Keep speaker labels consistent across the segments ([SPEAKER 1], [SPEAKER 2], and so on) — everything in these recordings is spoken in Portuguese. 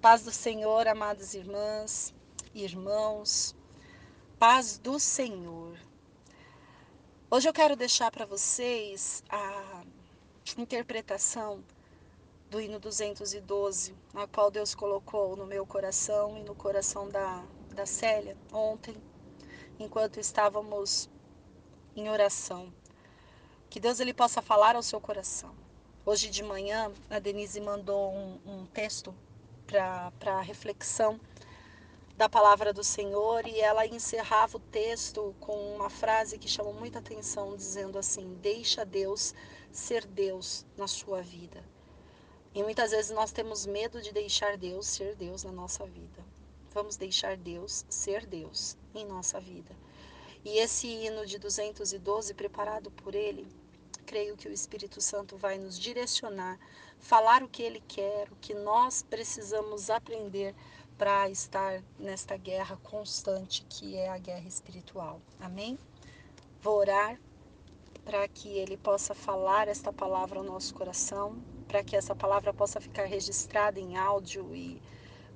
[SPEAKER 1] Paz do Senhor, amadas irmãs, irmãos. Paz do Senhor. Hoje eu quero deixar para vocês a interpretação do hino 212, na qual Deus colocou no meu coração e no coração da, da Célia ontem, enquanto estávamos em oração. Que Deus ele possa falar ao seu coração. Hoje de manhã, a Denise mandou um, um texto para reflexão da palavra do Senhor e ela encerrava o texto com uma frase que chamou muita atenção, dizendo assim: Deixa Deus ser Deus na sua vida. E muitas vezes nós temos medo de deixar Deus ser Deus na nossa vida. Vamos deixar Deus ser Deus em nossa vida. E esse hino de 212, preparado por ele, creio que o Espírito Santo vai nos direcionar, falar o que ele quer, o que nós precisamos aprender para estar nesta guerra constante que é a guerra espiritual. Amém? Vou orar para que ele possa falar esta palavra ao nosso coração, para que essa palavra possa ficar registrada em áudio e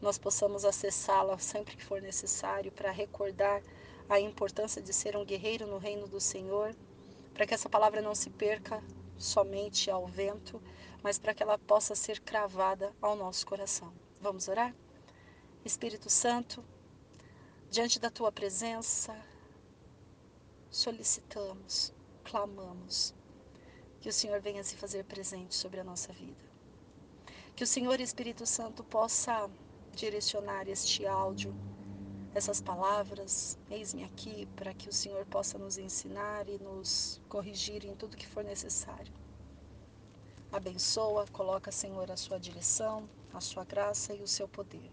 [SPEAKER 1] nós possamos acessá-la sempre que for necessário para recordar a importância de ser um guerreiro no reino do Senhor para que essa palavra não se perca somente ao vento, mas para que ela possa ser cravada ao nosso coração. Vamos orar? Espírito Santo, diante da tua presença, solicitamos, clamamos que o Senhor venha se fazer presente sobre a nossa vida. Que o Senhor Espírito Santo possa direcionar este áudio essas palavras. Eis-me aqui para que o Senhor possa nos ensinar e nos corrigir em tudo que for necessário. Abençoa, coloca, Senhor, a sua direção, a sua graça e o seu poder.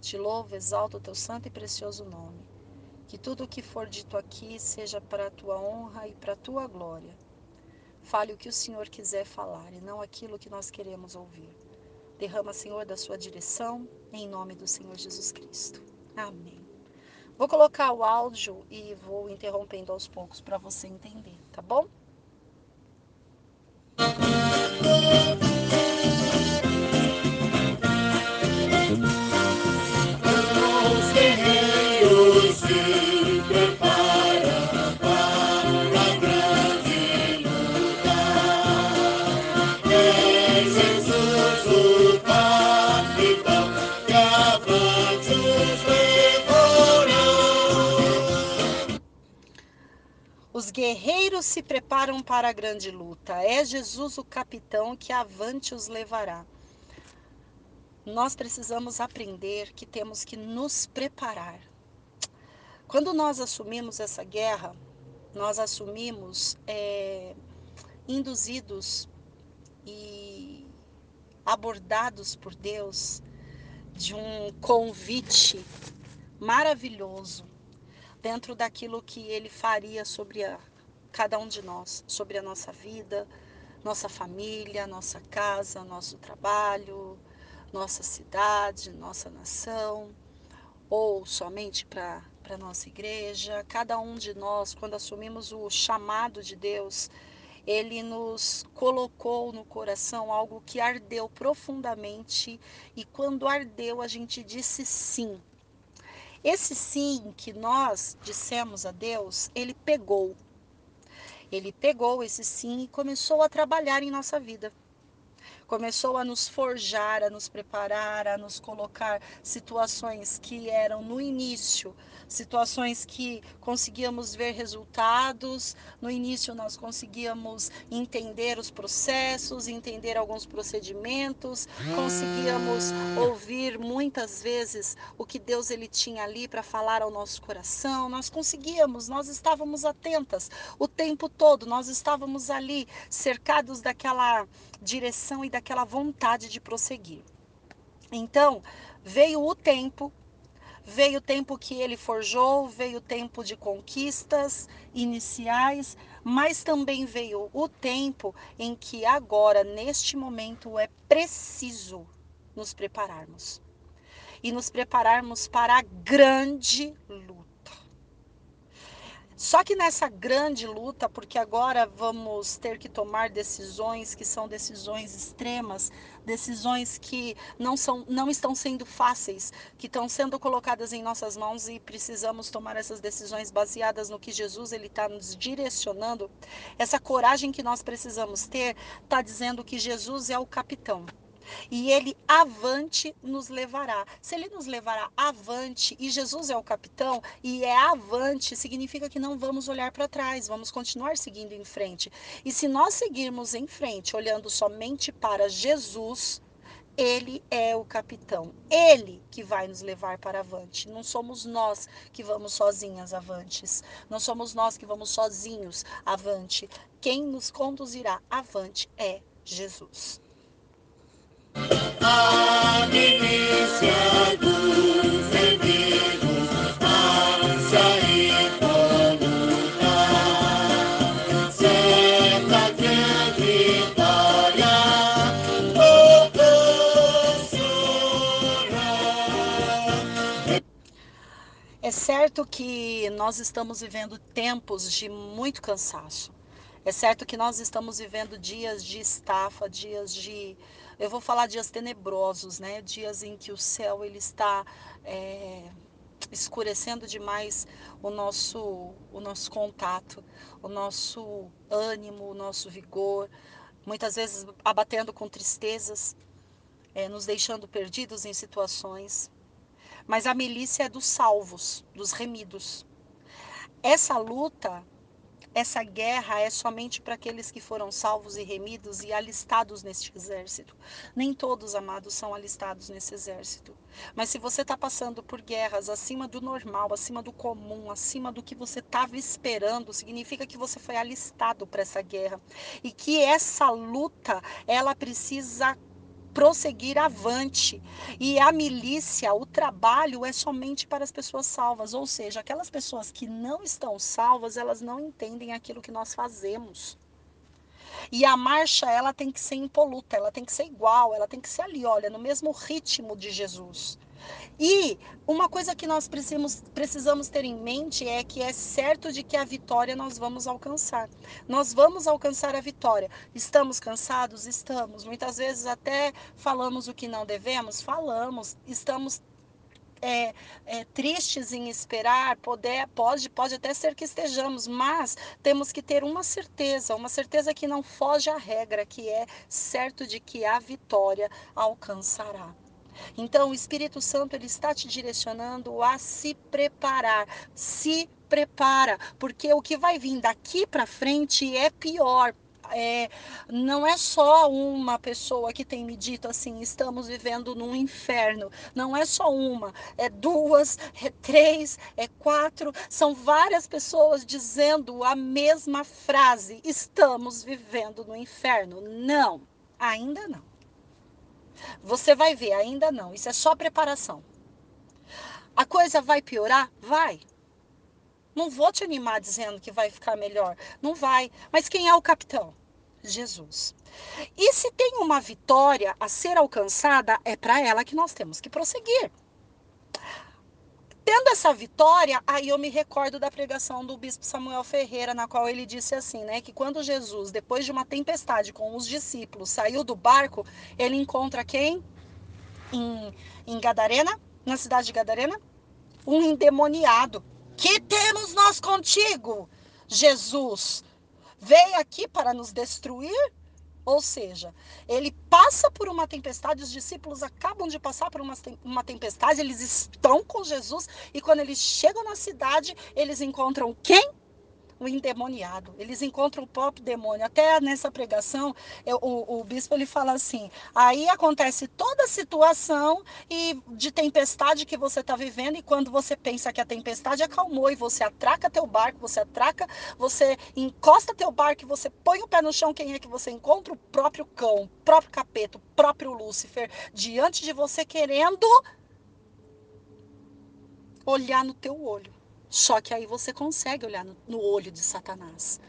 [SPEAKER 1] Te louvo, exalto o teu santo e precioso nome. Que tudo o que for dito aqui seja para a tua honra e para a tua glória. Fale o que o Senhor quiser falar e não aquilo que nós queremos ouvir. Derrama, Senhor, da sua direção, em nome do Senhor Jesus Cristo. Amém. Vou colocar o áudio e vou interrompendo aos poucos para você entender, tá bom? Guerreiros se preparam para a grande luta. É Jesus o capitão que avante os levará. Nós precisamos aprender que temos que nos preparar. Quando nós assumimos essa guerra, nós assumimos é, induzidos e abordados por Deus de um convite maravilhoso dentro daquilo que ele faria sobre a, cada um de nós, sobre a nossa vida, nossa família, nossa casa, nosso trabalho, nossa cidade, nossa nação, ou somente para a nossa igreja. Cada um de nós, quando assumimos o chamado de Deus, ele nos colocou no coração algo que ardeu profundamente e quando ardeu a gente disse sim. Esse sim que nós dissemos a Deus, ele pegou. Ele pegou esse sim e começou a trabalhar em nossa vida começou a nos forjar, a nos preparar, a nos colocar situações que eram no início, situações que conseguíamos ver resultados, no início nós conseguíamos entender os processos, entender alguns procedimentos, conseguíamos ouvir muitas vezes o que Deus ele tinha ali para falar ao nosso coração, nós conseguíamos, nós estávamos atentas o tempo todo, nós estávamos ali cercados daquela direção e daquela vontade de prosseguir. Então, veio o tempo, veio o tempo que ele forjou, veio o tempo de conquistas iniciais, mas também veio o tempo em que agora, neste momento, é preciso nos prepararmos e nos prepararmos para a grande luta. Só que nessa grande luta, porque agora vamos ter que tomar decisões que são decisões extremas, decisões que não, são, não estão sendo fáceis, que estão sendo colocadas em nossas mãos e precisamos tomar essas decisões baseadas no que Jesus ele está nos direcionando. Essa coragem que nós precisamos ter está dizendo que Jesus é o capitão e ele avante nos levará. Se ele nos levará avante e Jesus é o capitão e é avante, significa que não vamos olhar para trás, vamos continuar seguindo em frente. E se nós seguirmos em frente, olhando somente para Jesus, ele é o capitão, ele que vai nos levar para avante. Não somos nós que vamos sozinhas avantes, não somos nós que vamos sozinhos avante. Quem nos conduzirá avante é Jesus. É certo que nós estamos vivendo tempos de muito cansaço. É certo que nós estamos vivendo dias de estafa, dias de eu vou falar dias tenebrosos, né? Dias em que o céu ele está é, escurecendo demais o nosso, o nosso contato, o nosso ânimo, o nosso vigor, muitas vezes abatendo com tristezas, é, nos deixando perdidos em situações. Mas a milícia é dos salvos, dos remidos. Essa luta essa guerra é somente para aqueles que foram salvos e remidos e alistados neste exército. Nem todos, amados, são alistados nesse exército. Mas se você está passando por guerras acima do normal, acima do comum, acima do que você estava esperando, significa que você foi alistado para essa guerra. E que essa luta, ela precisa prosseguir avante. E a milícia, o trabalho é somente para as pessoas salvas, ou seja, aquelas pessoas que não estão salvas, elas não entendem aquilo que nós fazemos. E a marcha, ela tem que ser impoluta, ela tem que ser igual, ela tem que ser ali, olha, no mesmo ritmo de Jesus. E uma coisa que nós precisamos, precisamos ter em mente é que é certo de que a vitória nós vamos alcançar. Nós vamos alcançar a vitória. Estamos cansados? Estamos. Muitas vezes até falamos o que não devemos? Falamos. Estamos é, é, tristes em esperar, poder, pode, pode até ser que estejamos, mas temos que ter uma certeza, uma certeza que não foge à regra, que é certo de que a vitória alcançará. Então, o Espírito Santo ele está te direcionando a se preparar. Se prepara, porque o que vai vir daqui para frente é pior. É, não é só uma pessoa que tem me dito assim, estamos vivendo num inferno. Não é só uma, é duas, é três, é quatro. São várias pessoas dizendo a mesma frase: estamos vivendo no inferno. Não, ainda não. Você vai ver, ainda não. Isso é só preparação. A coisa vai piorar? Vai. Não vou te animar dizendo que vai ficar melhor. Não vai. Mas quem é o capitão? Jesus. E se tem uma vitória a ser alcançada, é para ela que nós temos que prosseguir tendo essa vitória, aí eu me recordo da pregação do bispo Samuel Ferreira, na qual ele disse assim, né, que quando Jesus, depois de uma tempestade com os discípulos, saiu do barco, ele encontra quem? Em, em Gadarena, na cidade de Gadarena, um endemoniado. Que temos nós contigo, Jesus? Veio aqui para nos destruir? Ou seja, ele passa por uma tempestade, os discípulos acabam de passar por uma, tempestade, eles estão com Jesus e quando eles chegam na cidade, eles encontram quem? O endemoniado. Eles encontram o próprio demônio. Até nessa pregação, eu, o, o bispo ele fala assim: aí acontece toda a situação e de tempestade que você está vivendo, e quando você pensa que a tempestade acalmou e você atraca teu barco, você atraca, você encosta teu barco e você põe o pé no chão, quem é que você encontra? O próprio cão, o próprio capeta, o próprio Lúcifer, diante de você querendo olhar no teu olho. Só que aí você consegue olhar no, no olho de Satanás.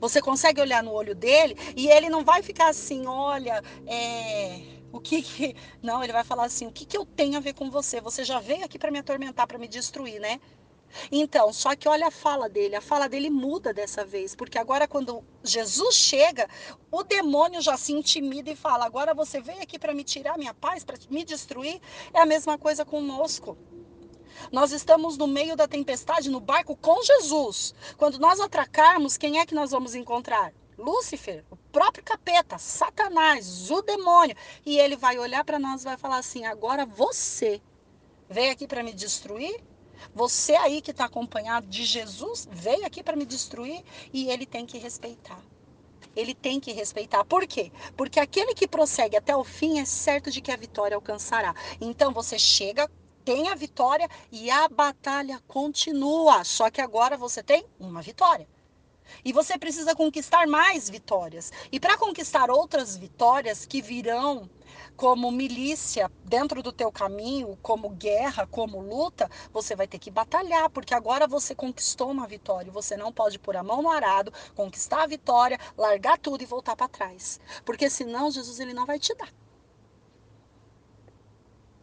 [SPEAKER 1] Você consegue olhar no olho dele e ele não vai ficar assim, olha, é, o que, que não, ele vai falar assim, o que que eu tenho a ver com você? Você já veio aqui para me atormentar, para me destruir, né? Então, só que olha a fala dele, a fala dele muda dessa vez, porque agora quando Jesus chega, o demônio já se intimida e fala: "Agora você veio aqui para me tirar minha paz, para me destruir". É a mesma coisa conosco. Nós estamos no meio da tempestade no barco com Jesus. Quando nós atracarmos, quem é que nós vamos encontrar? Lúcifer, o próprio capeta, Satanás, o demônio. E ele vai olhar para nós e vai falar assim: agora você veio aqui para me destruir? Você aí que está acompanhado de Jesus veio aqui para me destruir e ele tem que respeitar. Ele tem que respeitar. Por quê? Porque aquele que prossegue até o fim é certo de que a vitória alcançará. Então você chega, tem a vitória e a batalha continua. Só que agora você tem uma vitória. E você precisa conquistar mais vitórias. E para conquistar outras vitórias que virão como milícia dentro do teu caminho, como guerra, como luta, você vai ter que batalhar, porque agora você conquistou uma vitória. Você não pode pôr a mão no arado, conquistar a vitória, largar tudo e voltar para trás. Porque senão Jesus ele não vai te dar.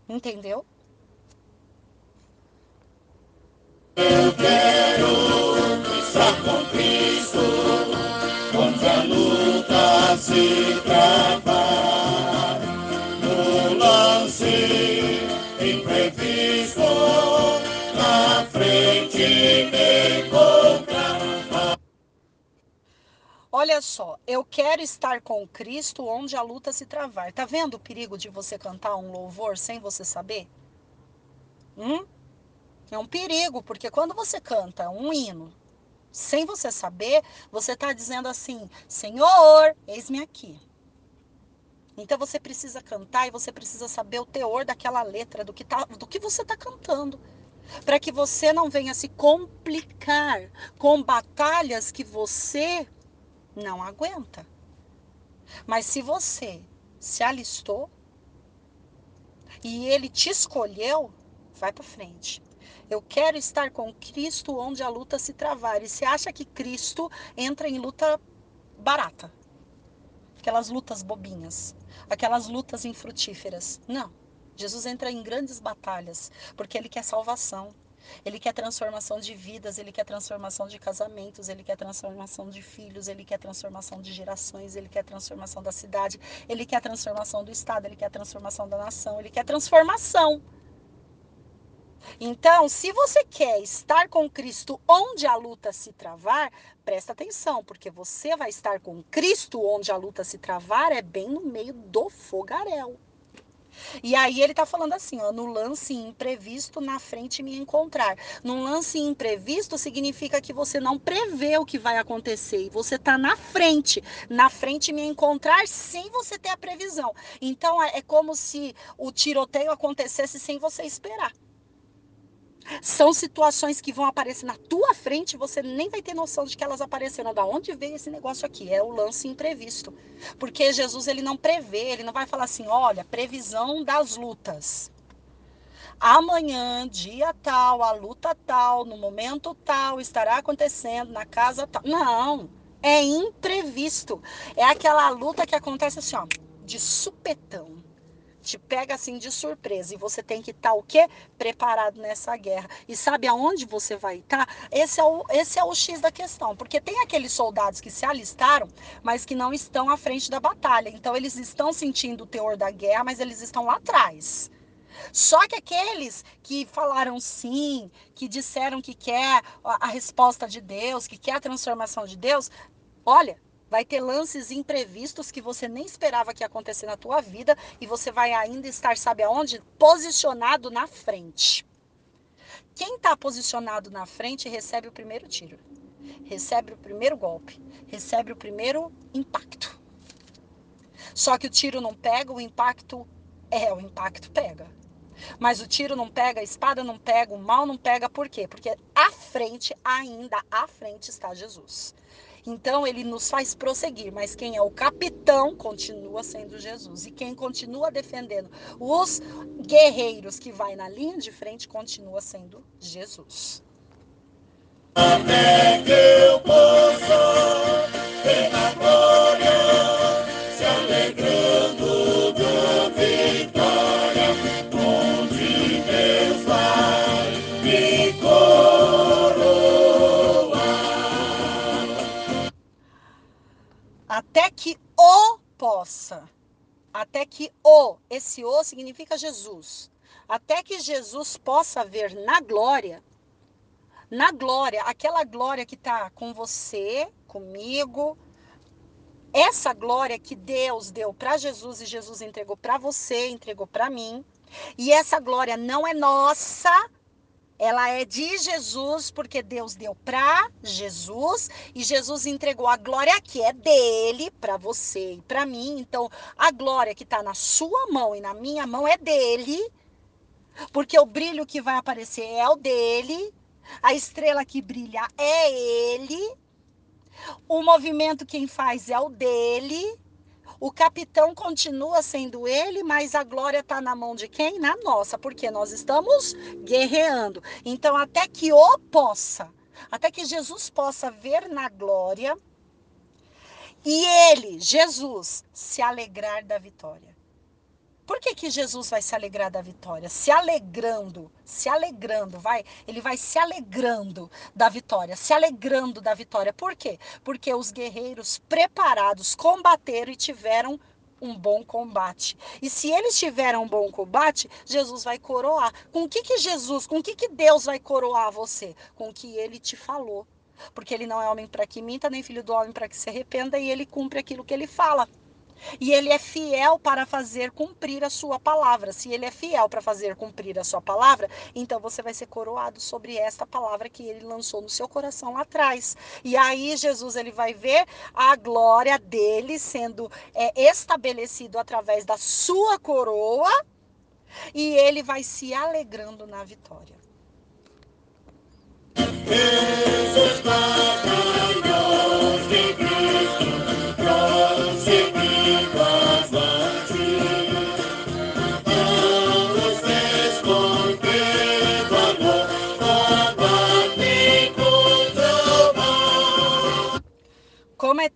[SPEAKER 1] Entendeu?
[SPEAKER 2] Eu quero estar com Cristo, onde a luta se travar. No lance imprevisto, na frente me encontrar.
[SPEAKER 1] Olha só, eu quero estar com Cristo onde a luta se travar. Tá vendo o perigo de você cantar um louvor sem você saber? Hum? É um perigo, porque quando você canta um hino sem você saber, você está dizendo assim: Senhor, eis-me aqui. Então você precisa cantar e você precisa saber o teor daquela letra, do que, tá, do que você está cantando. Para que você não venha se complicar com batalhas que você não aguenta. Mas se você se alistou e ele te escolheu, vai para frente. Eu quero estar com Cristo onde a luta se travar. E você acha que Cristo entra em luta barata? Aquelas lutas bobinhas, aquelas lutas infrutíferas. Não. Jesus entra em grandes batalhas, porque ele quer salvação. Ele quer transformação de vidas, ele quer transformação de casamentos, ele quer transformação de filhos, ele quer transformação de gerações, ele quer transformação da cidade, ele quer transformação do estado, ele quer transformação da nação, ele quer transformação. Então, se você quer estar com Cristo onde a luta se travar, presta atenção, porque você vai estar com Cristo onde a luta se travar é bem no meio do fogaréu. E aí ele tá falando assim, ó, no lance imprevisto na frente me encontrar. Num lance imprevisto significa que você não prevê o que vai acontecer e você tá na frente, na frente me encontrar sem você ter a previsão. Então é, é como se o tiroteio acontecesse sem você esperar. São situações que vão aparecer na tua frente, você nem vai ter noção de que elas apareceram. Da onde veio esse negócio aqui? É o lance imprevisto. Porque Jesus ele não prevê, ele não vai falar assim, olha, previsão das lutas. Amanhã, dia tal, a luta tal, no momento tal, estará acontecendo na casa tal. Não, é imprevisto. É aquela luta que acontece assim, ó, de supetão te pega assim de surpresa e você tem que estar tá, o quê? Preparado nessa guerra. E sabe aonde você vai estar? Tá? Esse, é o, esse é o X da questão, porque tem aqueles soldados que se alistaram, mas que não estão à frente da batalha. Então eles estão sentindo o teor da guerra, mas eles estão lá atrás. Só que aqueles que falaram sim, que disseram que quer a resposta de Deus, que quer a transformação de Deus, olha, Vai ter lances imprevistos que você nem esperava que ia acontecer na tua vida e você vai ainda estar, sabe aonde? Posicionado na frente. Quem está posicionado na frente recebe o primeiro tiro, recebe o primeiro golpe, recebe o primeiro impacto. Só que o tiro não pega, o impacto é, o impacto pega. Mas o tiro não pega, a espada não pega, o mal não pega, por quê? Porque à frente, ainda à frente está Jesus. Então ele nos faz prosseguir, mas quem é o capitão continua sendo Jesus. E quem continua defendendo os guerreiros que vai na linha de frente continua sendo Jesus.
[SPEAKER 2] Até que eu possa na glória, se
[SPEAKER 1] até que o possa. Até que o, esse o significa Jesus. Até que Jesus possa ver na glória, na glória, aquela glória que está com você, comigo, essa glória que Deus deu para Jesus e Jesus entregou para você, entregou para mim, e essa glória não é nossa, ela é de Jesus, porque Deus deu para Jesus e Jesus entregou a glória que é dele para você e para mim. Então, a glória que está na sua mão e na minha mão é dele, porque o brilho que vai aparecer é o dele, a estrela que brilha é ele, o movimento quem faz é o dele. O capitão continua sendo ele, mas a glória está na mão de quem? Na nossa, porque nós estamos guerreando. Então, até que o possa, até que Jesus possa ver na glória e ele, Jesus, se alegrar da vitória. Por que, que Jesus vai se alegrar da vitória? Se alegrando, se alegrando, vai, ele vai se alegrando da vitória, se alegrando da vitória. Por quê? Porque os guerreiros preparados combateram e tiveram um bom combate. E se eles tiveram um bom combate, Jesus vai coroar. Com o que que Jesus, com o que que Deus vai coroar você? Com o que ele te falou. Porque ele não é homem para que minta, nem filho do homem para que se arrependa, e ele cumpre aquilo que ele fala. E ele é fiel para fazer cumprir a sua palavra. Se ele é fiel para fazer cumprir a sua palavra, então você vai ser coroado sobre esta palavra que ele lançou no seu coração lá atrás. E aí Jesus ele vai ver a glória dele sendo é, estabelecido através da sua coroa e ele vai se alegrando na vitória.
[SPEAKER 2] Jesus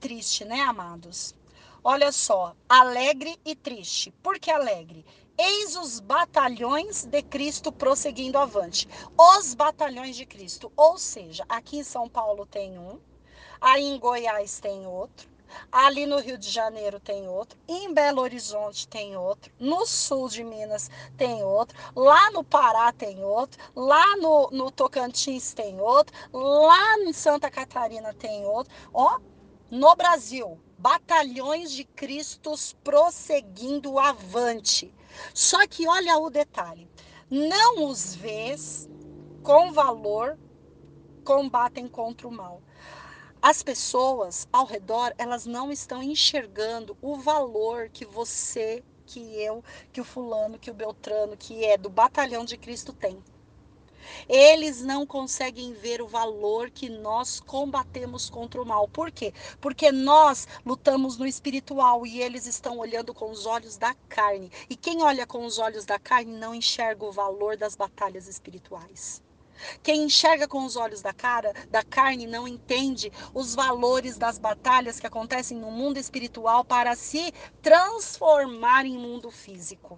[SPEAKER 1] triste, né, amados? Olha só, alegre e triste. Por que alegre? Eis os batalhões de Cristo prosseguindo avante. Os batalhões de Cristo. Ou seja, aqui em São Paulo tem um, aí em Goiás tem outro, ali no Rio de Janeiro tem outro, em Belo Horizonte tem outro, no sul de Minas tem outro, lá no Pará tem outro, lá no, no Tocantins tem outro, lá em Santa Catarina tem outro. Ó, no Brasil, batalhões de Cristos prosseguindo avante. Só que olha o detalhe: não os vês com valor combatem contra o mal. As pessoas ao redor, elas não estão enxergando o valor que você, que eu, que o fulano, que o Beltrano, que é do batalhão de Cristo tem. Eles não conseguem ver o valor que nós combatemos contra o mal. Por quê? Porque nós lutamos no espiritual e eles estão olhando com os olhos da carne. E quem olha com os olhos da carne não enxerga o valor das batalhas espirituais. Quem enxerga com os olhos da cara, da carne, não entende os valores das batalhas que acontecem no mundo espiritual para se transformar em mundo físico.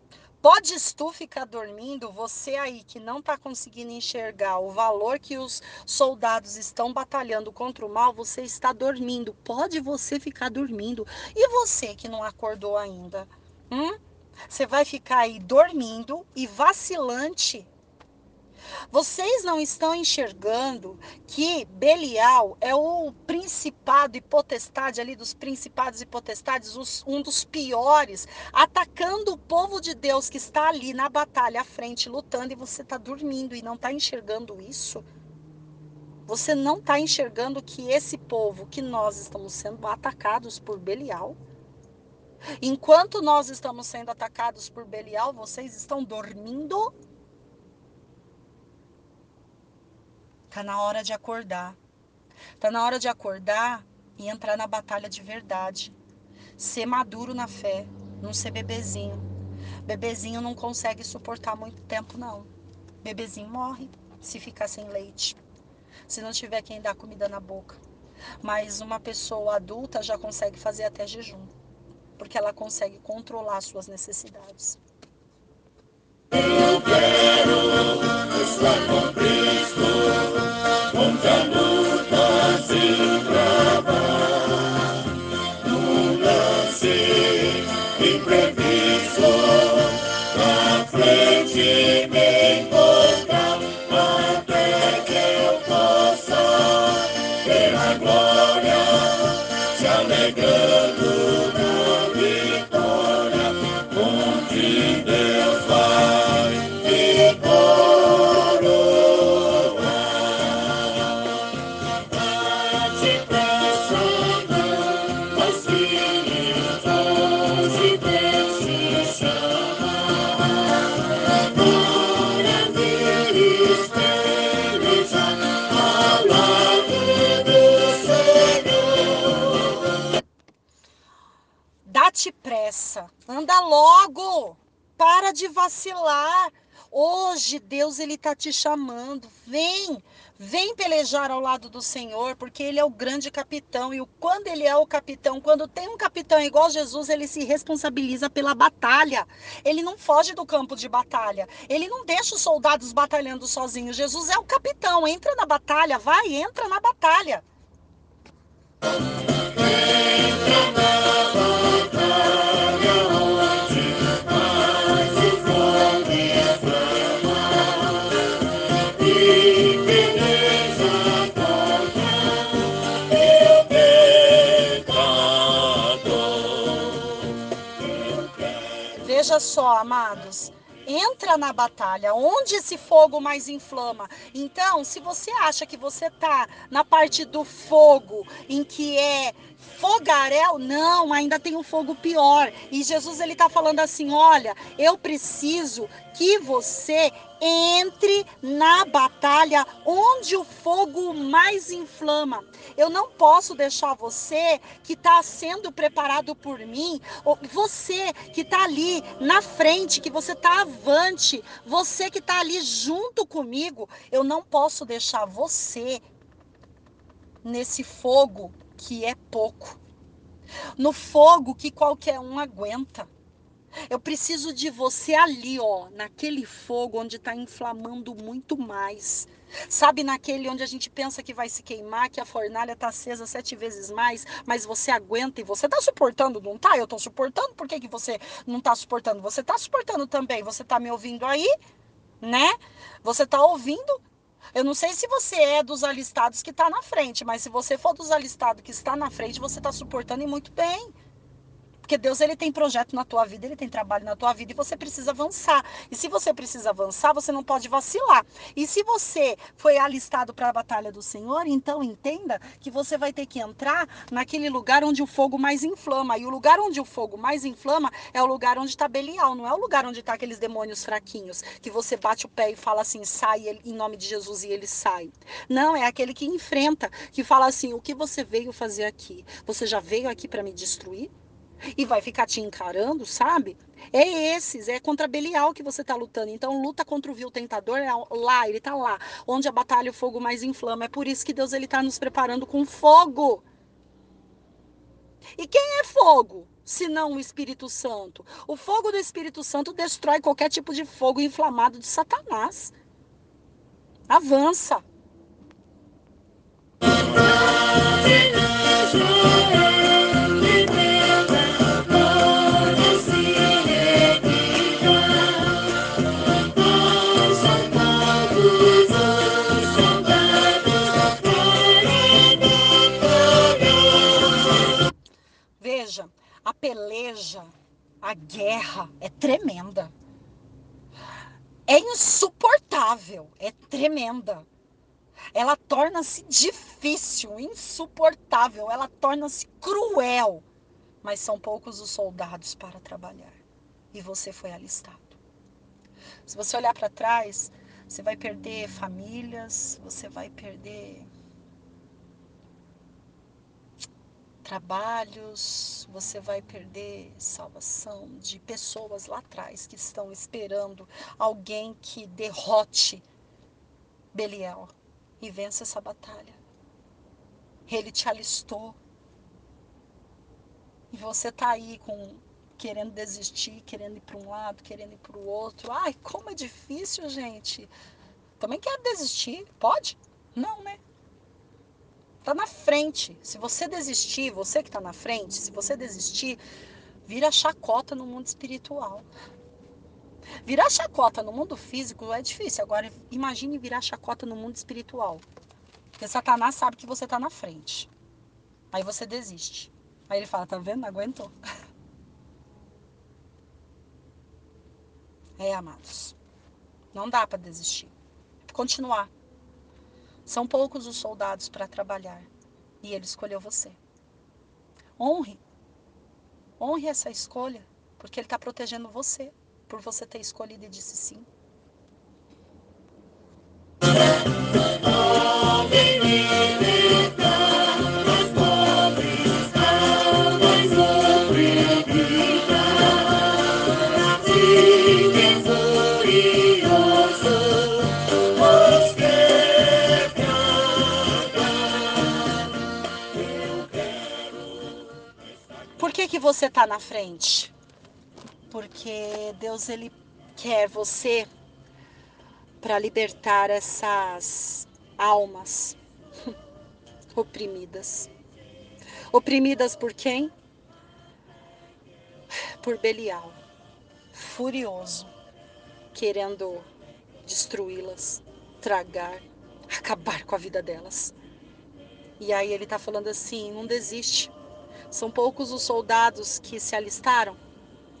[SPEAKER 1] Podes tu ficar dormindo, você aí que não está conseguindo enxergar o valor que os soldados estão batalhando contra o mal, você está dormindo. Pode você ficar dormindo. E você que não acordou ainda? Hum? Você vai ficar aí dormindo e vacilante vocês não estão enxergando que Belial é o principado e potestade ali dos principados e potestades, os, um dos piores, atacando o povo de Deus que está ali na batalha à frente, lutando, e você está dormindo e não está enxergando isso? Você não está enxergando que esse povo, que nós estamos sendo atacados por Belial? Enquanto nós estamos sendo atacados por Belial, vocês estão dormindo Tá na hora de acordar. Tá na hora de acordar e entrar na batalha de verdade. Ser maduro na fé, não ser bebezinho. Bebezinho não consegue suportar muito tempo, não. Bebezinho morre se ficar sem leite, se não tiver quem dar comida na boca. Mas uma pessoa adulta já consegue fazer até jejum, porque ela consegue controlar suas necessidades.
[SPEAKER 3] Eu quero estar com Cristo, onde a luta
[SPEAKER 1] logo, para de vacilar. Hoje Deus ele tá te chamando. Vem, vem pelejar ao lado do Senhor, porque ele é o grande capitão e quando ele é o capitão, quando tem um capitão igual Jesus, ele se responsabiliza pela batalha. Ele não foge do campo de batalha. Ele não deixa os soldados batalhando sozinhos. Jesus é o capitão. Entra na batalha, vai, entra na batalha. Veja só, amados. Entra na batalha, onde esse fogo mais inflama. Então, se você acha que você tá na parte do fogo, em que é fogaréu, não, ainda tem um fogo pior. E Jesus ele tá falando assim: "Olha, eu preciso que você entre na batalha onde o fogo mais inflama. Eu não posso deixar você que está sendo preparado por mim, você que está ali na frente, que você está avante, você que está ali junto comigo, eu não posso deixar você nesse fogo que é pouco. No fogo que qualquer um aguenta. Eu preciso de você ali, ó, naquele fogo onde está inflamando muito mais. Sabe, naquele onde a gente pensa que vai se queimar, que a fornalha está acesa sete vezes mais, mas você aguenta e você está suportando, não tá? Eu estou suportando, por que, que você não está suportando? Você está suportando também, você está me ouvindo aí, né? Você está ouvindo? Eu não sei se você é dos alistados que está na frente, mas se você for dos alistados que está na frente, você está suportando e muito bem. Porque Deus ele tem projeto na tua vida, ele tem trabalho na tua vida e você precisa avançar. E se você precisa avançar, você não pode vacilar. E se você foi alistado para a batalha do Senhor, então entenda que você vai ter que entrar naquele lugar onde o fogo mais inflama. E o lugar onde o fogo mais inflama é o lugar onde está Belial, não é o lugar onde está aqueles demônios fraquinhos, que você bate o pé e fala assim, sai em nome de Jesus e ele sai. Não, é aquele que enfrenta, que fala assim, o que você veio fazer aqui? Você já veio aqui para me destruir? E vai ficar te encarando, sabe? É esses, é contra Belial que você tá lutando. Então, luta contra o vil tentador é lá, ele tá lá, onde a batalha o fogo mais inflama. É por isso que Deus ele tá nos preparando com fogo. E quem é fogo? Se não o Espírito Santo. O fogo do Espírito Santo destrói qualquer tipo de fogo inflamado de Satanás. Avança. Peleja, a guerra é tremenda. É insuportável, é tremenda. Ela torna-se difícil, insuportável, ela torna-se cruel. Mas são poucos os soldados para trabalhar. E você foi alistado. Se você olhar para trás, você vai perder famílias, você vai perder trabalhos, você vai perder salvação de pessoas lá atrás que estão esperando alguém que derrote Belial e vença essa batalha. Ele te alistou. E você tá aí com querendo desistir, querendo ir para um lado, querendo ir para o outro. Ai, como é difícil, gente. Também quero desistir. Pode? Não, né? Tá na frente. Se você desistir, você que tá na frente, se você desistir, vira chacota no mundo espiritual. Virar chacota no mundo físico é difícil. Agora, imagine virar chacota no mundo espiritual. Porque Satanás sabe que você tá na frente. Aí você desiste. Aí ele fala, tá vendo? Não aguentou. É, amados. Não dá para desistir. Continuar. São poucos os soldados para trabalhar. E ele escolheu você. Honre. Honre essa escolha, porque ele está protegendo você, por você ter escolhido e disse sim. Você está na frente? Porque Deus ele quer você para libertar essas almas oprimidas. Oprimidas por quem? Por Belial, furioso, querendo destruí-las, tragar, acabar com a vida delas. E aí ele está falando assim: não desiste. São poucos os soldados que se alistaram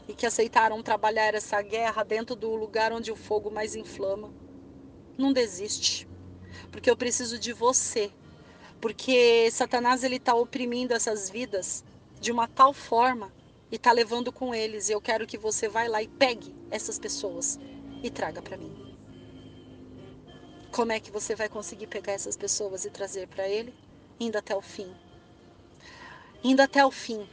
[SPEAKER 1] e que aceitaram trabalhar essa guerra dentro do lugar onde o fogo mais inflama. Não desiste, porque eu preciso de você, porque Satanás ele está oprimindo essas vidas de uma tal forma e está levando com eles. E eu quero que você vá lá e pegue essas pessoas e traga para mim. Como é que você vai conseguir pegar essas pessoas e trazer para ele? Indo até o fim indo até o fim.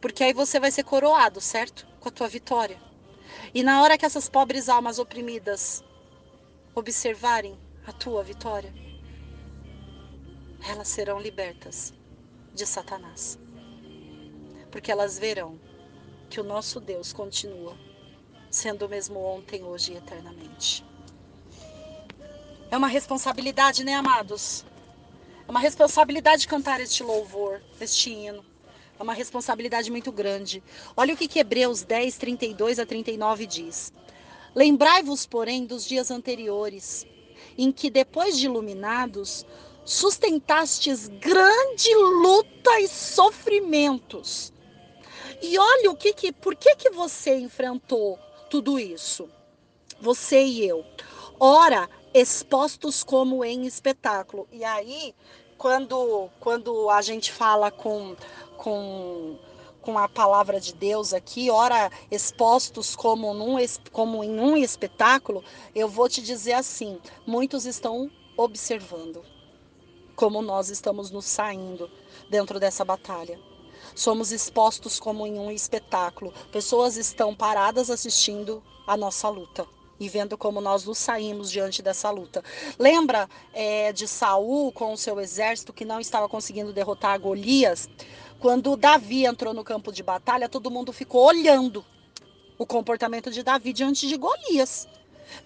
[SPEAKER 1] Porque aí você vai ser coroado, certo? Com a tua vitória. E na hora que essas pobres almas oprimidas observarem a tua vitória, elas serão libertas de Satanás. Porque elas verão que o nosso Deus continua sendo o mesmo ontem, hoje e eternamente. É uma responsabilidade, né, amados? É uma responsabilidade cantar este louvor, este hino. É uma responsabilidade muito grande. Olha o que, que Hebreus 10, 32 a 39 diz. Lembrai-vos, porém, dos dias anteriores, em que, depois de iluminados, sustentastes grande luta e sofrimentos. E olha o que, que por que, que você enfrentou tudo isso? Você e eu. Ora, expostos como em espetáculo. E aí, quando, quando a gente fala com, com, com a palavra de Deus aqui, ora expostos como, num, como em um espetáculo, eu vou te dizer assim: muitos estão observando como nós estamos nos saindo dentro dessa batalha. Somos expostos como em um espetáculo. Pessoas estão paradas assistindo a nossa luta e vendo como nós nos saímos diante dessa luta. Lembra é, de Saul com o seu exército que não estava conseguindo derrotar Golias? Quando Davi entrou no campo de batalha, todo mundo ficou olhando o comportamento de Davi diante de Golias.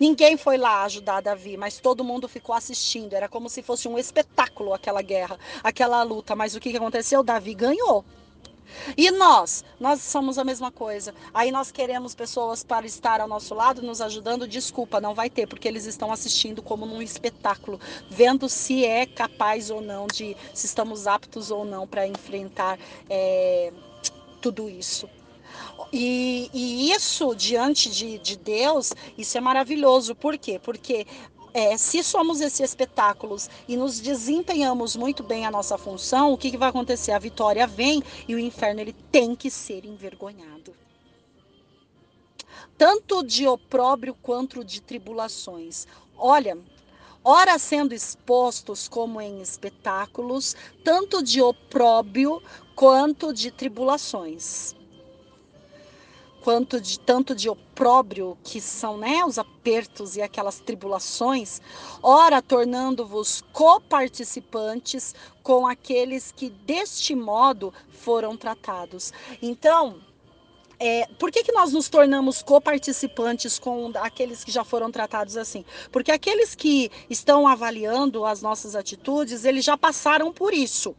[SPEAKER 1] Ninguém foi lá ajudar Davi, mas todo mundo ficou assistindo. Era como se fosse um espetáculo aquela guerra, aquela luta. Mas o que aconteceu? Davi ganhou. E nós, nós somos a mesma coisa. Aí nós queremos pessoas para estar ao nosso lado, nos ajudando. Desculpa, não vai ter, porque eles estão assistindo como num espetáculo, vendo se é capaz ou não de, se estamos aptos ou não para enfrentar é, tudo isso. E, e, isso diante de, de Deus, isso é maravilhoso. Por quê? Porque é, se somos esses espetáculos e nos desempenhamos muito bem a nossa função, o que, que vai acontecer? A vitória vem e o inferno ele tem que ser envergonhado. Tanto de opróbrio quanto de tribulações. Olha, ora sendo expostos como em espetáculos, tanto de opróbio quanto de tribulações quanto de tanto de opróbrio que são né, os apertos e aquelas tribulações, ora tornando-vos coparticipantes com aqueles que deste modo foram tratados. Então, é, por que, que nós nos tornamos coparticipantes com aqueles que já foram tratados assim? Porque aqueles que estão avaliando as nossas atitudes, eles já passaram por isso.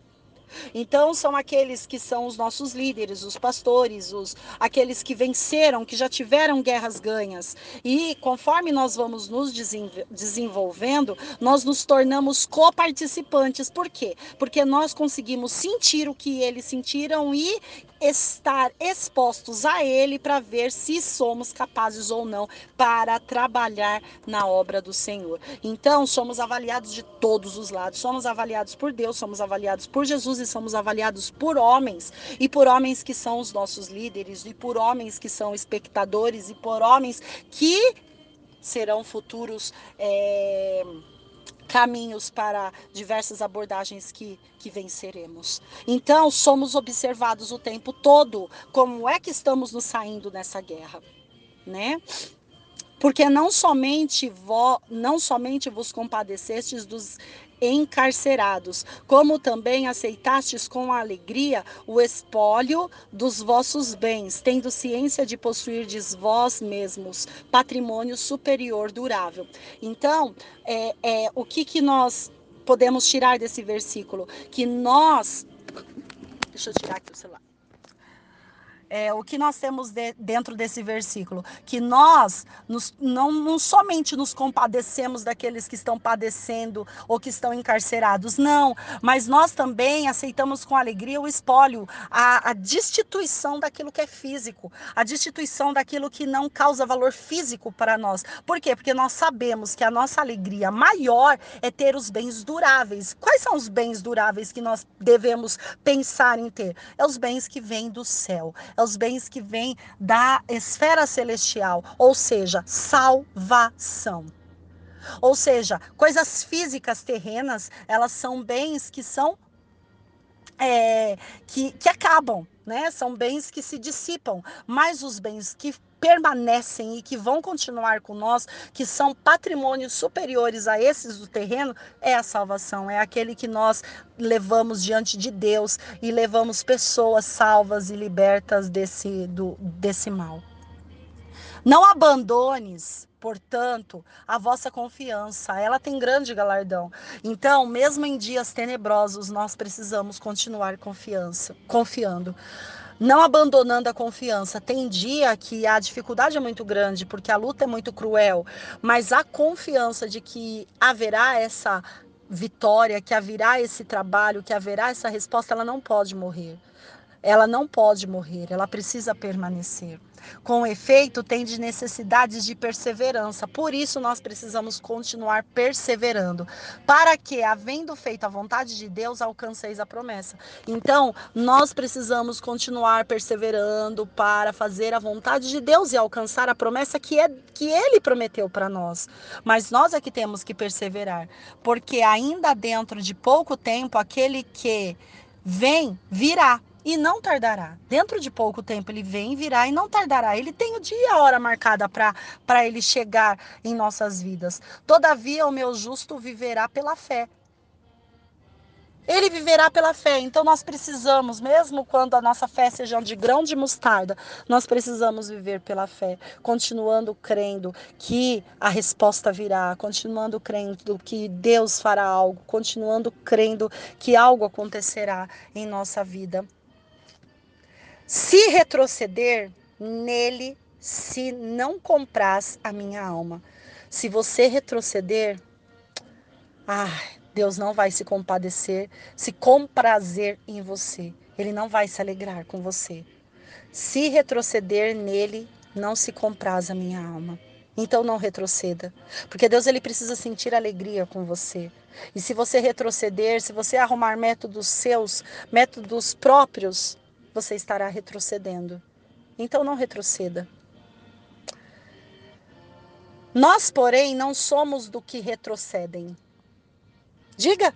[SPEAKER 1] Então são aqueles que são os nossos líderes, os pastores, os aqueles que venceram, que já tiveram guerras ganhas. E conforme nós vamos nos desenvolvendo, nós nos tornamos coparticipantes. Por quê? Porque nós conseguimos sentir o que eles sentiram e estar expostos a Ele para ver se somos capazes ou não para trabalhar na obra do Senhor. Então, somos avaliados de todos os lados. Somos avaliados por Deus, somos avaliados por Jesus e somos avaliados por homens. E por homens que são os nossos líderes, e por homens que são espectadores, e por homens que serão futuros. É caminhos para diversas abordagens que, que venceremos. Então, somos observados o tempo todo como é que estamos nos saindo nessa guerra, né? Porque não somente, vo, não somente vos compadecestes dos encarcerados, como também aceitastes com alegria o espólio dos vossos bens, tendo ciência de possuirdes vós mesmos patrimônio superior durável. Então, é, é, o que, que nós podemos tirar desse versículo? Que nós. Deixa eu tirar aqui o celular é, o que nós temos de, dentro desse versículo? Que nós nos, não, não, somente nos compadecemos daqueles que estão padecendo ou que estão encarcerados, não, mas nós também aceitamos com alegria o espólio, a, a destituição daquilo que é físico, a destituição daquilo que não causa valor físico para nós. Por quê? Porque nós sabemos que a nossa alegria maior é ter os bens duráveis. Quais são os bens duráveis que nós devemos pensar em ter? É os bens que vêm do céu é os bens que vêm da esfera celestial, ou seja, salvação. Ou seja, coisas físicas terrenas, elas são bens que são é, que, que acabam, né? São bens que se dissipam, mas os bens que permanecem e que vão continuar com nós, que são patrimônios superiores a esses do terreno, é a salvação, é aquele que nós levamos diante de Deus e levamos pessoas salvas e libertas desse, do, desse mal. Não abandones, portanto, a vossa confiança. Ela tem grande galardão. Então, mesmo em dias tenebrosos, nós precisamos continuar confiança, confiando não abandonando a confiança. Tem dia que a dificuldade é muito grande, porque a luta é muito cruel, mas a confiança de que haverá essa vitória, que haverá esse trabalho, que haverá essa resposta, ela não pode morrer. Ela não pode morrer, ela precisa permanecer. Com efeito, tem de necessidades de perseverança. Por isso, nós precisamos continuar perseverando, para que, havendo feito a vontade de Deus, alcanceis a promessa. Então, nós precisamos continuar perseverando para fazer a vontade de Deus e alcançar a promessa que, é, que Ele prometeu para nós. Mas nós é que temos que perseverar, porque ainda dentro de pouco tempo, aquele que vem virá e não tardará. Dentro de pouco tempo ele vem, virá e não tardará. Ele tem o dia e a hora marcada para ele chegar em nossas vidas. Todavia, o meu justo viverá pela fé. Ele viverá pela fé. Então nós precisamos, mesmo quando a nossa fé seja de grão de mostarda, nós precisamos viver pela fé, continuando crendo que a resposta virá, continuando crendo que Deus fará algo, continuando crendo que algo acontecerá em nossa vida. Se retroceder, nele se não compraz a minha alma. Se você retroceder, ah, Deus não vai se compadecer, se comprazer em você. Ele não vai se alegrar com você. Se retroceder nele, não se compraz a minha alma. Então não retroceda, porque Deus ele precisa sentir alegria com você. E se você retroceder, se você arrumar métodos seus, métodos próprios, você estará retrocedendo. Então não retroceda. Nós, porém, não somos do que retrocedem, Diga.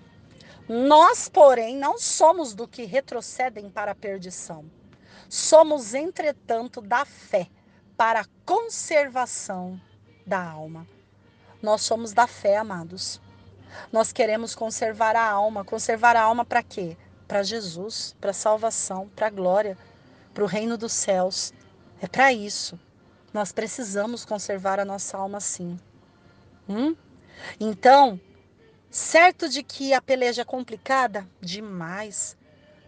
[SPEAKER 1] Nós, porém, não somos do que retrocedem para a perdição. Somos, entretanto, da fé para a conservação da alma. Nós somos da fé, amados. Nós queremos conservar a alma. Conservar a alma para quê? Para Jesus, para salvação, para glória, para o reino dos céus. É para isso. Nós precisamos conservar a nossa alma sim. Hum? Então, certo de que a peleja é complicada? Demais.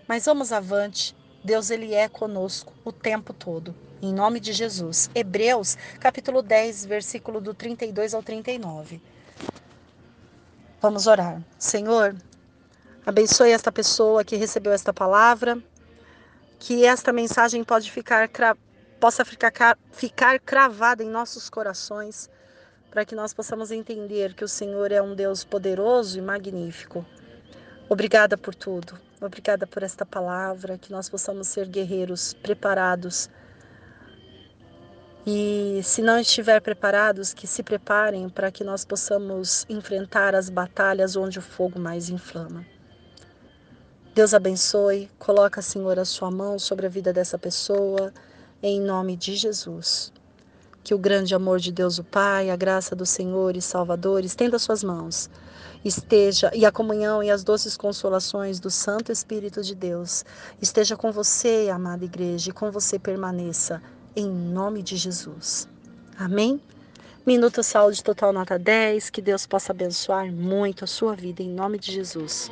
[SPEAKER 1] Mas vamos avante. Deus ele é conosco o tempo todo. Em nome de Jesus. Hebreus, capítulo 10, versículo do 32 ao 39. Vamos orar. Senhor, abençoe esta pessoa que recebeu esta palavra, que esta mensagem pode ficar possa ficar, ficar cravada em nossos corações, para que nós possamos entender que o Senhor é um Deus poderoso e magnífico. Obrigada por tudo. Obrigada por esta palavra, que nós possamos ser guerreiros preparados e se não estiver preparados, que se preparem para que nós possamos enfrentar as batalhas onde o fogo mais inflama. Deus abençoe, coloca, Senhor, a sua mão sobre a vida dessa pessoa, em nome de Jesus. Que o grande amor de Deus, o Pai, a graça do Senhor e Salvador estenda suas mãos, esteja, e a comunhão e as doces consolações do Santo Espírito de Deus esteja com você, amada igreja, e com você permaneça em nome de Jesus. Amém? Minuto Saúde Total Nota 10. Que Deus possa abençoar muito a sua vida em nome de Jesus.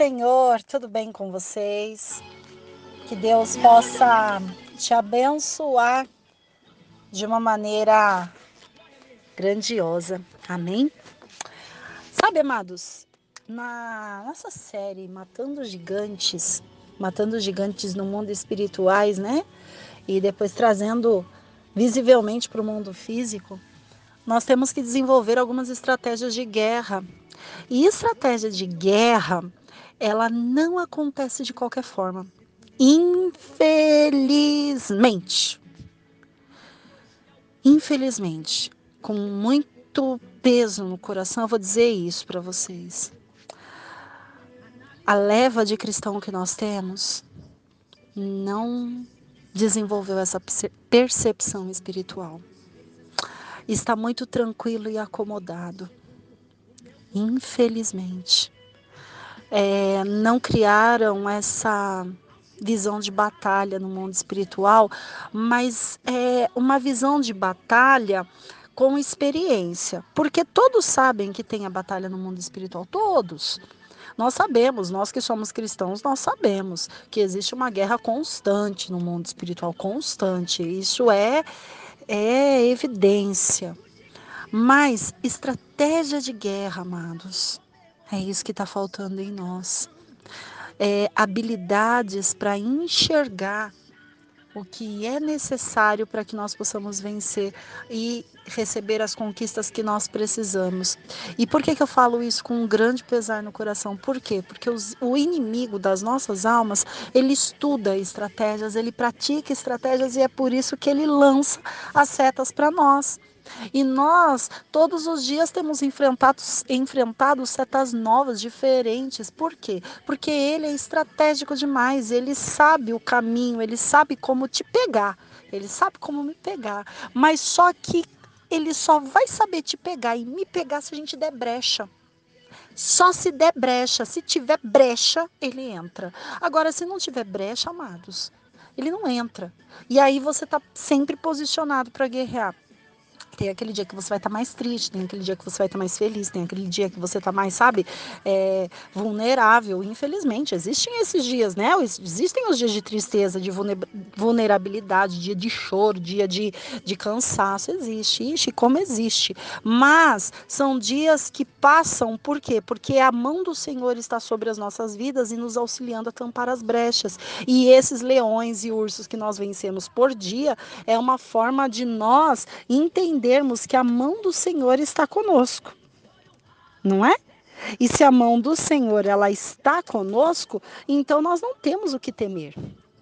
[SPEAKER 1] Senhor, tudo bem com vocês? Que Deus possa te abençoar de uma maneira grandiosa. Amém? Sabe, amados, na nossa série Matando Gigantes, Matando Gigantes no mundo espirituais, né? E depois trazendo visivelmente para o mundo físico, nós temos que desenvolver algumas estratégias de guerra. E estratégia de guerra, ela não acontece de qualquer forma. Infelizmente. Infelizmente, com muito peso no coração, eu vou dizer isso para vocês. A leva de cristão que nós temos não desenvolveu essa percepção espiritual. Está muito tranquilo e acomodado. Infelizmente. É, não criaram essa visão de batalha no mundo espiritual, mas é uma visão de batalha com experiência, porque todos sabem que tem a batalha no mundo espiritual, todos. Nós sabemos, nós que somos cristãos, nós sabemos que existe uma guerra constante no mundo espiritual, constante. Isso é é evidência. Mas estratégia de guerra, amados, é isso que está faltando em nós. É, habilidades para enxergar o que é necessário para que nós possamos vencer e receber as conquistas que nós precisamos. E por que, que eu falo isso com um grande pesar no coração? Por quê? Porque os, o inimigo das nossas almas, ele estuda estratégias, ele pratica estratégias e é por isso que ele lança as setas para nós. E nós, todos os dias, temos enfrentado, enfrentado setas novas, diferentes. Por quê? Porque ele é estratégico demais, ele sabe o caminho, ele sabe como te pegar, ele sabe como me pegar. Mas só que ele só vai saber te pegar e me pegar se a gente der brecha. Só se der brecha, se tiver brecha, ele entra. Agora, se não tiver brecha, amados, ele não entra. E aí você está sempre posicionado para guerrear. Tem aquele dia que você vai estar tá mais triste, tem aquele dia que você vai estar tá mais feliz, tem aquele dia que você está mais, sabe, é, vulnerável. Infelizmente, existem esses dias, né? Existem os dias de tristeza, de vulnerabilidade, dia de choro, dia de, de cansaço. Existe, ixi, como existe. Mas são dias que passam, por quê? Porque a mão do Senhor está sobre as nossas vidas e nos auxiliando a tampar as brechas. E esses leões e ursos que nós vencemos por dia é uma forma de nós entender entendermos que a mão do Senhor está conosco. Não é? E se a mão do Senhor ela está conosco, então nós não temos o que temer.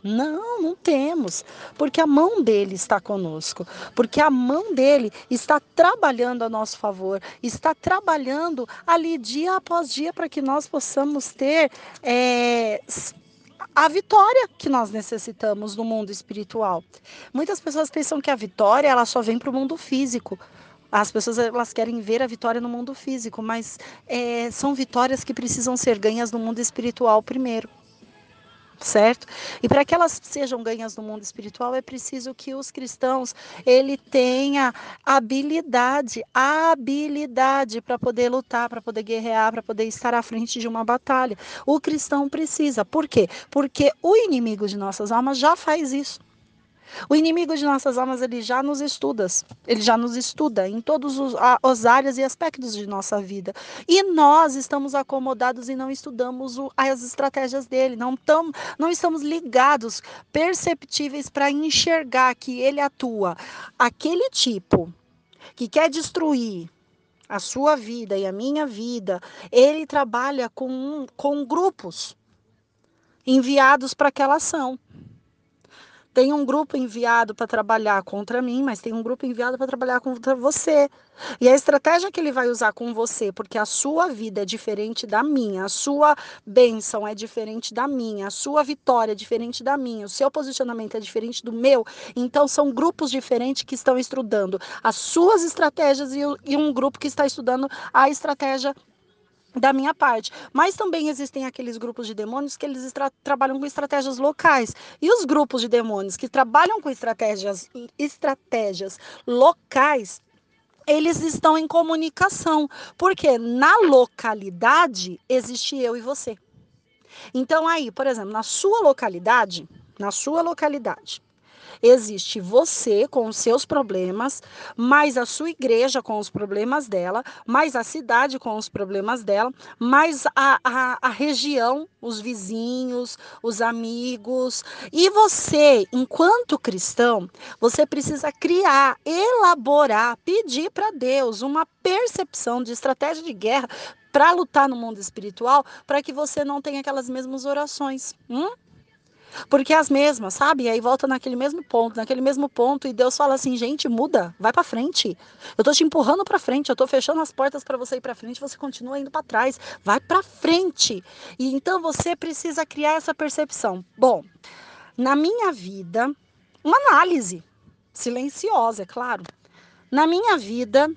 [SPEAKER 1] Não, não temos, porque a mão dele está conosco, porque a mão dele está trabalhando a nosso favor, está trabalhando ali dia após dia para que nós possamos ter é, a vitória que nós necessitamos no mundo espiritual. Muitas pessoas pensam que a vitória ela só vem para o mundo físico. As pessoas elas querem ver a vitória no mundo físico, mas é, são vitórias que precisam ser ganhas no mundo espiritual primeiro certo? E para que elas sejam ganhas no mundo espiritual é preciso que os cristãos ele tenha habilidade, habilidade para poder lutar, para poder guerrear, para poder estar à frente de uma batalha. O cristão precisa. Por quê? Porque o inimigo de nossas almas já faz isso. O inimigo de nossas almas, ele já nos estuda, ele já nos estuda em todos os, as áreas e aspectos de nossa vida. E nós estamos acomodados e não estudamos o, as estratégias dele, não, tam, não estamos ligados, perceptíveis para enxergar que ele atua. Aquele tipo que quer destruir a sua vida e a minha vida, ele trabalha com, com grupos enviados para aquela ação. Tem um grupo enviado para trabalhar contra mim, mas tem um grupo enviado para trabalhar contra você. E a estratégia que ele vai usar com você, porque a sua vida é diferente da minha, a sua bênção é diferente da minha, a sua vitória é diferente da minha, o seu posicionamento é diferente do meu. Então, são grupos diferentes que estão estudando as suas estratégias e um grupo que está estudando a estratégia da minha parte. Mas também existem aqueles grupos de demônios que eles trabalham com estratégias locais. E os grupos de demônios que trabalham com estratégias, estratégias locais, eles estão em comunicação, porque na localidade existe eu e você. Então aí, por exemplo, na sua localidade, na sua localidade, Existe você com os seus problemas, mais a sua igreja com os problemas dela, mais a cidade com os problemas dela, mais a, a, a região, os vizinhos, os amigos. E você, enquanto cristão, você precisa criar, elaborar, pedir para Deus uma percepção de estratégia de guerra para lutar no mundo espiritual, para que você não tenha aquelas mesmas orações. Hum? Porque as mesmas, sabe? E aí volta naquele mesmo ponto, naquele mesmo ponto, e Deus fala assim: gente, muda, vai para frente. Eu tô te empurrando para frente, eu tô fechando as portas para você ir para frente, você continua indo para trás. Vai para frente. E então você precisa criar essa percepção. Bom, na minha vida, uma análise silenciosa, é claro. Na minha vida,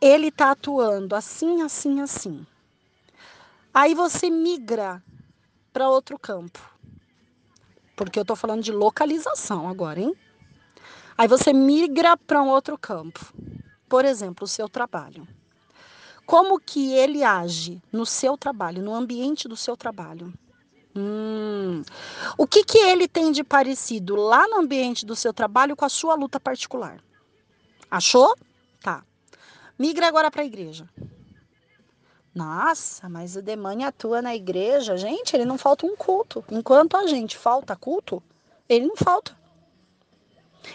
[SPEAKER 1] ele está atuando assim, assim, assim. Aí você migra para outro campo. Porque eu estou falando de localização agora, hein? Aí você migra para um outro campo. Por exemplo, o seu trabalho. Como que ele age no seu trabalho, no ambiente do seu trabalho? Hum, o que, que ele tem de parecido lá no ambiente do seu trabalho com a sua luta particular? Achou? Tá. Migra agora para a igreja. Nossa, mas o demônio atua na igreja. Gente, ele não falta um culto. Enquanto a gente falta culto, ele não falta.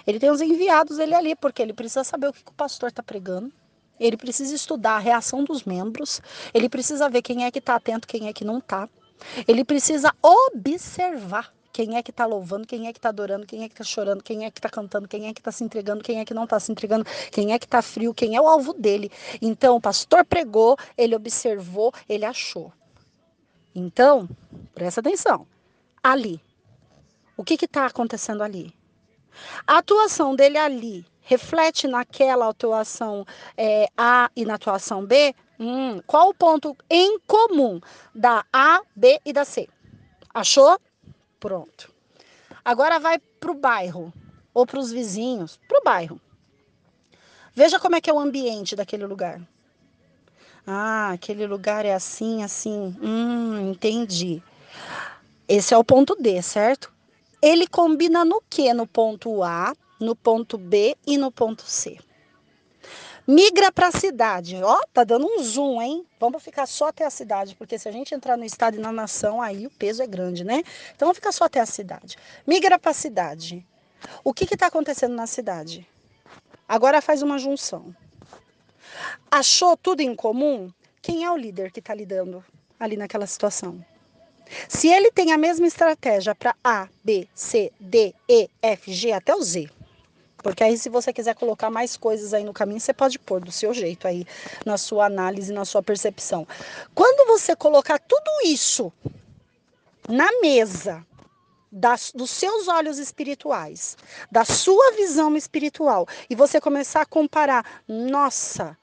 [SPEAKER 1] Ele tem os enviados ele ali, porque ele precisa saber o que, que o pastor está pregando. Ele precisa estudar a reação dos membros. Ele precisa ver quem é que está atento, quem é que não está. Ele precisa observar quem é que está louvando, quem é que está adorando, quem é que está chorando, quem é que está cantando, quem é que está se entregando, quem é que não está se entregando, quem é que está frio, quem é o alvo dele. Então, o pastor pregou, ele observou, ele achou. Então, presta atenção. Ali, o que está acontecendo ali? A atuação dele ali reflete naquela atuação é, A e na atuação B? Hum, qual o ponto em comum da A, B e da C? Achou? Pronto. Agora vai para o bairro ou para os vizinhos, para o bairro. Veja como é que é o ambiente daquele lugar. Ah, aquele lugar é assim, assim. Hum, entendi. Esse é o ponto D, certo? Ele combina no que? No ponto A, no ponto B e no ponto C. Migra para a cidade. Ó, tá dando um zoom, hein? Vamos ficar só até a cidade, porque se a gente entrar no estado e na nação, aí o peso é grande, né? Então vamos ficar só até a cidade. Migra para a cidade. O que está acontecendo na cidade? Agora faz uma junção. Achou tudo em comum? Quem é o líder que está lidando ali naquela situação? Se ele tem a mesma estratégia para A, B, C, D, E, F, G até o Z, porque aí, se você quiser colocar mais coisas aí no caminho, você pode pôr do seu jeito aí, na sua análise, na sua percepção. Quando você colocar tudo isso na mesa das, dos seus olhos espirituais, da sua visão espiritual, e você começar a comparar, nossa,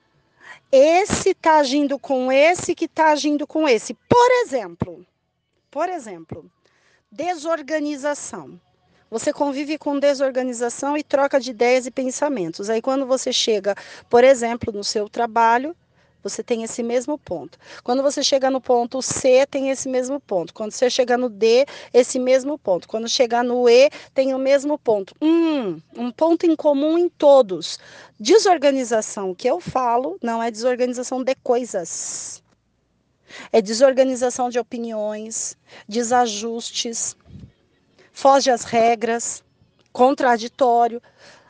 [SPEAKER 1] esse está agindo com esse que está agindo com esse. Por exemplo, por exemplo, desorganização. Você convive com desorganização e troca de ideias e pensamentos. Aí, quando você chega, por exemplo, no seu trabalho, você tem esse mesmo ponto. Quando você chega no ponto C, tem esse mesmo ponto. Quando você chega no D, esse mesmo ponto. Quando chegar no E, tem o mesmo ponto. Hum, um ponto em comum em todos. Desorganização que eu falo não é desorganização de coisas. É desorganização de opiniões, desajustes, foge às regras, contraditório.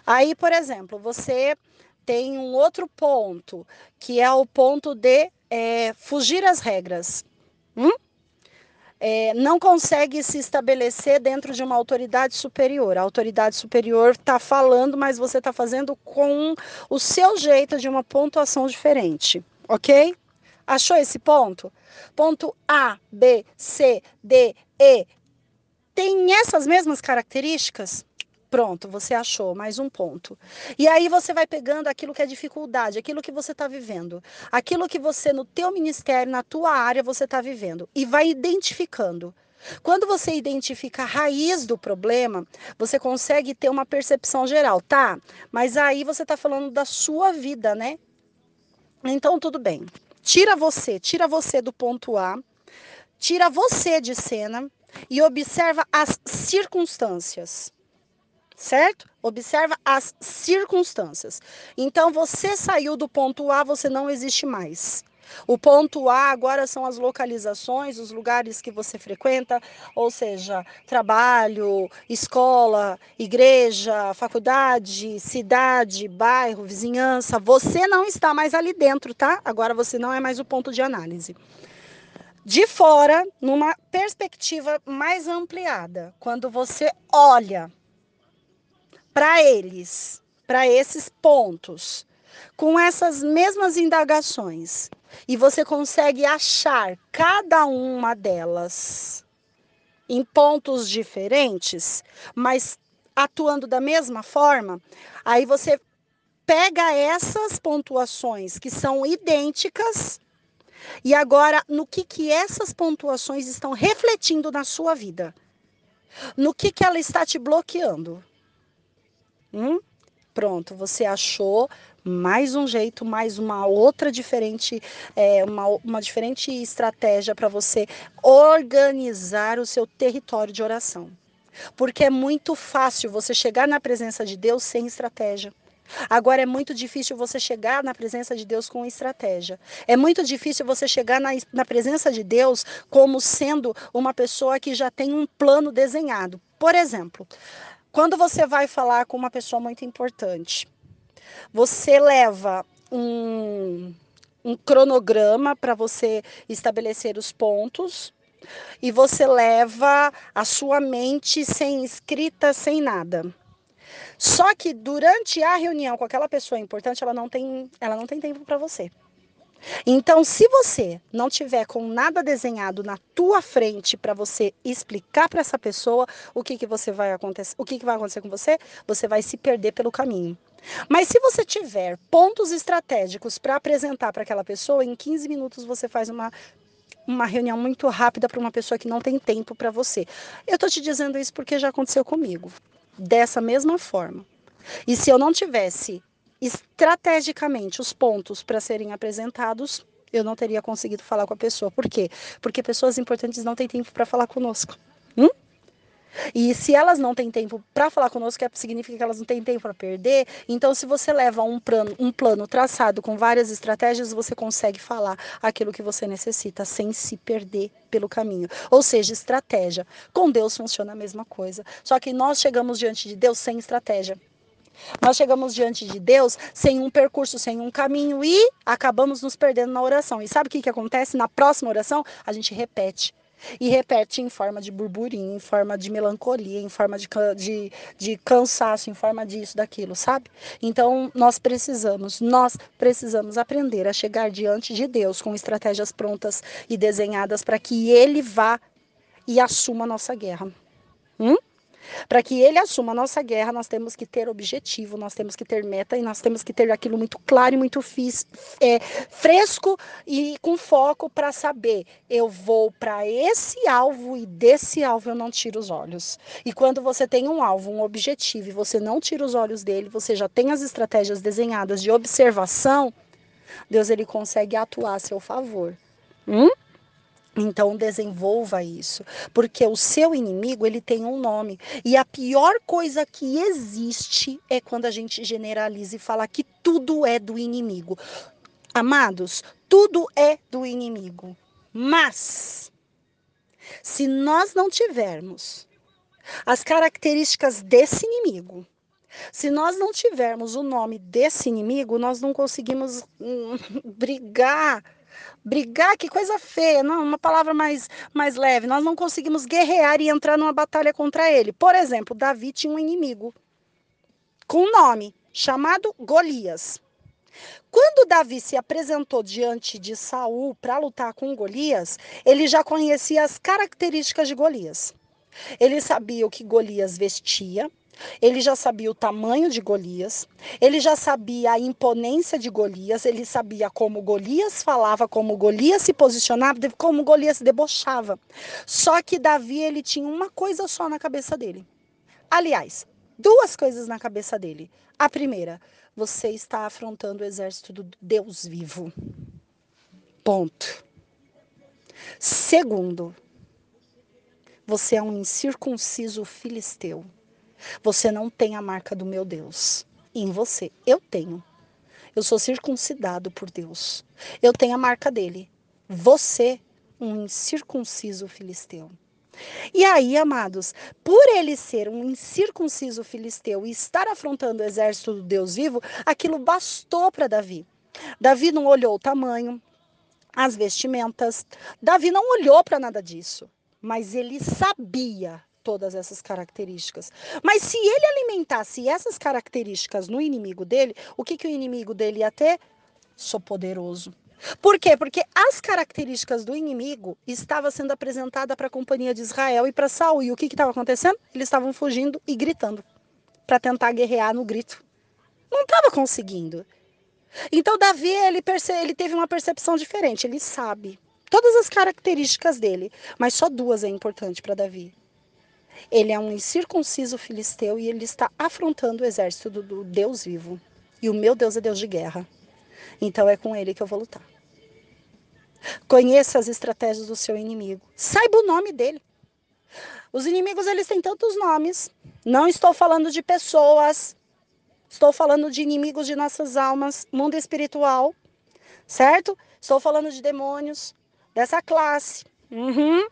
[SPEAKER 1] Aí, por exemplo, você tem um outro ponto, que é o ponto de é, fugir às regras. Hum? É, não consegue se estabelecer dentro de uma autoridade superior. A autoridade superior está falando, mas você está fazendo com o seu jeito de uma pontuação diferente, ok? Achou esse ponto? Ponto A, B, C, D, E. Tem essas mesmas características? Pronto, você achou mais um ponto. E aí você vai pegando aquilo que é dificuldade, aquilo que você está vivendo, aquilo que você no teu ministério, na tua área você está vivendo e vai identificando. Quando você identifica a raiz do problema, você consegue ter uma percepção geral, tá? Mas aí você está falando da sua vida, né? Então tudo bem. Tira você, tira você do ponto A, tira você de cena e observa as circunstâncias certo? Observa as circunstâncias. Então, você saiu do ponto A, você não existe mais. O ponto A agora são as localizações, os lugares que você frequenta, ou seja, trabalho, escola, igreja, faculdade, cidade, bairro, vizinhança. Você não está mais ali dentro, tá? Agora você não é mais o ponto de análise. De fora, numa perspectiva mais ampliada, quando você olha para eles, para esses pontos, com essas mesmas indagações, e você consegue achar cada uma delas em pontos diferentes, mas atuando da mesma forma, aí você pega essas pontuações que são idênticas e agora no que que essas pontuações estão refletindo na sua vida? No que que ela está te bloqueando? Hum? Pronto, você achou mais um jeito, mais uma outra diferente, é, uma, uma diferente estratégia para você organizar o seu território de oração. Porque é muito fácil você chegar na presença de Deus sem estratégia. Agora é muito difícil você chegar na presença de Deus com estratégia. É muito difícil você chegar na, na presença de Deus como sendo uma pessoa que já tem um plano desenhado. Por exemplo, quando você vai falar com uma pessoa muito importante, você leva um, um cronograma para você estabelecer os pontos e você leva a sua mente sem escrita, sem nada. Só que durante a reunião com aquela pessoa importante, ela não tem, ela não tem tempo para você. Então, se você não tiver com nada desenhado na tua frente para você explicar para essa pessoa o que, que você vai acontecer, o que, que vai acontecer com você, você vai se perder pelo caminho. Mas se você tiver pontos estratégicos para apresentar para aquela pessoa, em 15 minutos você faz uma uma reunião muito rápida para uma pessoa que não tem tempo para você. Eu estou te dizendo isso porque já aconteceu comigo. Dessa mesma forma. E se eu não tivesse estrategicamente os pontos para serem apresentados, eu não teria conseguido falar com a pessoa. Por quê? Porque pessoas importantes não têm tempo para falar conosco. Hum? E se elas não têm tempo para falar conosco, significa que elas não têm tempo para perder. Então, se você leva um plano, um plano traçado com várias estratégias, você consegue falar aquilo que você necessita sem se perder pelo caminho. Ou seja, estratégia. Com Deus funciona a mesma coisa. Só que nós chegamos diante de Deus sem estratégia. Nós chegamos diante de Deus sem um percurso, sem um caminho e acabamos nos perdendo na oração. E sabe o que, que acontece? Na próxima oração, a gente repete. E repete em forma de burburinho, em forma de melancolia, em forma de, de, de cansaço, em forma disso, daquilo, sabe? Então, nós precisamos, nós precisamos aprender a chegar diante de Deus com estratégias prontas e desenhadas para que Ele vá e assuma a nossa guerra. Hum? Para que ele assuma a nossa guerra, nós temos que ter objetivo, nós temos que ter meta e nós temos que ter aquilo muito claro e muito é, fresco e com foco para saber, eu vou para esse alvo e desse alvo eu não tiro os olhos. E quando você tem um alvo, um objetivo e você não tira os olhos dele, você já tem as estratégias desenhadas de observação, Deus ele consegue atuar a seu favor. Hum? Então desenvolva isso, porque o seu inimigo ele tem um nome e a pior coisa que existe é quando a gente generaliza e fala que tudo é do inimigo. Amados, tudo é do inimigo. Mas se nós não tivermos as características desse inimigo, se nós não tivermos o nome desse inimigo, nós não conseguimos hum, brigar brigar, que coisa feia, não, uma palavra mais, mais leve. Nós não conseguimos guerrear e entrar numa batalha contra ele. Por exemplo, Davi tinha um inimigo com nome chamado Golias. Quando Davi se apresentou diante de Saul para lutar com Golias, ele já conhecia as características de Golias. Ele sabia o que Golias vestia, ele já sabia o tamanho de Golias, ele já sabia a imponência de Golias, ele sabia como Golias falava, como Golias se posicionava, como Golias se debochava. Só que Davi ele tinha uma coisa só na cabeça dele. Aliás, duas coisas na cabeça dele. A primeira, você está afrontando o exército do Deus vivo. Ponto. Segundo, você é um incircunciso filisteu. Você não tem a marca do meu Deus em você. Eu tenho. Eu sou circuncidado por Deus. Eu tenho a marca dele. Você, um incircunciso filisteu. E aí, amados, por ele ser um incircunciso filisteu e estar afrontando o exército do Deus vivo, aquilo bastou para Davi. Davi não olhou o tamanho, as vestimentas. Davi não olhou para nada disso, mas ele sabia todas essas características. Mas se ele alimentasse essas características no inimigo dele, o que, que o inimigo dele ia ter? Sou poderoso. Por quê? Porque as características do inimigo estavam sendo apresentadas para a companhia de Israel e para Saul. E o que estava acontecendo? Eles estavam fugindo e gritando para tentar guerrear no grito. Não estava conseguindo. Então Davi ele, perce... ele teve uma percepção diferente. Ele sabe todas as características dele, mas só duas é importante para Davi. Ele é um incircunciso filisteu e ele está afrontando o exército do, do Deus vivo. E o meu Deus é Deus de guerra. Então é com ele que eu vou lutar. Conheça as estratégias do seu inimigo. Saiba o nome dele. Os inimigos eles têm tantos nomes. Não estou falando de pessoas. Estou falando de inimigos de nossas almas, mundo espiritual, certo? Estou falando de demônios dessa classe. Uhum.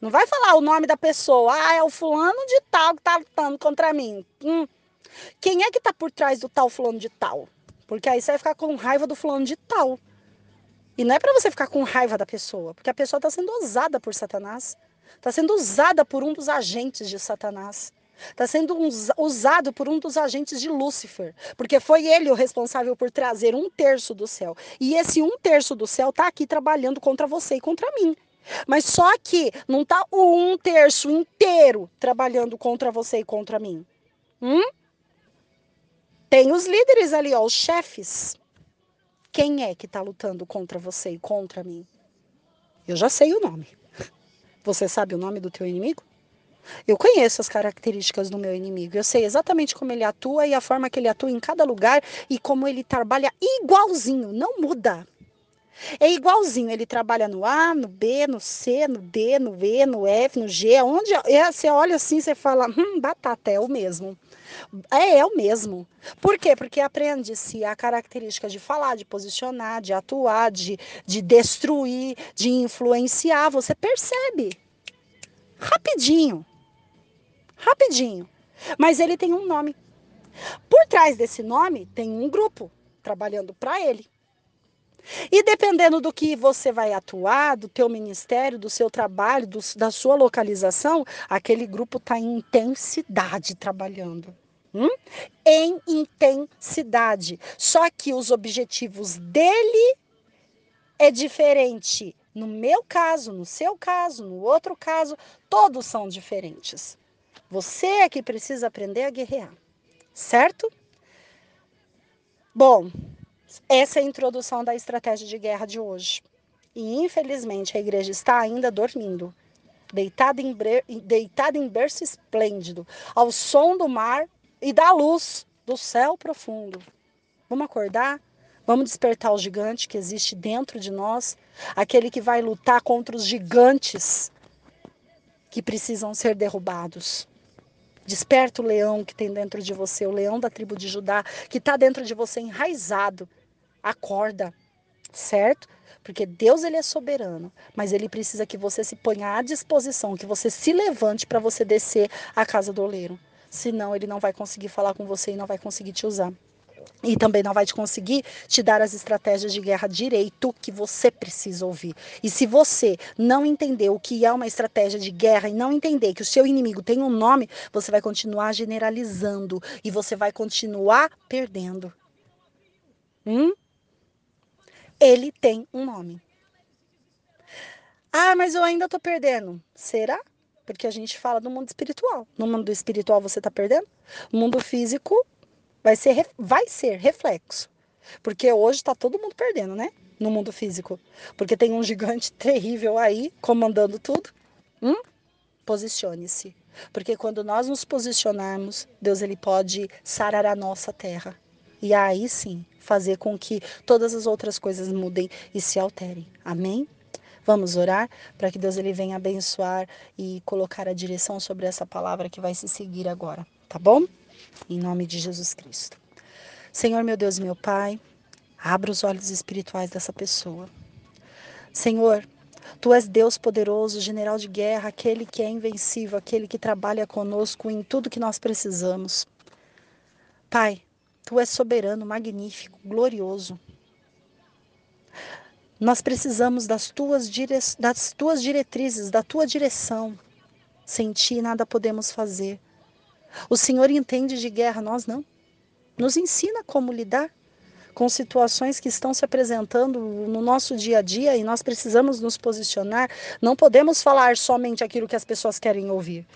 [SPEAKER 1] Não vai falar o nome da pessoa. Ah, é o fulano de tal que tá lutando contra mim. Hum. Quem é que tá por trás do tal fulano de tal? Porque aí você vai ficar com raiva do fulano de tal. E não é para você ficar com raiva da pessoa, porque a pessoa está sendo usada por Satanás. Está sendo usada por um dos agentes de Satanás. Está sendo usado por um dos agentes de Lúcifer, porque foi ele o responsável por trazer um terço do céu. E esse um terço do céu está aqui trabalhando contra você e contra mim. Mas só que não está o um terço inteiro trabalhando contra você e contra mim. Hum? Tem os líderes ali, ó, os chefes. Quem é que está lutando contra você e contra mim? Eu já sei o nome. Você sabe o nome do teu inimigo? Eu conheço as características do meu inimigo. Eu sei exatamente como ele atua e a forma que ele atua em cada lugar e como ele trabalha igualzinho, não muda. É igualzinho, ele trabalha no A, no B, no C, no D, no E, no F, no G, onde é, você olha assim, você fala, hum, batata, é o mesmo. É, é o mesmo. Por quê? Porque aprende-se a característica de falar, de posicionar, de atuar, de, de destruir, de influenciar. Você percebe. Rapidinho. Rapidinho. Mas ele tem um nome. Por trás desse nome tem um grupo trabalhando para ele. E dependendo do que você vai atuar, do teu ministério, do seu trabalho, do, da sua localização, aquele grupo está em intensidade trabalhando. Hum? Em intensidade. Só que os objetivos dele é diferente. No meu caso, no seu caso, no outro caso, todos são diferentes. Você é que precisa aprender a guerrear, certo? Bom, essa é a introdução da estratégia de guerra de hoje. E infelizmente a igreja está ainda dormindo, deitada em, deitada em berço esplêndido, ao som do mar e da luz do céu profundo. Vamos acordar? Vamos despertar o gigante que existe dentro de nós, aquele que vai lutar contra os gigantes que precisam ser derrubados. Desperta o leão que tem dentro de você, o leão da tribo de Judá, que está dentro de você enraizado. Acorda, certo? Porque Deus ele é soberano, mas ele precisa que você se ponha à disposição, que você se levante para você descer a casa do oleiro. Senão ele não vai conseguir falar com você e não vai conseguir te usar. E também não vai te conseguir te dar as estratégias de guerra direito que você precisa ouvir. E se você não entender o que é uma estratégia de guerra e não entender que o seu inimigo tem um nome, você vai continuar generalizando e você vai continuar perdendo. Hum? Ele tem um nome. Ah, mas eu ainda estou perdendo. Será? Porque a gente fala do mundo espiritual. No mundo espiritual você está perdendo? No mundo físico vai ser, vai ser reflexo. Porque hoje está todo mundo perdendo, né? No mundo físico. Porque tem um gigante terrível aí comandando tudo. Hum? Posicione-se. Porque quando nós nos posicionarmos, Deus ele pode sarar a nossa terra. E aí sim, fazer com que todas as outras coisas mudem e se alterem. Amém? Vamos orar para que Deus ele venha abençoar e colocar a direção sobre essa palavra que vai se seguir agora, tá bom? Em nome de Jesus Cristo. Senhor, meu Deus meu Pai, abra os olhos espirituais dessa pessoa. Senhor, Tu és Deus poderoso, general de guerra, aquele que é invencível, aquele que trabalha conosco em tudo que nós precisamos. Pai, Tu és soberano, magnífico, glorioso. Nós precisamos das tuas, dire... das tuas diretrizes, da tua direção. Sem ti nada podemos fazer. O Senhor entende de guerra, nós não. Nos ensina como lidar com situações que estão se apresentando no nosso dia a dia e nós precisamos nos posicionar. Não podemos falar somente aquilo que as pessoas querem ouvir.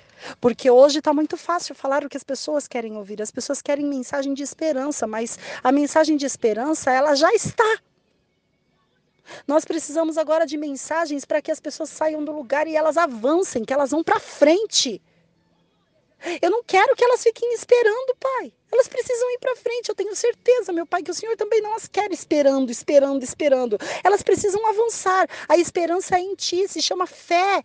[SPEAKER 1] Porque hoje está muito fácil falar o que as pessoas querem ouvir. As pessoas querem mensagem de esperança, mas a mensagem de esperança, ela já está. Nós precisamos agora de mensagens para que as pessoas saiam do lugar e elas avancem, que elas vão para frente. Eu não quero que elas fiquem esperando, pai. Elas precisam ir para frente. Eu tenho certeza, meu pai, que o Senhor também não as quer esperando, esperando, esperando. Elas precisam avançar. A esperança é em ti, se chama fé.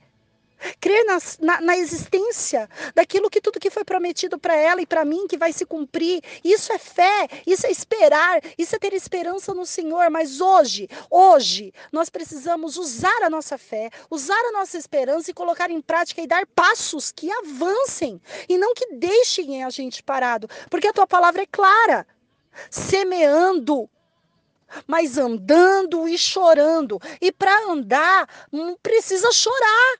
[SPEAKER 1] Crer na, na, na, existência daquilo que tudo que foi prometido para ela e para mim que vai se cumprir. Isso é fé, isso é esperar, isso é ter esperança no Senhor. Mas hoje, hoje, nós precisamos usar a nossa fé, usar a nossa esperança e colocar em prática e dar passos que avancem e não que deixem a gente parado. Porque a tua palavra é clara. Semeando mas andando e chorando. E para andar, não precisa chorar.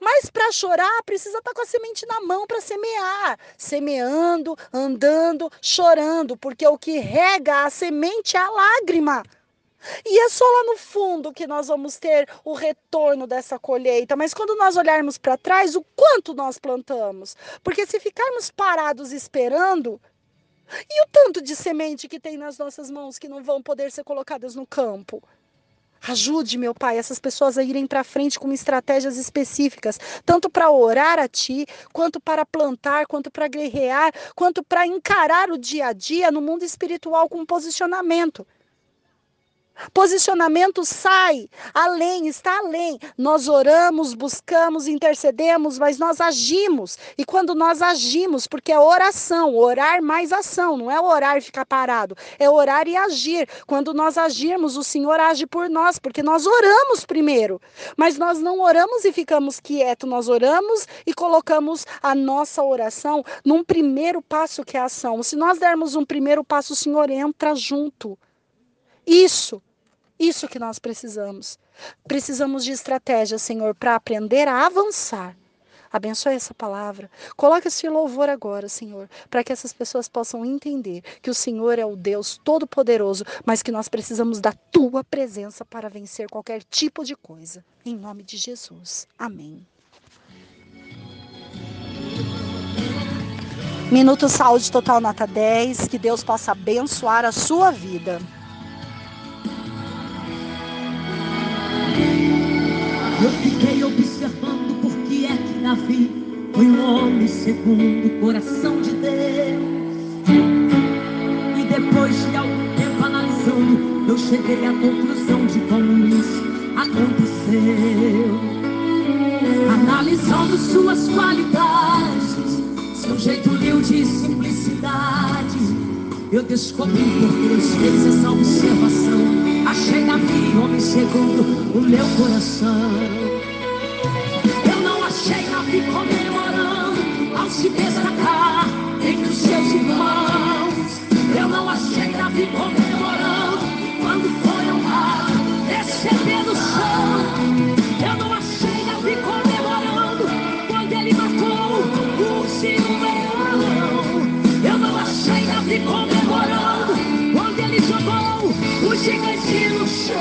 [SPEAKER 1] Mas para chorar, precisa estar tá com a semente na mão para semear. Semeando, andando, chorando, porque o que rega a semente é a lágrima. E é só lá no fundo que nós vamos ter o retorno dessa colheita. Mas quando nós olharmos para trás, o quanto nós plantamos? Porque se ficarmos parados esperando, e o tanto de semente que tem nas nossas mãos que não vão poder ser colocadas no campo? Ajude, meu Pai, essas pessoas a irem para frente com estratégias específicas, tanto para orar a Ti, quanto para plantar, quanto para guerrear, quanto para encarar o dia a dia no mundo espiritual com posicionamento. Posicionamento sai além, está além. Nós oramos, buscamos, intercedemos, mas nós agimos. E quando nós agimos, porque é oração, orar mais ação, não é orar e ficar parado, é orar e agir. Quando nós agirmos, o Senhor age por nós, porque nós oramos primeiro. Mas nós não oramos e ficamos quietos, nós oramos e colocamos a nossa oração num primeiro passo que é a ação. Se nós dermos um primeiro passo, o Senhor entra junto. Isso, isso que nós precisamos. Precisamos de estratégia, Senhor, para aprender a avançar. Abençoe essa palavra. Coloque esse louvor agora, Senhor, para que essas pessoas possam entender que o Senhor é o Deus Todo-Poderoso, mas que nós precisamos da tua presença para vencer qualquer tipo de coisa. Em nome de Jesus. Amém. Minuto Saúde Total Nota 10. Que Deus possa abençoar a sua vida.
[SPEAKER 2] Eu fiquei observando por que é que Davi foi um homem segundo o coração de Deus. E depois de algum tempo analisando, eu cheguei à conclusão de como isso aconteceu. Analisando suas qualidades, seu jeito humilde e simplicidade, eu descobri por Deus fez essa observação. Achei Davi, homem segundo o meu coração. Eu não achei Davi comemorando ao se destacar entre os seus irmãos. Eu não achei Davi comemorando quando foi honrado, recebendo o chão. Chão.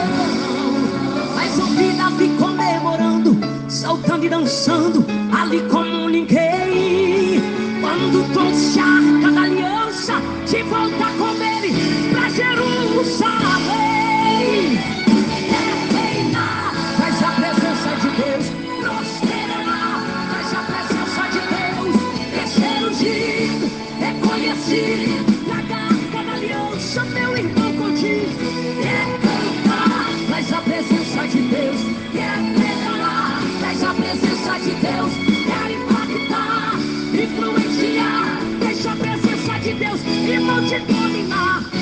[SPEAKER 2] Mas ouvi Davi comemorando, saltando e dançando ali como ninguém. Quando trouxe a arca da aliança, de volta Deus e não te dominar.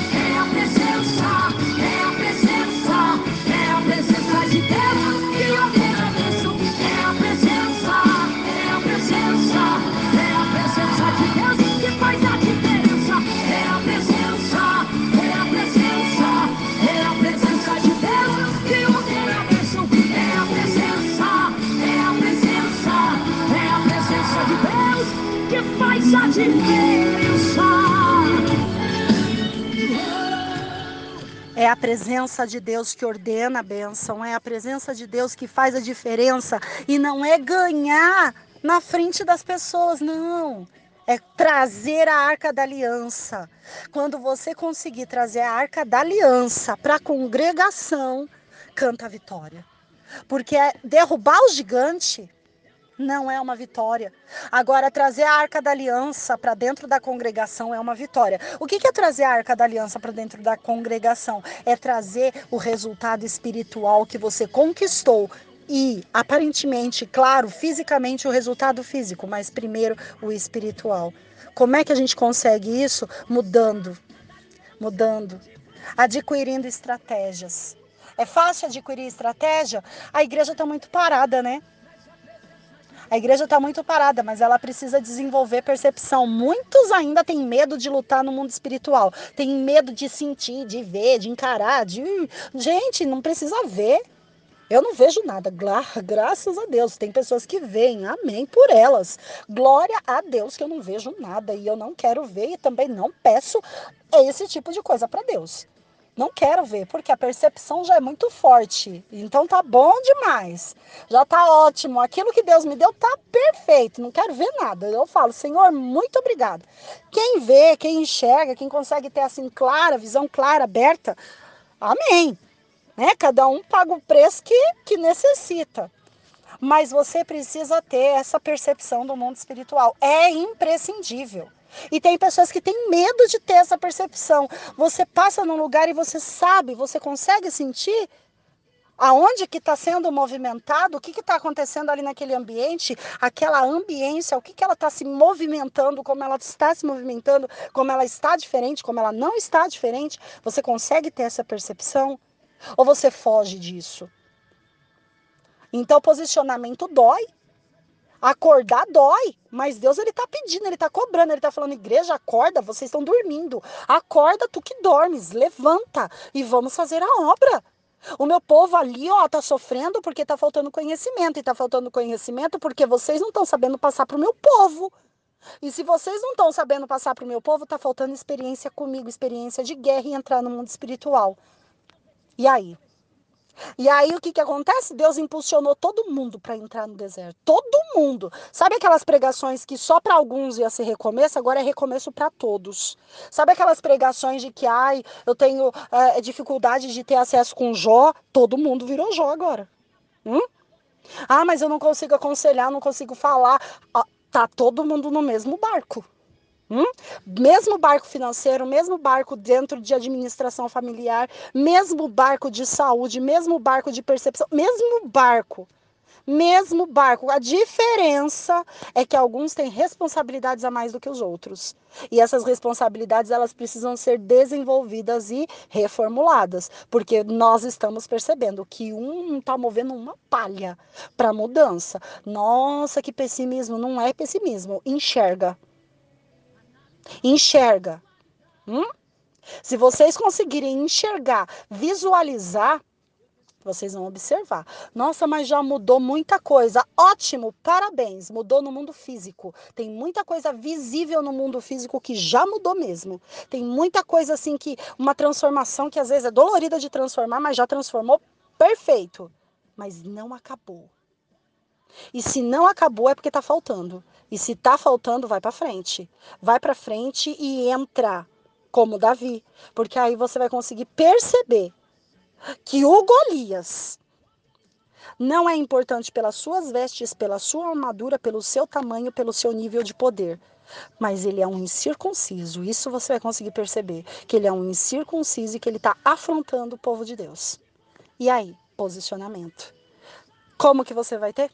[SPEAKER 2] É a presença de Deus que ordena a bênção, é a presença de Deus que faz a diferença
[SPEAKER 1] e não é ganhar na frente das pessoas, não. É trazer a arca da aliança. Quando você conseguir trazer a arca da aliança para a congregação, canta a vitória. Porque é derrubar o gigante não é uma vitória. Agora, trazer a arca da aliança para dentro da congregação é uma vitória. O que é trazer a arca da aliança para dentro da congregação? É trazer o resultado espiritual que você conquistou. E, aparentemente, claro, fisicamente o resultado físico, mas primeiro o espiritual. Como é que a gente consegue isso? Mudando, mudando, adquirindo estratégias. É fácil adquirir estratégia? A igreja está muito parada, né? A igreja está muito parada, mas ela precisa desenvolver percepção. Muitos ainda têm medo de lutar no mundo espiritual. Tem medo de sentir, de ver, de encarar. De... Gente, não precisa ver. Eu não vejo nada, Gra graças a Deus. Tem pessoas que veem, amém por elas. Glória a Deus que eu não vejo nada e eu não quero ver e também não peço esse tipo de coisa para Deus. Não quero ver, porque a percepção já é muito forte. Então tá bom demais. Já tá ótimo. Aquilo que Deus me deu tá perfeito. Não quero ver nada. Eu falo, Senhor, muito obrigado. Quem vê, quem enxerga, quem consegue ter assim clara, visão clara, aberta, amém. Né? Cada um paga o preço que, que necessita. Mas você precisa ter essa percepção do mundo espiritual. É imprescindível. E tem pessoas que têm medo de ter essa percepção. Você passa num lugar e você sabe, você consegue sentir aonde que está sendo movimentado, o que está acontecendo ali naquele ambiente, aquela ambiência, o que, que ela está se movimentando, como ela está se movimentando, como ela está diferente, como ela não está diferente. Você consegue ter essa percepção? Ou você foge disso? Então, posicionamento dói. Acordar dói, mas Deus ele tá pedindo, ele tá cobrando, ele tá falando: "Igreja, acorda, vocês estão dormindo. Acorda tu que dormes, levanta e vamos fazer a obra". O meu povo ali, ó, tá sofrendo porque tá faltando conhecimento e tá faltando conhecimento porque vocês não estão sabendo passar pro meu povo. E se vocês não estão sabendo passar pro meu povo, tá faltando experiência comigo, experiência de guerra e entrar no mundo espiritual. E aí? E aí o que, que acontece? Deus impulsionou todo mundo para entrar no deserto. Todo mundo. Sabe aquelas pregações que só para alguns ia ser recomeço, agora é recomeço para todos. Sabe aquelas pregações de que, ai, eu tenho é, dificuldade de ter acesso com Jó? Todo mundo virou Jó agora. Hum? Ah, mas eu não consigo aconselhar, não consigo falar. Ah, tá todo mundo no mesmo barco. Hum? Mesmo barco financeiro, mesmo barco dentro de administração familiar, mesmo barco de saúde, mesmo barco de percepção, mesmo barco. Mesmo barco. A diferença é que alguns têm responsabilidades a mais do que os outros. E essas responsabilidades elas precisam ser desenvolvidas e reformuladas, porque nós estamos percebendo que um está movendo uma palha para mudança. Nossa, que pessimismo! Não é pessimismo, enxerga enxerga. Hum? Se vocês conseguirem enxergar, visualizar, vocês vão observar. Nossa, mas já mudou muita coisa. Ótimo, parabéns. Mudou no mundo físico. Tem muita coisa visível no mundo físico que já mudou mesmo. Tem muita coisa assim que uma transformação que às vezes é dolorida de transformar, mas já transformou perfeito. Mas não acabou. E se não acabou é porque está faltando. E se tá faltando, vai para frente. Vai para frente e entra como Davi, porque aí você vai conseguir perceber que o Golias não é importante pelas suas vestes, pela sua armadura, pelo seu tamanho, pelo seu nível de poder. Mas ele é um incircunciso. Isso você vai conseguir perceber. Que ele é um incircunciso e que ele está afrontando o povo de Deus. E aí? Posicionamento. Como que você vai ter?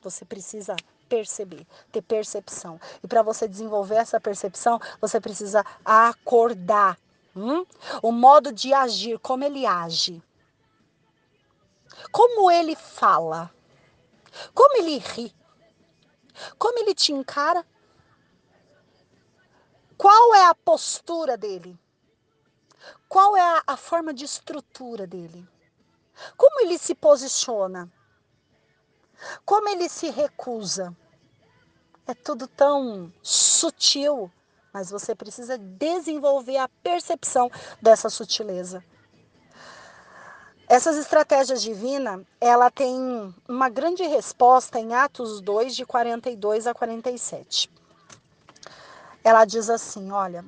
[SPEAKER 1] Você precisa perceber, ter percepção. E para você desenvolver essa percepção, você precisa acordar. Hum? O modo de agir, como ele age. Como ele fala. Como ele ri. Como ele te encara. Qual é a postura dele? Qual é a, a forma de estrutura dele? Como ele se posiciona? Como ele se recusa? É tudo tão sutil, mas você precisa desenvolver a percepção dessa sutileza. Essas estratégias divinas, ela tem uma grande resposta em Atos 2, de 42 a 47. Ela diz assim: olha,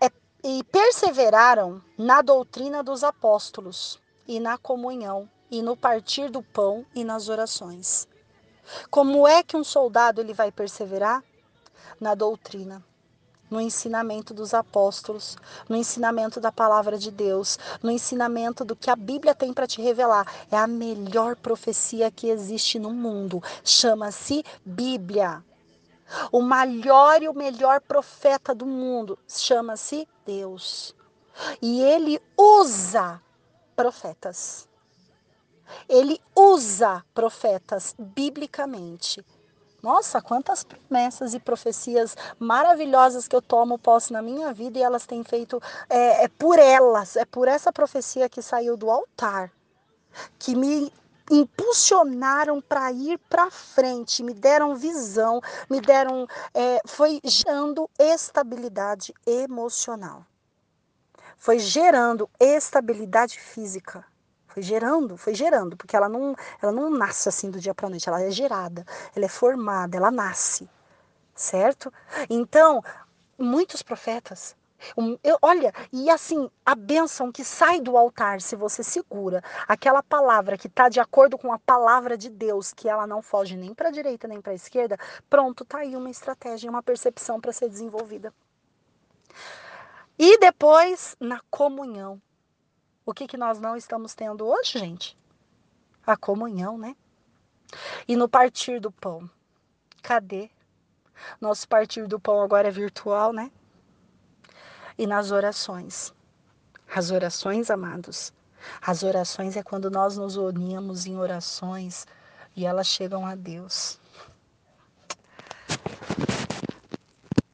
[SPEAKER 1] é, e perseveraram na doutrina dos apóstolos e na comunhão e no partir do pão e nas orações. Como é que um soldado ele vai perseverar? Na doutrina, no ensinamento dos apóstolos, no ensinamento da palavra de Deus, no ensinamento do que a Bíblia tem para te revelar. É a melhor profecia que existe no mundo. Chama-se Bíblia. O maior e o melhor profeta do mundo chama-se Deus. E ele usa profetas. Ele usa profetas biblicamente. Nossa, quantas promessas e profecias maravilhosas que eu tomo posse na minha vida e elas têm feito. É, é por elas, é por essa profecia que saiu do altar, que me impulsionaram para ir para frente, me deram visão, me deram. É, foi gerando estabilidade emocional, foi gerando estabilidade física. Foi gerando, foi gerando, porque ela não, ela não nasce assim do dia para noite, ela é gerada, ela é formada, ela nasce, certo? Então, muitos profetas, eu, olha, e assim, a bênção que sai do altar, se você segura aquela palavra que está de acordo com a palavra de Deus, que ela não foge nem para a direita nem para a esquerda, pronto, tá aí uma estratégia, uma percepção para ser desenvolvida. E depois, na comunhão. O que, que nós não estamos tendo hoje, gente? A comunhão, né? E no partir do pão, cadê? Nosso partir do pão agora é virtual, né? E nas orações. As orações, amados. As orações é quando nós nos unimos em orações e elas chegam a Deus.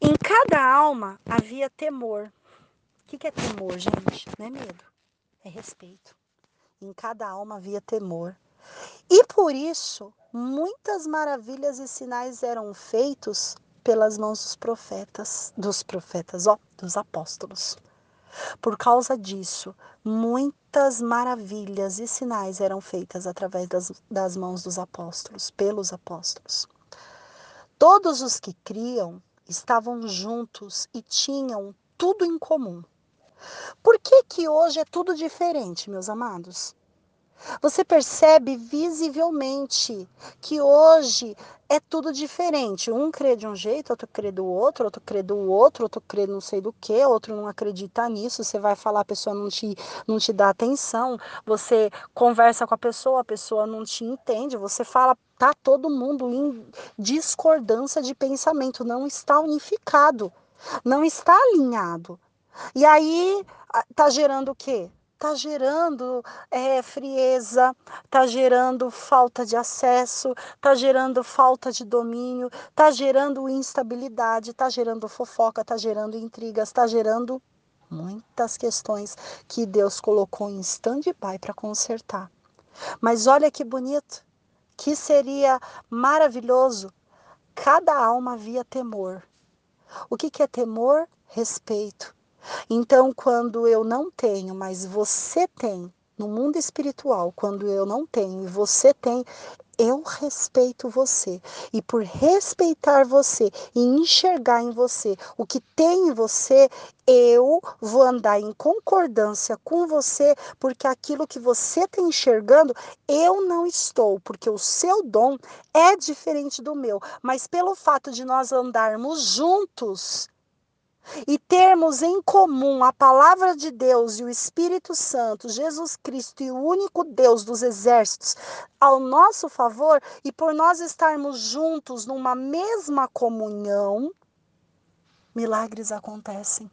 [SPEAKER 1] Em cada alma havia temor. O que é temor, gente? Não é medo é respeito. Em cada alma havia temor. E por isso, muitas maravilhas e sinais eram feitos pelas mãos dos profetas, dos profetas, ó, dos apóstolos. Por causa disso, muitas maravilhas e sinais eram feitas através das, das mãos dos apóstolos, pelos apóstolos. Todos os que criam estavam juntos e tinham tudo em comum. Por que que hoje é tudo diferente, meus amados? Você percebe visivelmente que hoje é tudo diferente. Um crê de um jeito, outro crê do outro, outro crê do outro, outro crê não sei do que, outro não acredita nisso. Você vai falar, a pessoa não te, não te dá atenção. Você conversa com a pessoa, a pessoa não te entende. Você fala, tá todo mundo em discordância de pensamento, não está unificado, não está alinhado. E aí tá gerando o quê? Tá gerando é, frieza, tá gerando falta de acesso, tá gerando falta de domínio, tá gerando instabilidade, tá gerando fofoca, tá gerando intrigas, tá gerando muitas questões que Deus colocou em stand-by para consertar. Mas olha que bonito, que seria maravilhoso. Cada alma havia temor. O que, que é temor? Respeito. Então, quando eu não tenho, mas você tem, no mundo espiritual, quando eu não tenho e você tem, eu respeito você. E por respeitar você e enxergar em você o que tem em você, eu vou andar em concordância com você, porque aquilo que você está enxergando, eu não estou, porque o seu dom é diferente do meu. Mas pelo fato de nós andarmos juntos, e termos em comum a palavra de Deus e o Espírito Santo, Jesus Cristo e o único Deus dos exércitos ao nosso favor, e por nós estarmos juntos numa mesma comunhão, milagres acontecem.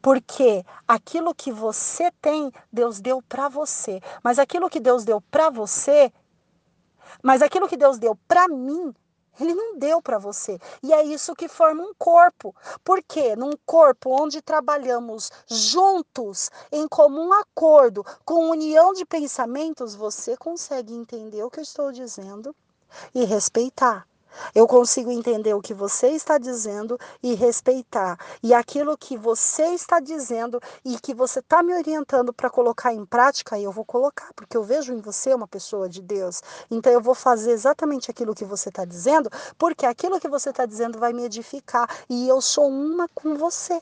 [SPEAKER 1] Porque aquilo que você tem, Deus deu para você. Mas aquilo que Deus deu para você, mas aquilo que Deus deu para mim, ele não deu para você. E é isso que forma um corpo. Porque num corpo onde trabalhamos juntos, em comum acordo, com união de pensamentos, você consegue entender o que eu estou dizendo e respeitar. Eu consigo entender o que você está dizendo e respeitar. E aquilo que você está dizendo e que você está me orientando para colocar em prática, eu vou colocar, porque eu vejo em você uma pessoa de Deus. Então eu vou fazer exatamente aquilo que você está dizendo, porque aquilo que você está dizendo vai me edificar. E eu sou uma com você.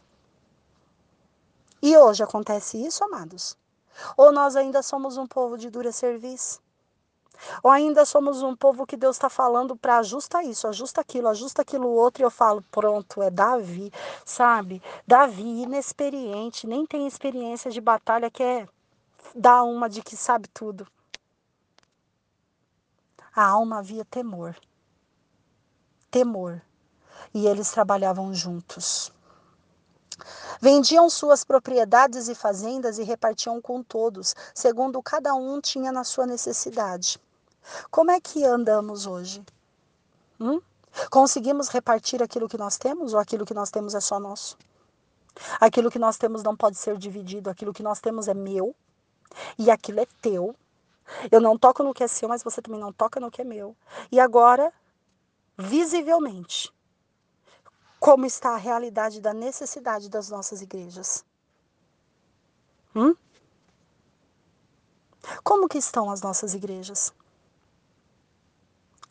[SPEAKER 1] E hoje acontece isso, amados? Ou nós ainda somos um povo de dura serviço? Ou ainda somos um povo que Deus está falando para ajusta isso, ajusta aquilo, ajusta aquilo outro, e eu falo, pronto, é Davi, sabe? Davi, inexperiente, nem tem experiência de batalha, quer dar uma de que sabe tudo. A alma havia temor. Temor. E eles trabalhavam juntos. Vendiam suas propriedades e fazendas e repartiam com todos, segundo cada um tinha na sua necessidade. Como é que andamos hoje? Hum? Conseguimos repartir aquilo que nós temos ou aquilo que nós temos é só nosso? Aquilo que nós temos não pode ser dividido, aquilo que nós temos é meu e aquilo é teu. Eu não toco no que é seu, mas você também não toca no que é meu. E agora, visivelmente, como está a realidade da necessidade das nossas igrejas? Hum? Como que estão as nossas igrejas?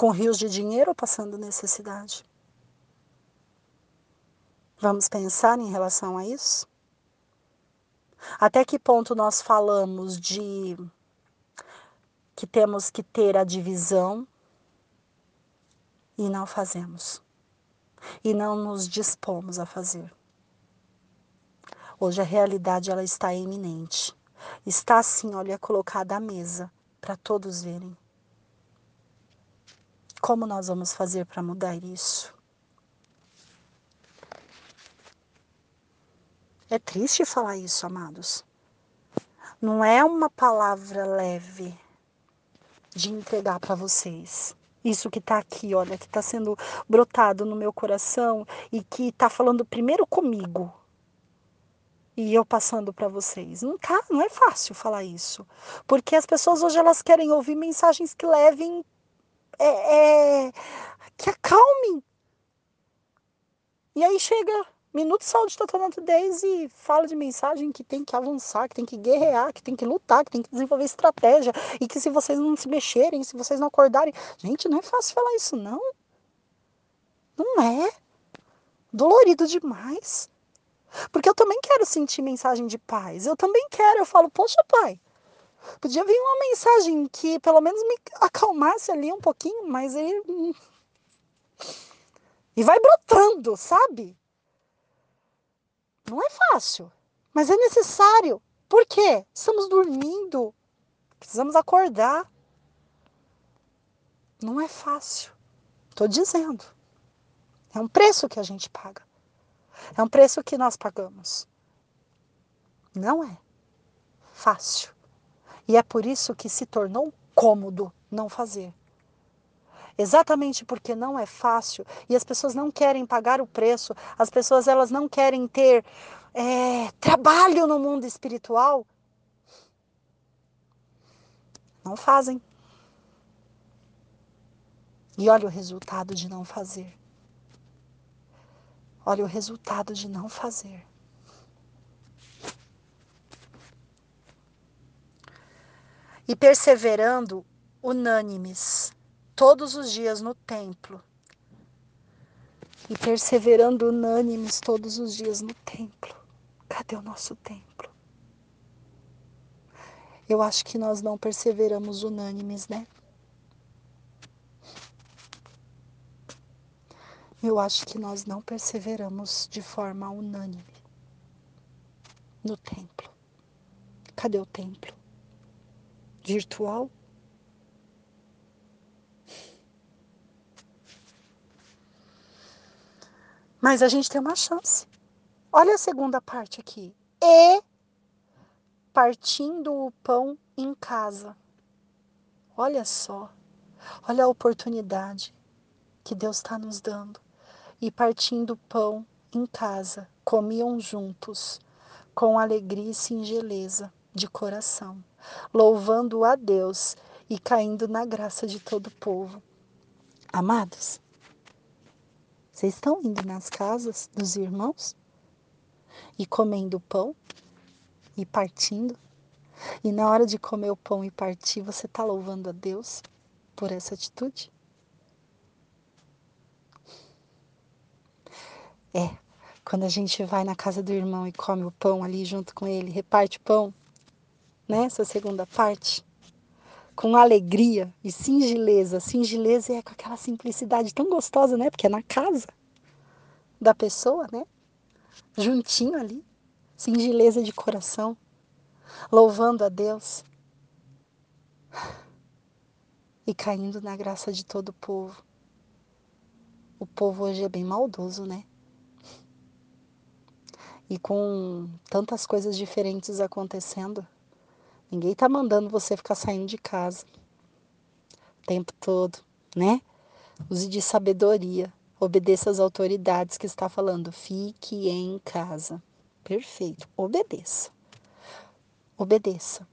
[SPEAKER 1] Com rios de dinheiro passando necessidade. Vamos pensar em relação a isso? Até que ponto nós falamos de que temos que ter a divisão e não fazemos? E não nos dispomos a fazer. Hoje a realidade ela está iminente. Está assim, olha, colocada à mesa para todos verem. Como nós vamos fazer para mudar isso? É triste falar isso, amados. Não é uma palavra leve de entregar para vocês. Isso que está aqui, olha, que está sendo brotado no meu coração e que está falando primeiro comigo e eu passando para vocês. Não tá, não é fácil falar isso, porque as pessoas hoje elas querem ouvir mensagens que levem é, é, que acalmem. E aí chega Minuto Saúde Total Nutidez e fala de mensagem que tem que avançar, que tem que guerrear, que tem que lutar, que tem que desenvolver estratégia e que se vocês não se mexerem, se vocês não acordarem. Gente, não é fácil falar isso, não. Não é. Dolorido demais. Porque eu também quero sentir mensagem de paz. Eu também quero. Eu falo, poxa, pai, podia vir uma mensagem que pelo menos me acalmasse ali um pouquinho, mas ele. Hum, e vai brotando, sabe? Não é fácil, mas é necessário. Por quê? Estamos dormindo. Precisamos acordar. Não é fácil. Estou dizendo. É um preço que a gente paga. É um preço que nós pagamos. Não é fácil. E é por isso que se tornou cômodo não fazer. Exatamente porque não é fácil e as pessoas não querem pagar o preço, as pessoas elas não querem ter é, trabalho no mundo espiritual. Não fazem. E olha o resultado de não fazer. Olha o resultado de não fazer. E perseverando unânimes todos os dias no templo. E perseverando unânimes todos os dias no templo. Cadê o nosso templo? Eu acho que nós não perseveramos unânimes, né? Eu acho que nós não perseveramos de forma unânime no templo. Cadê o templo? Virtual? Mas a gente tem uma chance. Olha a segunda parte aqui. E partindo o pão em casa. Olha só. Olha a oportunidade que Deus está nos dando e partindo pão em casa, comiam juntos, com alegria e singeleza de coração, louvando a Deus e caindo na graça de todo o povo. Amados, vocês estão indo nas casas dos irmãos e comendo pão e partindo? E na hora de comer o pão e partir, você está louvando a Deus por essa atitude? É, quando a gente vai na casa do irmão e come o pão ali junto com ele, reparte o pão, né? Essa segunda parte, com alegria e singeleza. Singeleza é com aquela simplicidade tão gostosa, né? Porque é na casa da pessoa, né? Juntinho ali, singeleza de coração, louvando a Deus e caindo na graça de todo o povo. O povo hoje é bem maldoso, né? e com tantas coisas diferentes acontecendo, ninguém tá mandando você ficar saindo de casa o tempo todo, né? Use de sabedoria, obedeça às autoridades que está falando, fique em casa. Perfeito, obedeça. Obedeça.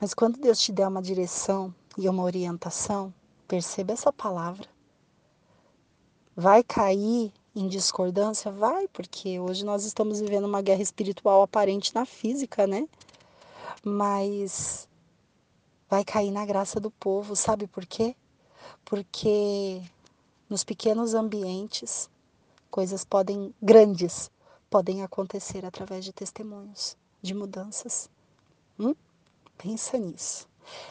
[SPEAKER 1] Mas quando Deus te der uma direção e uma orientação, perceba essa palavra. Vai cair em discordância? Vai, porque hoje nós estamos vivendo uma guerra espiritual aparente na física, né? Mas vai cair na graça do povo, sabe por quê? Porque nos pequenos ambientes, coisas podem, grandes, podem acontecer através de testemunhos, de mudanças. Hum? Pensa nisso.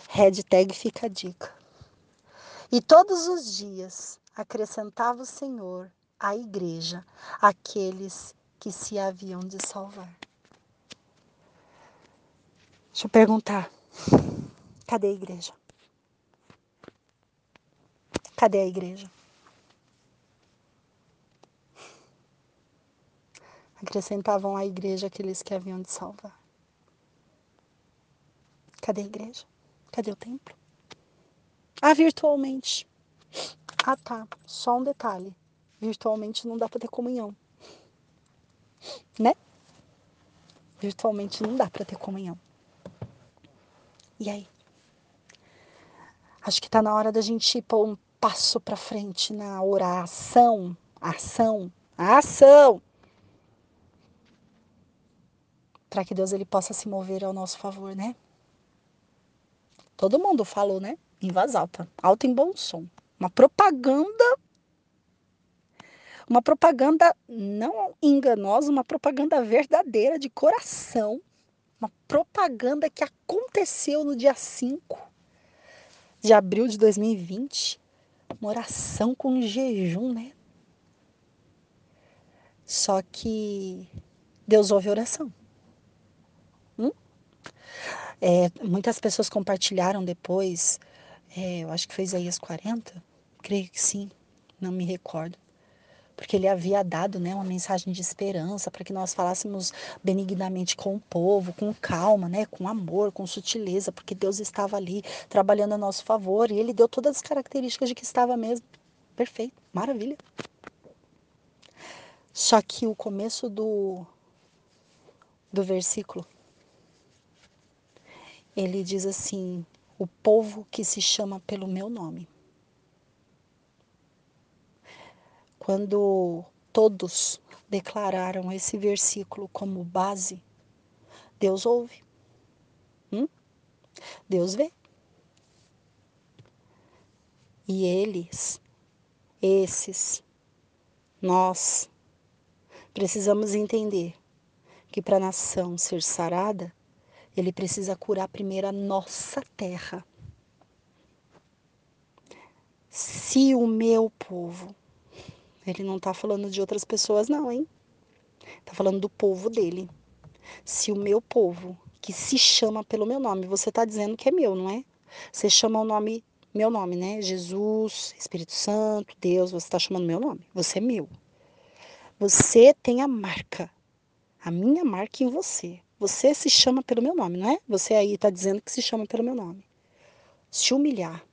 [SPEAKER 1] Hashtag fica a dica. E todos os dias acrescentava o Senhor à igreja aqueles que se haviam de salvar. Deixa eu perguntar: cadê a igreja? Cadê a igreja? Acrescentavam à igreja aqueles que haviam de salvar. Cadê a igreja? Cadê o templo? Ah, virtualmente. Ah, tá. Só um detalhe virtualmente não dá para ter comunhão. Né? Virtualmente não dá para ter comunhão. E aí? Acho que está na hora da gente pôr um passo para frente na oração, ação, ação. para que Deus ele possa se mover ao nosso favor, né? Todo mundo falou, né? Em voz alta, alto em bom som. Uma propaganda uma propaganda não enganosa, uma propaganda verdadeira de coração. Uma propaganda que aconteceu no dia 5 de abril de 2020. Uma oração com jejum, né? Só que Deus ouve oração. Hum? É, muitas pessoas compartilharam depois, é, eu acho que foi Isaías 40, creio que sim, não me recordo porque ele havia dado né, uma mensagem de esperança para que nós falássemos benignamente com o povo, com calma, né, com amor, com sutileza, porque Deus estava ali trabalhando a nosso favor e ele deu todas as características de que estava mesmo. Perfeito, maravilha. Só que o começo do, do versículo, ele diz assim: o povo que se chama pelo meu nome. Quando todos declararam esse versículo como base, Deus ouve. Hum? Deus vê. E eles, esses, nós, precisamos entender que para a nação ser sarada, ele precisa curar primeiro a nossa terra. Se o meu povo ele não está falando de outras pessoas, não, hein? Está falando do povo dele. Se o meu povo, que se chama pelo meu nome, você está dizendo que é meu, não é? Você chama o nome, meu nome, né? Jesus, Espírito Santo, Deus, você está chamando meu nome. Você é meu. Você tem a marca, a minha marca em você. Você se chama pelo meu nome, não é? Você aí está dizendo que se chama pelo meu nome. Se humilhar.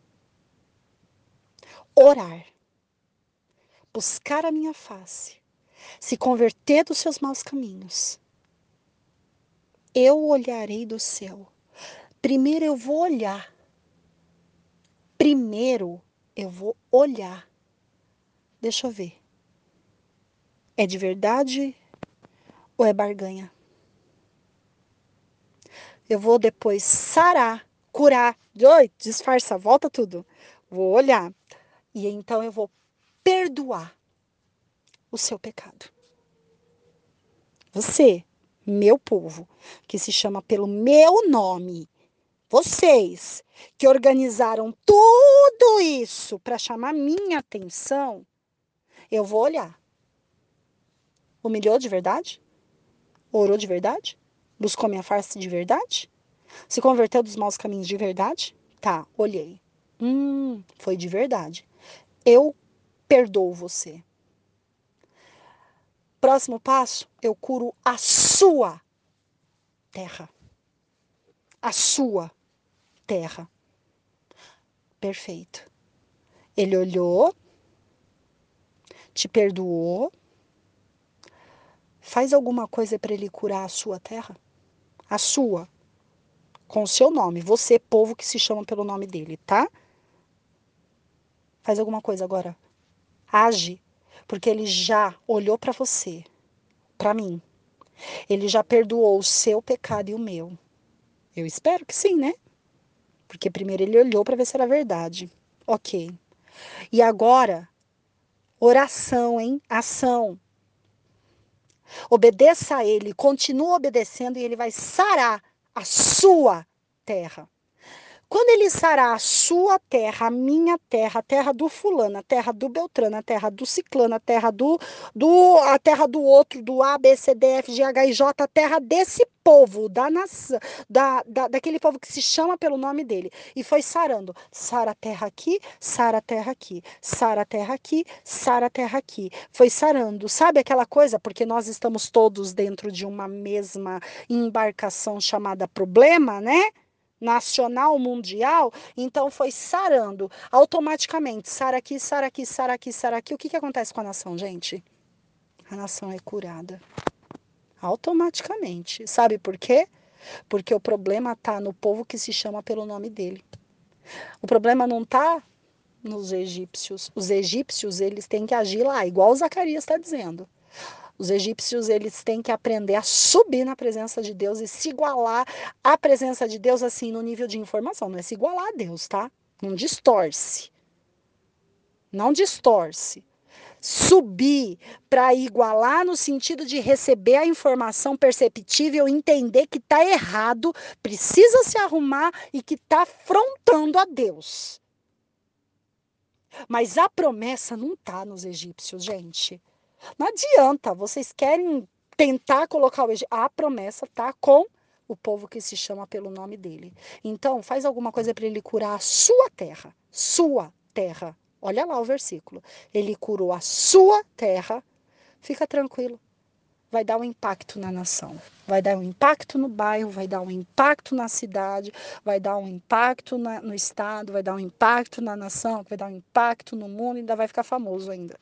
[SPEAKER 1] Orar buscar a minha face, se converter dos seus maus caminhos, eu olharei do céu. Primeiro eu vou olhar. Primeiro eu vou olhar. Deixa eu ver. É de verdade ou é barganha? Eu vou depois sarar, curar. Oi, disfarça, volta tudo. Vou olhar. E então eu vou perdoar o seu pecado. Você, meu povo, que se chama pelo meu nome, vocês que organizaram tudo isso para chamar minha atenção, eu vou olhar. Humilhou de verdade? Orou de verdade? Buscou minha face de verdade? Se converteu dos maus caminhos de verdade? Tá, olhei. Hum, foi de verdade. Eu perdoo você. Próximo passo, eu curo a sua terra. A sua terra. Perfeito. Ele olhou, te perdoou. Faz alguma coisa para ele curar a sua terra? A sua. Com o seu nome. Você, povo que se chama pelo nome dele, tá? Faz alguma coisa agora. Age, porque ele já olhou para você, para mim. Ele já perdoou o seu pecado e o meu. Eu espero que sim, né? Porque primeiro ele olhou para ver se era verdade. Ok. E agora, oração, hein? Ação. Obedeça a ele, continua obedecendo e ele vai sarar a sua terra. Quando ele sarar a sua terra, a minha terra, a terra do fulano, a terra do Beltrano, a terra do Ciclano, a terra do, do a terra do outro, do A, B, C, D, F, G, H, I, J, a terra desse povo, da nação, da, da, daquele povo que se chama pelo nome dele. E foi sarando. Sara a terra aqui, sara a terra aqui, sara a terra aqui, sara a terra aqui. Foi sarando. Sabe aquela coisa? Porque nós estamos todos dentro de uma mesma embarcação chamada problema, né? Nacional, mundial, então foi sarando automaticamente, sara aqui, sara aqui, sara aqui, sara aqui. O que, que acontece com a nação, gente? A nação é curada automaticamente. Sabe por quê? Porque o problema está no povo que se chama pelo nome dele. O problema não está nos egípcios. Os egípcios, eles têm que agir lá, igual o Zacarias está dizendo. Os egípcios, eles têm que aprender a subir na presença de Deus e se igualar à presença de Deus, assim, no nível de informação. Não é se igualar a Deus, tá? Não distorce. Não distorce. Subir para igualar no sentido de receber a informação perceptível, entender que está errado, precisa se arrumar e que está afrontando a Deus. Mas a promessa não está nos egípcios, gente. Não adianta, vocês querem tentar colocar o Egito. A promessa está com o povo que se chama pelo nome dele. Então, faz alguma coisa para ele curar a sua terra. Sua terra. Olha lá o versículo. Ele curou a sua terra. Fica tranquilo. Vai dar um impacto na nação. Vai dar um impacto no bairro, vai dar um impacto na cidade, vai dar um impacto na, no estado, vai dar um impacto na nação, vai dar um impacto no mundo, ainda vai ficar famoso ainda.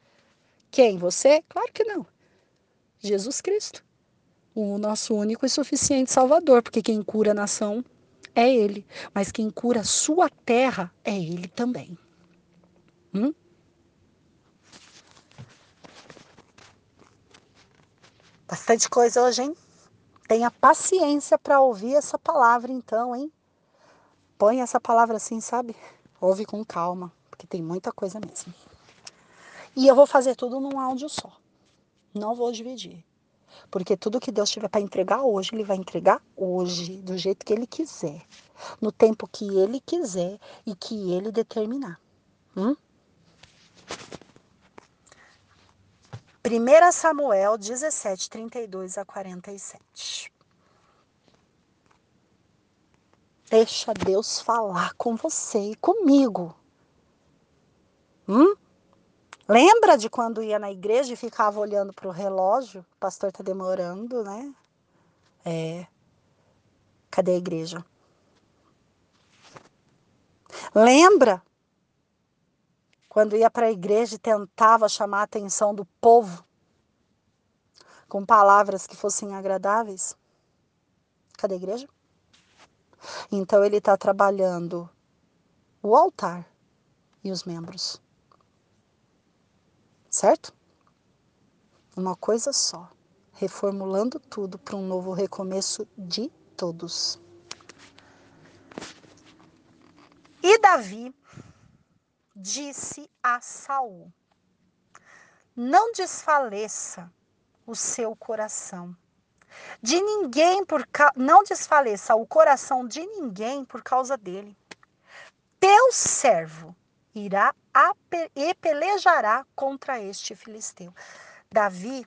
[SPEAKER 1] Quem? Você? Claro que não. Jesus Cristo. O nosso único e suficiente Salvador, porque quem cura a nação é Ele, mas quem cura a sua terra é Ele também. Hum? Bastante coisa hoje, hein? Tenha paciência para ouvir essa palavra, então, hein? Põe essa palavra assim, sabe? Ouve com calma, porque tem muita coisa mesmo. E eu vou fazer tudo num áudio só. Não vou dividir. Porque tudo que Deus tiver para entregar hoje, Ele vai entregar hoje, do jeito que Ele quiser. No tempo que Ele quiser e que Ele determinar. Hum? 1 Samuel 17, 32 a 47. Deixa Deus falar com você e comigo. Hum? Lembra de quando ia na igreja e ficava olhando para o relógio? O pastor está demorando, né? É. Cadê a igreja? Lembra quando ia para a igreja e tentava chamar a atenção do povo com palavras que fossem agradáveis? Cadê a igreja? Então ele está trabalhando o altar e os membros certo? Uma coisa só, reformulando tudo para um novo recomeço de todos. E Davi disse a Saul: Não desfaleça o seu coração. De ninguém por ca... não desfaleça o coração de ninguém por causa dele. Teu servo irá e pelejará contra este filisteu. Davi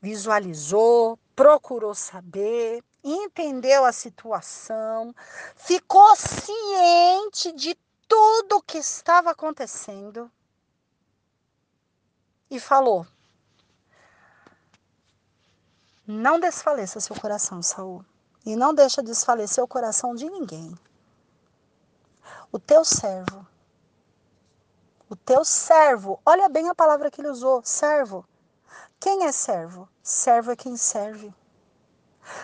[SPEAKER 1] visualizou, procurou saber, entendeu a situação, ficou ciente de tudo o que estava acontecendo e falou: Não desfaleça seu coração, Saul, e não deixa desfalecer o coração de ninguém. O teu servo o teu servo. Olha bem a palavra que ele usou, servo. Quem é servo? Servo é quem serve.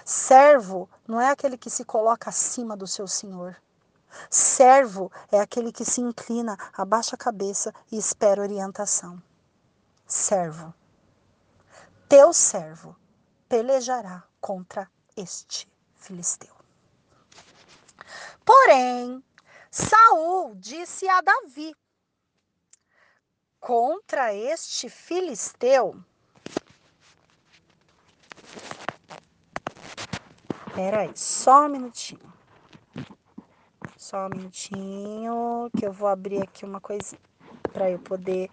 [SPEAKER 1] Servo não é aquele que se coloca acima do seu senhor. Servo é aquele que se inclina, abaixa a cabeça e espera orientação. Servo. Teu servo pelejará contra este filisteu. Porém, Saul disse a Davi: contra este filisteu. Peraí, só um minutinho. Só um minutinho que eu vou abrir aqui uma coisinha para eu poder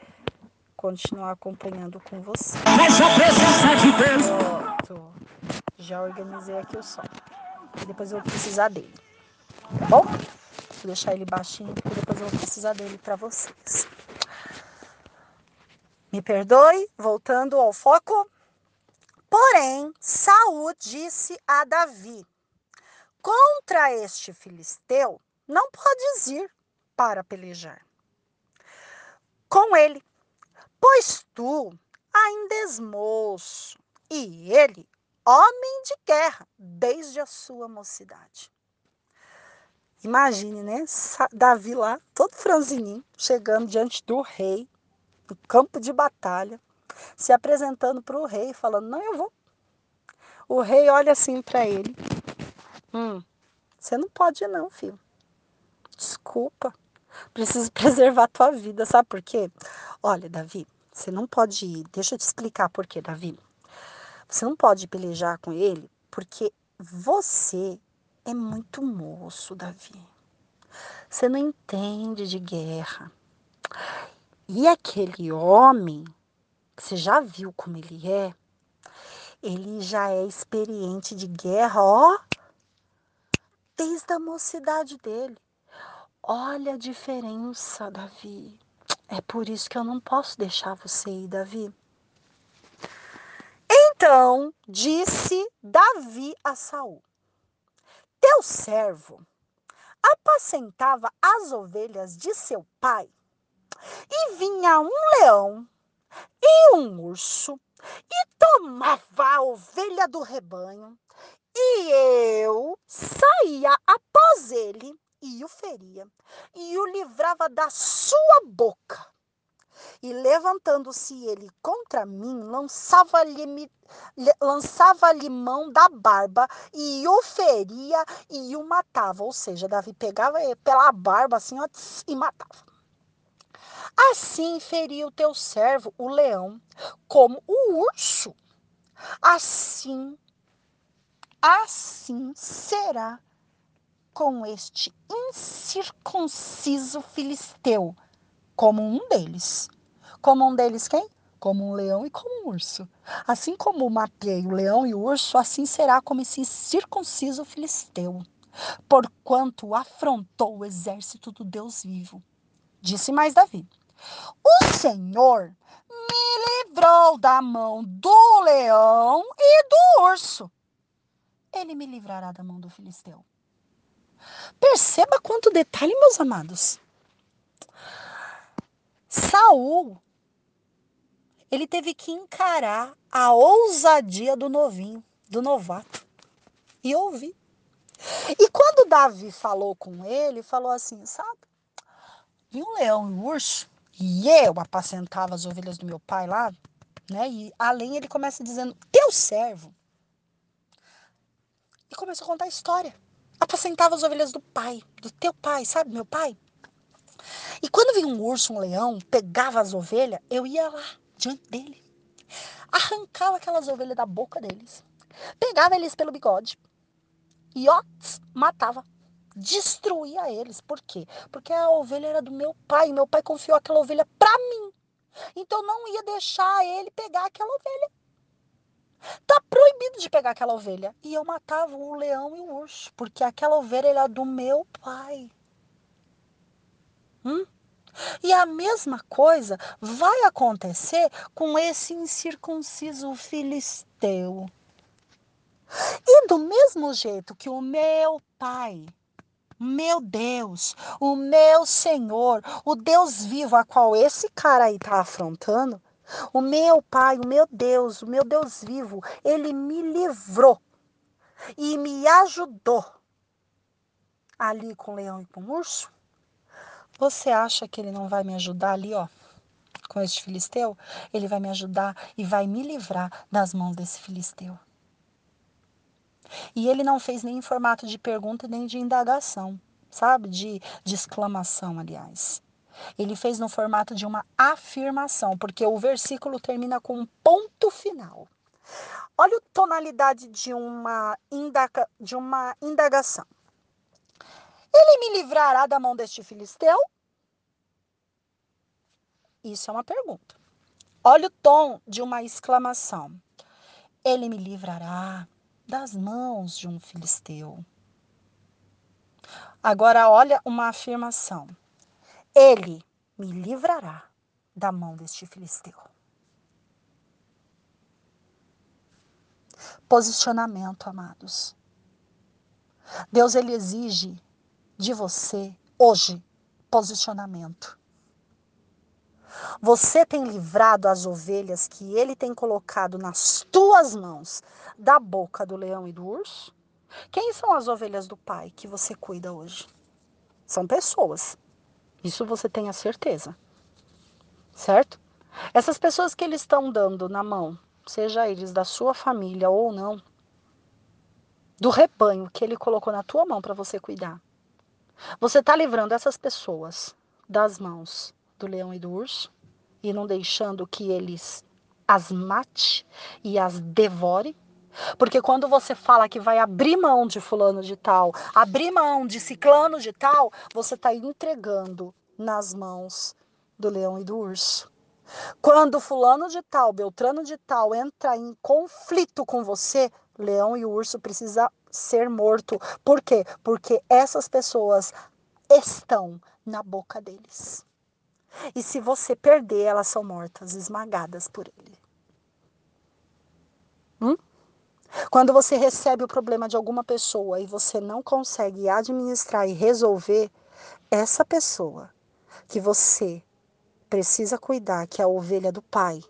[SPEAKER 1] continuar acompanhando com você.
[SPEAKER 2] Mas a presença de Deus.
[SPEAKER 1] Pronto. Já organizei aqui o som. Depois eu vou precisar dele. Tá bom? Vou deixar ele baixinho porque depois eu vou precisar dele para vocês. Me perdoe, voltando ao foco. Porém, Saul disse a Davi: Contra este filisteu não podes ir para pelejar com ele, pois tu ainda és moço e ele homem de guerra desde a sua mocidade. Imagine, né? Davi lá, todo franzininho, chegando diante do rei, no campo de batalha, se apresentando para o rei, falando: Não, eu vou. O rei olha assim para ele: Hum, você não pode não, filho. Desculpa. Preciso preservar a tua vida, sabe por quê? Olha, Davi, você não pode ir. Deixa eu te explicar por quê, Davi. Você não pode pelejar com ele porque você é muito moço, Davi. Você não entende de guerra. E aquele homem, você já viu como ele é? Ele já é experiente de guerra, ó, desde a mocidade dele. Olha a diferença, Davi. É por isso que eu não posso deixar você ir, Davi. Então disse Davi a Saul: Teu servo apacentava as ovelhas de seu pai, e vinha um leão e um urso e tomava a ovelha do rebanho, e eu saía após ele e o feria, e o livrava da sua boca e levantando-se ele contra mim, lançava-lhe lançava mão da barba e o feria e o matava. Ou seja, Davi pegava ele pela barba assim ó, e matava. Assim feria o teu servo, o leão, como o urso. Assim, assim será com este incircunciso filisteu, como um deles. Como um deles quem? Como um leão e como um urso. Assim como matei o leão e o urso, assim será como esse circunciso filisteu, porquanto afrontou o exército do Deus vivo. Disse mais Davi: O Senhor me livrou da mão do leão e do urso. Ele me livrará da mão do filisteu. Perceba quanto detalhe, meus amados. Saul ele teve que encarar a ousadia do novinho, do novato, e ouvir. E quando Davi falou com ele, falou assim, sabe? Vi um leão e um urso, e eu apacentava as ovelhas do meu pai lá, né? E além ele começa dizendo, teu servo. E começou a contar a história. Apacentava as ovelhas do pai, do teu pai, sabe, meu pai? E quando vinha um urso, um leão, pegava as ovelhas, eu ia lá diante dele. Arrancava aquelas ovelhas da boca deles. Pegava eles pelo bigode. E ó, matava. Destruía eles. Por quê? Porque a ovelha era do meu pai. Meu pai confiou aquela ovelha para mim. Então não ia deixar ele pegar aquela ovelha. Tá proibido de pegar aquela ovelha. E eu matava o leão e o urso, porque aquela ovelha era do meu pai. Hum? E a mesma coisa vai acontecer com esse incircunciso filisteu. E do mesmo jeito que o meu pai, meu Deus, o meu Senhor, o Deus vivo a qual esse cara aí está afrontando, o meu pai, o meu Deus, o meu Deus vivo, ele me livrou e me ajudou ali com o leão e com o urso você acha que ele não vai me ajudar ali, ó, com este filisteu? Ele vai me ajudar e vai me livrar das mãos desse filisteu. E ele não fez nem em formato de pergunta nem de indagação, sabe? De, de exclamação, aliás. Ele fez no formato de uma afirmação, porque o versículo termina com um ponto final. Olha a tonalidade de uma, indaga, de uma indagação. Ele me livrará da mão deste filisteu? Isso é uma pergunta. Olha o tom de uma exclamação. Ele me livrará das mãos de um filisteu. Agora, olha uma afirmação. Ele me livrará da mão deste filisteu. Posicionamento, amados. Deus ele exige de você hoje posicionamento. Você tem livrado as ovelhas que ele tem colocado nas tuas mãos da boca do leão e do urso? Quem são as ovelhas do pai que você cuida hoje? São pessoas. Isso você tem a certeza. Certo? Essas pessoas que eles estão dando na mão, seja eles da sua família ou não, do rebanho que ele colocou na tua mão para você cuidar. Você está livrando essas pessoas das mãos do leão e do urso e não deixando que eles as mate e as devore. Porque quando você fala que vai abrir mão de fulano de tal, abrir mão de ciclano de tal, você está entregando nas mãos do leão e do urso. Quando fulano de tal, beltrano de tal entra em conflito com você, leão e urso precisa ser morto. Por quê? Porque essas pessoas estão na boca deles. E se você perder, elas são mortas, esmagadas por ele. Hum? Quando você recebe o problema de alguma pessoa e você não consegue administrar e resolver, essa pessoa que você precisa cuidar, que é a ovelha do pai,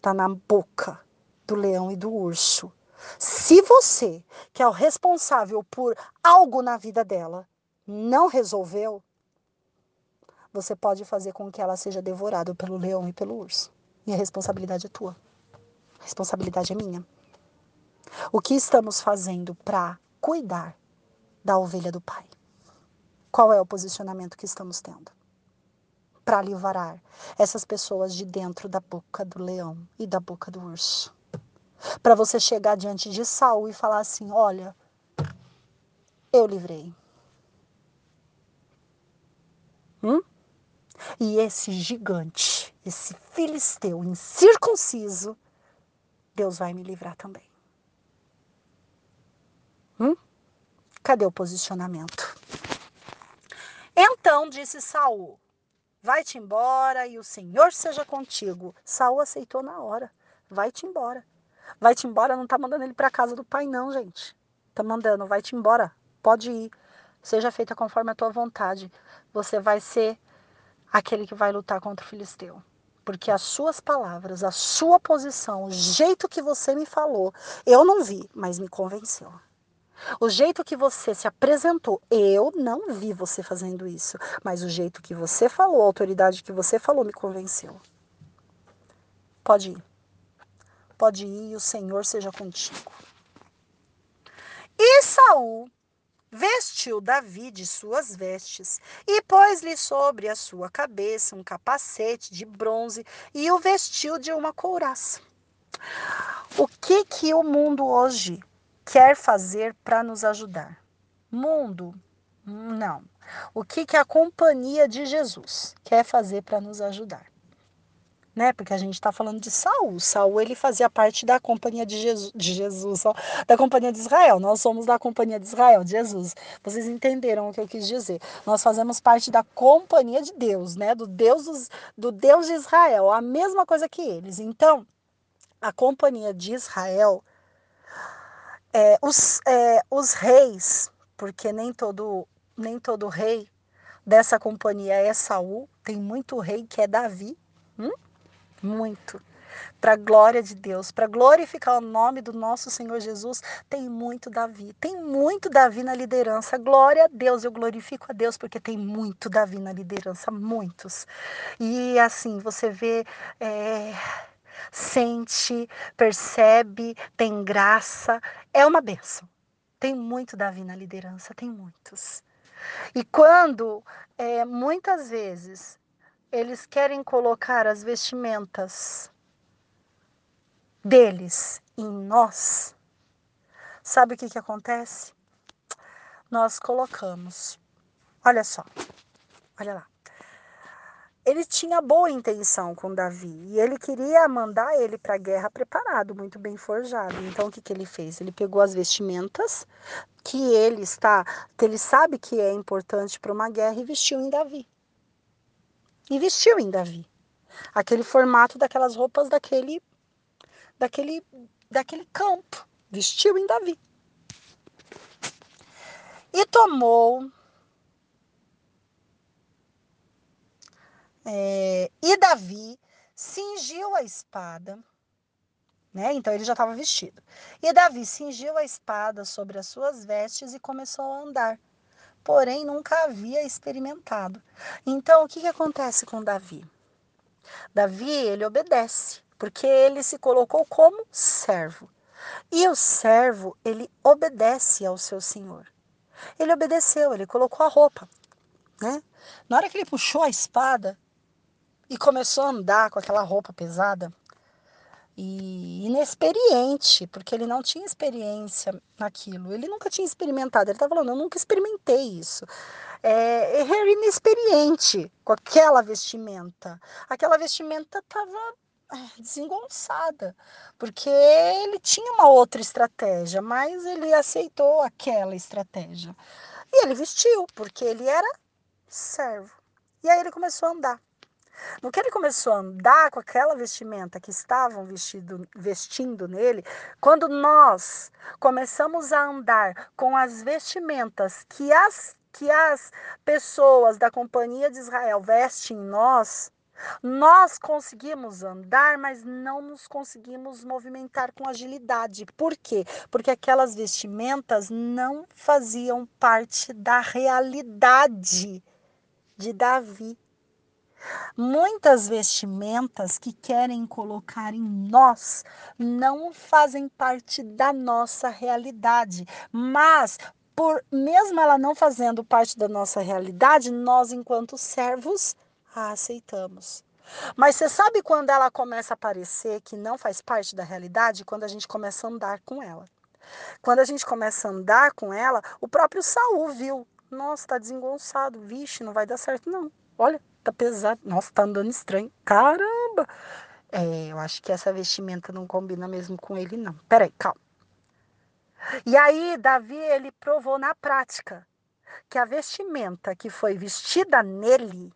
[SPEAKER 1] tá na boca do leão e do urso. Se você, que é o responsável por algo na vida dela, não resolveu, você pode fazer com que ela seja devorada pelo leão e pelo urso. E a responsabilidade é tua. A responsabilidade é minha. O que estamos fazendo para cuidar da ovelha do Pai? Qual é o posicionamento que estamos tendo? Para livrar essas pessoas de dentro da boca do leão e da boca do urso. Para você chegar diante de Saul e falar assim: olha, eu livrei. Hum? E esse gigante, esse filisteu incircunciso, Deus vai me livrar também. Hum? Cadê o posicionamento? Então disse Saul: Vai-te embora e o Senhor seja contigo. Saul aceitou na hora. Vai-te embora. Vai-te embora, não tá mandando ele para casa do pai não, gente. Tá mandando, vai-te embora. Pode ir. Seja feita conforme a tua vontade. Você vai ser aquele que vai lutar contra o filisteu. Porque as suas palavras, a sua posição, o jeito que você me falou, eu não vi, mas me convenceu. O jeito que você se apresentou, eu não vi você fazendo isso, mas o jeito que você falou, a autoridade que você falou me convenceu. Pode ir. Pode ir e o Senhor seja contigo. E Saul vestiu Davi de suas vestes e pôs-lhe sobre a sua cabeça um capacete de bronze e o vestiu de uma couraça. O que que o mundo hoje quer fazer para nos ajudar? Mundo, não. O que que a companhia de Jesus quer fazer para nos ajudar? Né? Porque a gente está falando de Saul. Saul ele fazia parte da companhia de Jesus, de Jesus, ó, da companhia de Israel. Nós somos da companhia de Israel, de Jesus. Vocês entenderam o que eu quis dizer? Nós fazemos parte da companhia de Deus, né? Do Deus do Deus de Israel, a mesma coisa que eles. Então, a companhia de Israel, é, os, é, os reis, porque nem todo nem todo rei dessa companhia é Saul, tem muito rei que é Davi. Muito. Para a glória de Deus, para glorificar o nome do nosso Senhor Jesus, tem muito Davi. Tem muito Davi na liderança. Glória a Deus, eu glorifico a Deus porque tem muito Davi na liderança, muitos. E assim, você vê. É sente, percebe, tem graça, é uma benção. Tem muito Davi na liderança, tem muitos. E quando, é, muitas vezes, eles querem colocar as vestimentas deles em nós, sabe o que, que acontece? Nós colocamos. Olha só, olha lá. Ele tinha boa intenção com Davi e ele queria mandar ele para a guerra preparado, muito bem forjado. Então o que, que ele fez? Ele pegou as vestimentas que ele está, que ele sabe que é importante para uma guerra e vestiu em Davi investiu em Davi. Aquele formato daquelas roupas daquele daquele daquele campo, vestiu em Davi. E tomou é, e Davi cingiu a espada, né? Então ele já estava vestido. E Davi cingiu a espada sobre as suas vestes e começou a andar porém nunca havia experimentado. Então, o que, que acontece com Davi? Davi, ele obedece, porque ele se colocou como servo. E o servo, ele obedece ao seu senhor. Ele obedeceu, ele colocou a roupa, né? Na hora que ele puxou a espada e começou a andar com aquela roupa pesada, e inexperiente, porque ele não tinha experiência naquilo. Ele nunca tinha experimentado. Ele estava falando, eu nunca experimentei isso. É, ele era inexperiente com aquela vestimenta. Aquela vestimenta estava é, desengonçada, porque ele tinha uma outra estratégia, mas ele aceitou aquela estratégia. E ele vestiu, porque ele era servo. E aí ele começou a andar. No que ele começou a andar com aquela vestimenta que estavam vestido, vestindo nele, quando nós começamos a andar com as vestimentas que as, que as pessoas da companhia de Israel vestem em nós, nós conseguimos andar, mas não nos conseguimos movimentar com agilidade. Por quê? Porque aquelas vestimentas não faziam parte da realidade de Davi. Muitas vestimentas que querem colocar em nós não fazem parte da nossa realidade, mas por mesmo ela não fazendo parte da nossa realidade, nós enquanto servos a aceitamos. Mas você sabe quando ela começa a parecer que não faz parte da realidade? Quando a gente começa a andar com ela. Quando a gente começa a andar com ela, o próprio Saul viu. Nossa, tá desengonçado. Vixe, não vai dar certo não. Olha, tá pesado. Nossa, tá andando estranho. Caramba! É, eu acho que essa vestimenta não combina mesmo com ele, não. Peraí, calma. E aí, Davi, ele provou na prática que a vestimenta que foi vestida nele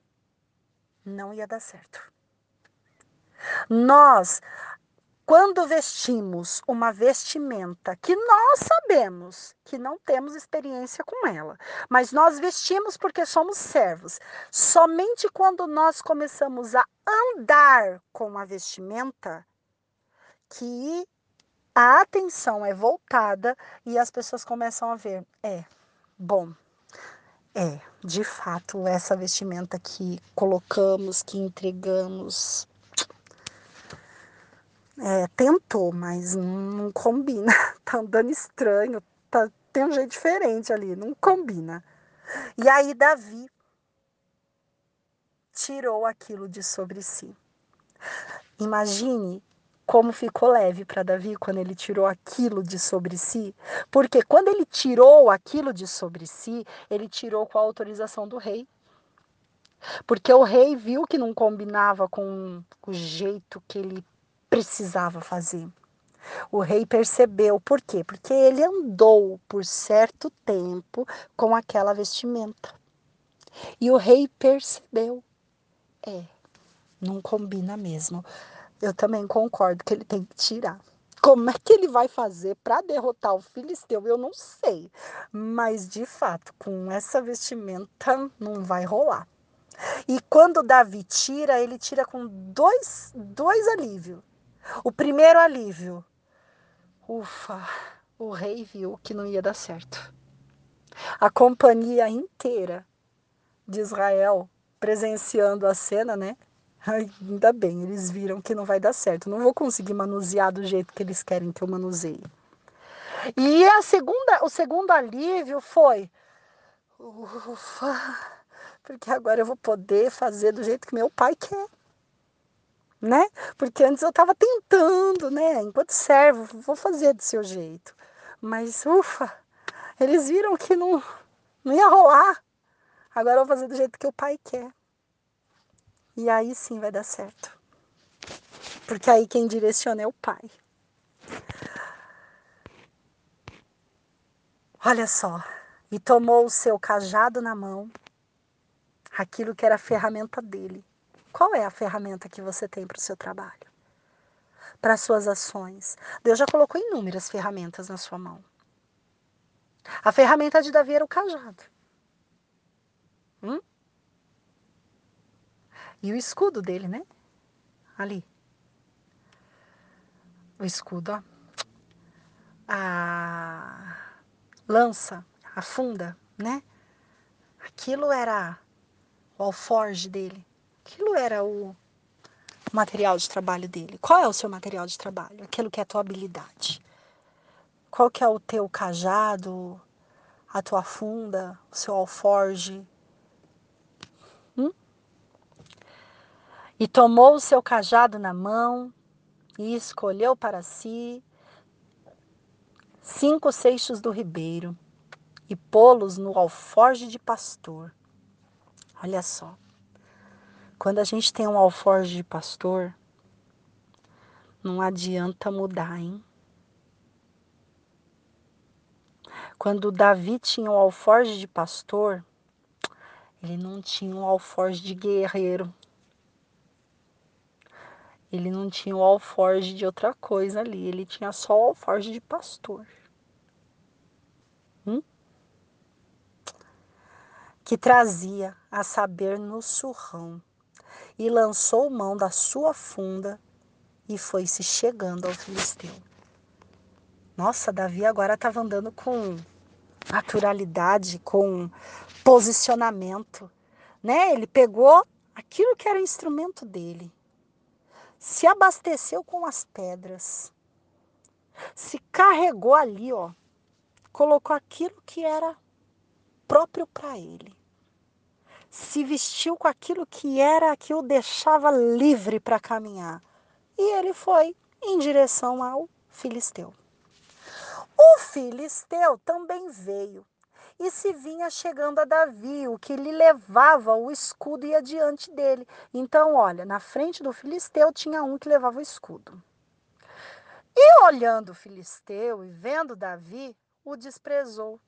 [SPEAKER 1] não ia dar certo. Nós quando vestimos uma vestimenta que nós sabemos que não temos experiência com ela, mas nós vestimos porque somos servos, somente quando nós começamos a andar com a vestimenta que a atenção é voltada e as pessoas começam a ver, é, bom, é, de fato, essa vestimenta que colocamos, que entregamos, é, tentou, mas não combina. Tá andando estranho, tá, tem um jeito diferente ali, não combina. E aí Davi tirou aquilo de sobre si. Imagine como ficou leve para Davi quando ele tirou aquilo de sobre si, porque quando ele tirou aquilo de sobre si, ele tirou com a autorização do rei. Porque o rei viu que não combinava com o jeito que ele precisava fazer. O rei percebeu, por quê? Porque ele andou por certo tempo com aquela vestimenta. E o rei percebeu. É, não combina mesmo. Eu também concordo que ele tem que tirar. Como é que ele vai fazer para derrotar o filisteu? Eu não sei. Mas, de fato, com essa vestimenta não vai rolar. E quando Davi tira, ele tira com dois, dois alívios. O primeiro alívio. Ufa, o rei viu que não ia dar certo. A companhia inteira de Israel presenciando a cena, né? Ainda bem, eles viram que não vai dar certo. Não vou conseguir manusear do jeito que eles querem que eu manuseie. E a segunda, o segundo alívio foi ufa, porque agora eu vou poder fazer do jeito que meu pai quer né? Porque antes eu estava tentando, né? Enquanto servo, vou fazer do seu jeito. Mas, ufa, eles viram que não, não ia rolar. Agora eu vou fazer do jeito que o pai quer. E aí sim vai dar certo. Porque aí quem direciona é o pai. Olha só, e tomou o seu cajado na mão, aquilo que era a ferramenta dele, qual é a ferramenta que você tem para o seu trabalho? Para as suas ações? Deus já colocou inúmeras ferramentas na sua mão. A ferramenta de Davi era o cajado. Hum? E o escudo dele, né? Ali. O escudo, ó. A lança, a funda, né? Aquilo era o alforge dele. Aquilo era o, material de trabalho dele. Qual é o seu material de trabalho? Aquilo que é a tua habilidade. Qual que é o teu cajado, a tua funda, o seu alforge? Hum? E tomou o seu cajado na mão e escolheu para si cinco seixos do ribeiro e pô-los no alforge de pastor. Olha só. Quando a gente tem um alforge de pastor, não adianta mudar, hein? Quando Davi tinha o alforge de pastor, ele não tinha um alforge de guerreiro. Ele não tinha o alforge de outra coisa ali, ele tinha só o alforge de pastor. Hum? Que trazia a saber no surrão e lançou mão da sua funda e foi se chegando ao filisteu. Nossa, Davi agora estava andando com naturalidade, com posicionamento, né? Ele pegou aquilo que era o instrumento dele, se abasteceu com as pedras, se carregou ali, ó, colocou aquilo que era próprio para ele se vestiu com aquilo que era que o deixava livre para caminhar. E ele foi em direção ao filisteu. O filisteu também veio e se vinha chegando a Davi, o que lhe levava o escudo e adiante dele. Então, olha, na frente do filisteu tinha um que levava o escudo. E olhando o filisteu e vendo Davi, o desprezou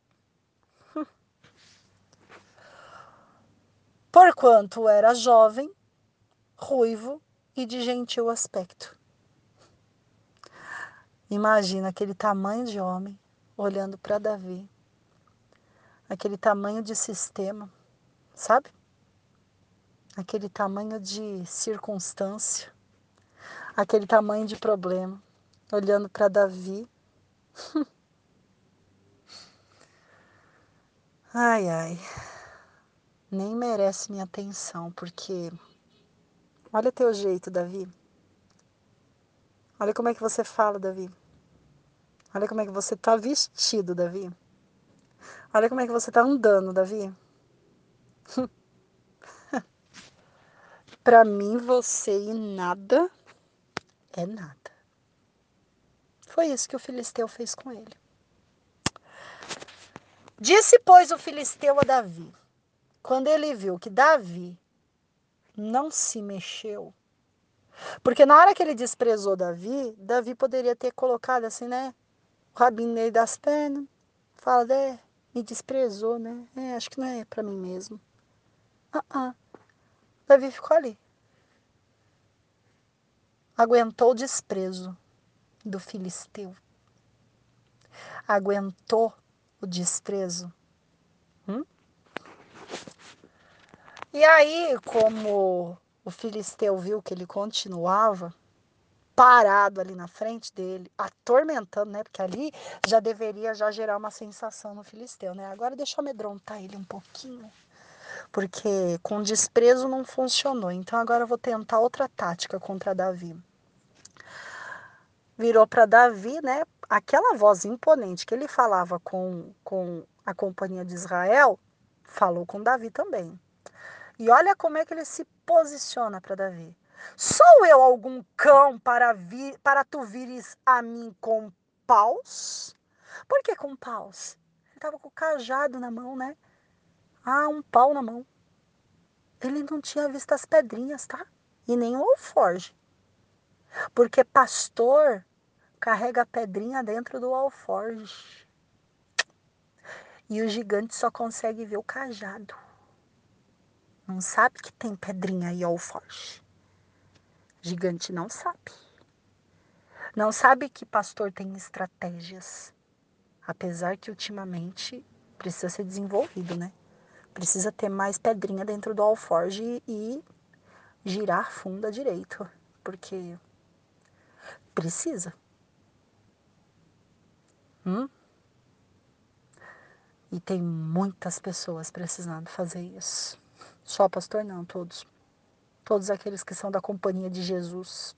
[SPEAKER 1] porquanto era jovem, ruivo e de gentil aspecto. Imagina aquele tamanho de homem olhando para Davi, aquele tamanho de sistema, sabe? Aquele tamanho de circunstância, aquele tamanho de problema, olhando para Davi. ai, ai nem merece minha atenção, porque olha teu jeito, Davi. Olha como é que você fala, Davi. Olha como é que você tá vestido, Davi. Olha como é que você tá andando, Davi. Para mim, você e nada é nada. Foi isso que o filisteu fez com ele. Disse, pois, o filisteu a Davi: quando ele viu que Davi não se mexeu, porque na hora que ele desprezou Davi, Davi poderia ter colocado assim, né? O rabinho nele das pernas, fala, é, me desprezou, né? É, acho que não é para mim mesmo. Ah, -uh. Davi ficou ali. Aguentou o desprezo do filisteu. Aguentou o desprezo. E aí, como o filisteu viu que ele continuava parado ali na frente dele, atormentando, né? Porque ali já deveria já gerar uma sensação no filisteu, né? Agora deixa eu amedrontar ele um pouquinho. Porque com desprezo não funcionou. Então agora eu vou tentar outra tática contra Davi. Virou para Davi, né? Aquela voz imponente que ele falava com, com a companhia de Israel, falou com Davi também. E olha como é que ele se posiciona para Davi. Sou eu algum cão para, vir, para tu vires a mim com paus? Por que com paus? Ele estava com o cajado na mão, né? Ah, um pau na mão. Ele não tinha visto as pedrinhas, tá? E nem o alforge. Porque pastor carrega a pedrinha dentro do alforge. E o gigante só consegue ver o cajado. Não sabe que tem pedrinha e alforje. Gigante não sabe. Não sabe que pastor tem estratégias. Apesar que ultimamente precisa ser desenvolvido, né? Precisa ter mais pedrinha dentro do alforge e girar funda direito. Porque precisa. Hum? E tem muitas pessoas precisando fazer isso. Só pastor não, todos. todos aqueles que são da companhia de Jesus,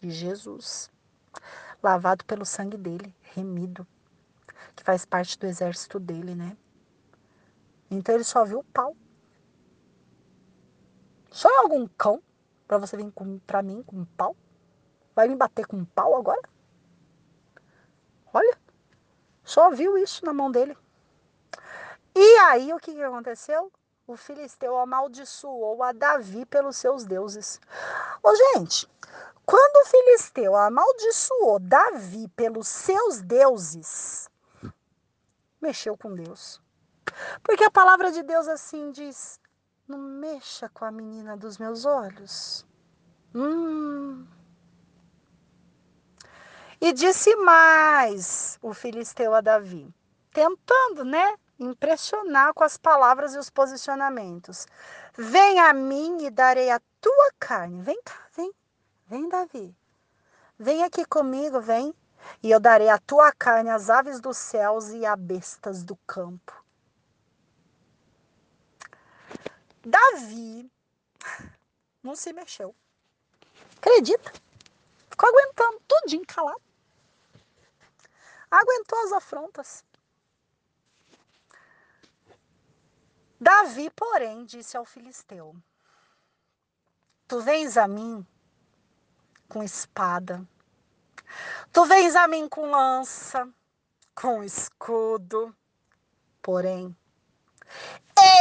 [SPEAKER 1] de Jesus, lavado pelo sangue dele, remido, que faz parte do exército dele, né? Então ele só viu o pau. Só algum cão para você vir para mim com um pau? Vai me bater com um pau agora? Olha, só viu isso na mão dele. E aí o que, que aconteceu? O filisteu amaldiçoou a Davi pelos seus deuses. Ô, gente, quando o filisteu amaldiçoou Davi pelos seus deuses, mexeu com Deus. Porque a palavra de Deus assim diz: não mexa com a menina dos meus olhos. Hum. E disse mais o filisteu a Davi, tentando, né, impressionar com as palavras e os posicionamentos. Vem a mim e darei a tua carne. Vem cá, vem. Vem, Davi. Vem aqui comigo, vem. E eu darei a tua carne às aves dos céus e a bestas do campo. Davi não se mexeu. Acredita? Ficou aguentando tudinho calado. Aguentou as afrontas. Davi, porém, disse ao filisteu: Tu vens a mim com espada, tu vens a mim com lança, com escudo, porém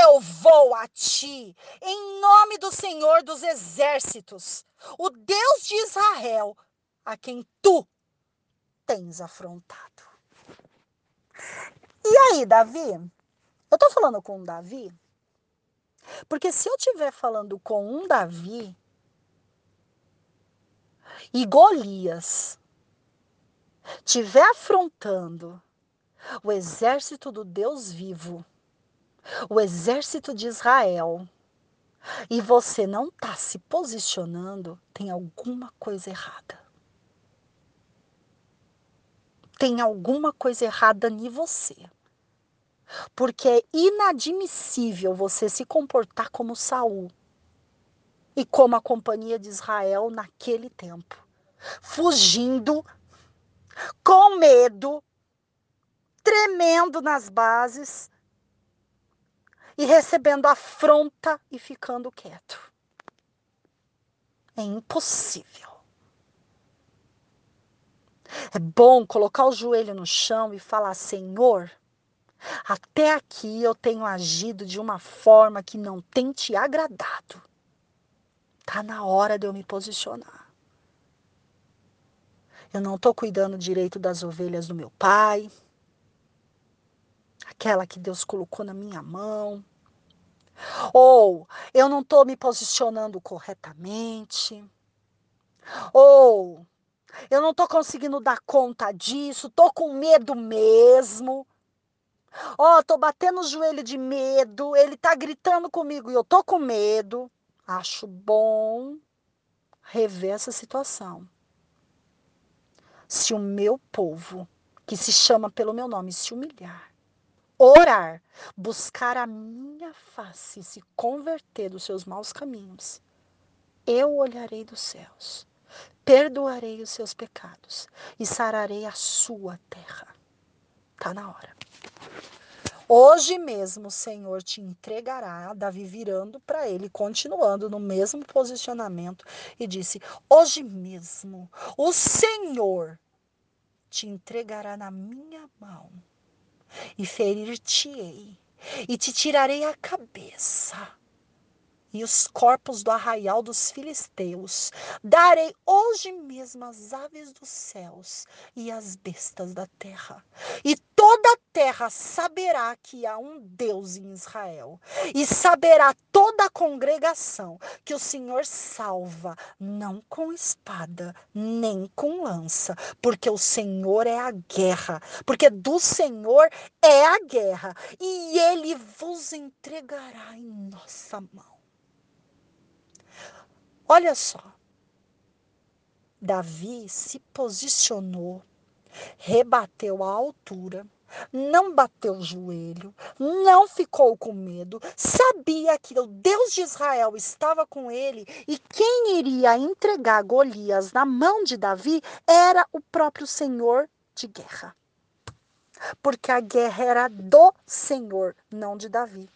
[SPEAKER 1] eu vou a ti, em nome do Senhor dos Exércitos, o Deus de Israel, a quem tu tens afrontado. E aí, Davi? Eu tô falando com um Davi? Porque se eu estiver falando com um Davi e Golias estiver afrontando o exército do Deus vivo, o exército de Israel, e você não está se posicionando, tem alguma coisa errada. Tem alguma coisa errada em você. Porque é inadmissível você se comportar como Saul e como a companhia de Israel naquele tempo, fugindo com medo, tremendo nas bases, e recebendo afronta e ficando quieto. É impossível. É bom colocar o joelho no chão e falar: Senhor, até aqui eu tenho agido de uma forma que não tem te agradado. Tá na hora de eu me posicionar. Eu não estou cuidando direito das ovelhas do meu pai aquela que Deus colocou na minha mão. Ou eu não estou me posicionando corretamente. Ou eu não estou conseguindo dar conta disso, estou com medo mesmo. Ó, oh, tô batendo o joelho de medo, ele tá gritando comigo e eu tô com medo. Acho bom rever essa situação. Se o meu povo, que se chama pelo meu nome, se humilhar, orar, buscar a minha face e se converter dos seus maus caminhos, eu olharei dos céus, perdoarei os seus pecados e sararei a sua terra. Tá na hora. Hoje mesmo o Senhor te entregará, Davi virando para ele, continuando no mesmo posicionamento, e disse: Hoje mesmo o Senhor te entregará na minha mão e ferir-te-ei, e te tirarei a cabeça e os corpos do arraial dos filisteus. Darei hoje mesmo as aves dos céus e as bestas da terra. E toda a terra saberá que há um Deus em Israel. E saberá toda a congregação que o Senhor salva, não com espada, nem com lança, porque o Senhor é a guerra, porque do Senhor é a guerra, e ele vos entregará em nossa mão. Olha só. Davi se posicionou, rebateu a altura não bateu o joelho, não ficou com medo, sabia que o Deus de Israel estava com ele e quem iria entregar Golias na mão de Davi era o próprio Senhor de guerra. Porque a guerra era do Senhor, não de Davi.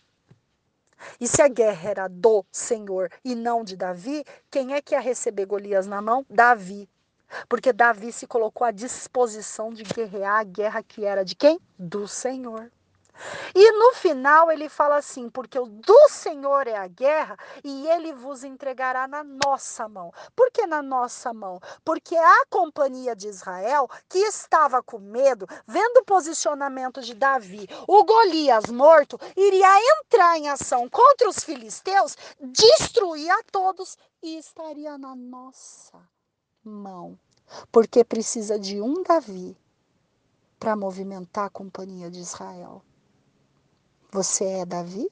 [SPEAKER 1] E se a guerra era do Senhor e não de Davi, quem é que ia receber Golias na mão? Davi. Porque Davi se colocou à disposição de guerrear a guerra que era de quem? Do Senhor. E no final ele fala assim: porque o do Senhor é a guerra e ele vos entregará na nossa mão. Por que na nossa mão? Porque a companhia de Israel, que estava com medo, vendo o posicionamento de Davi, o Golias morto, iria entrar em ação contra os filisteus, destruir a todos e estaria na nossa mão. Porque precisa de um Davi para movimentar a companhia de Israel. Você é Davi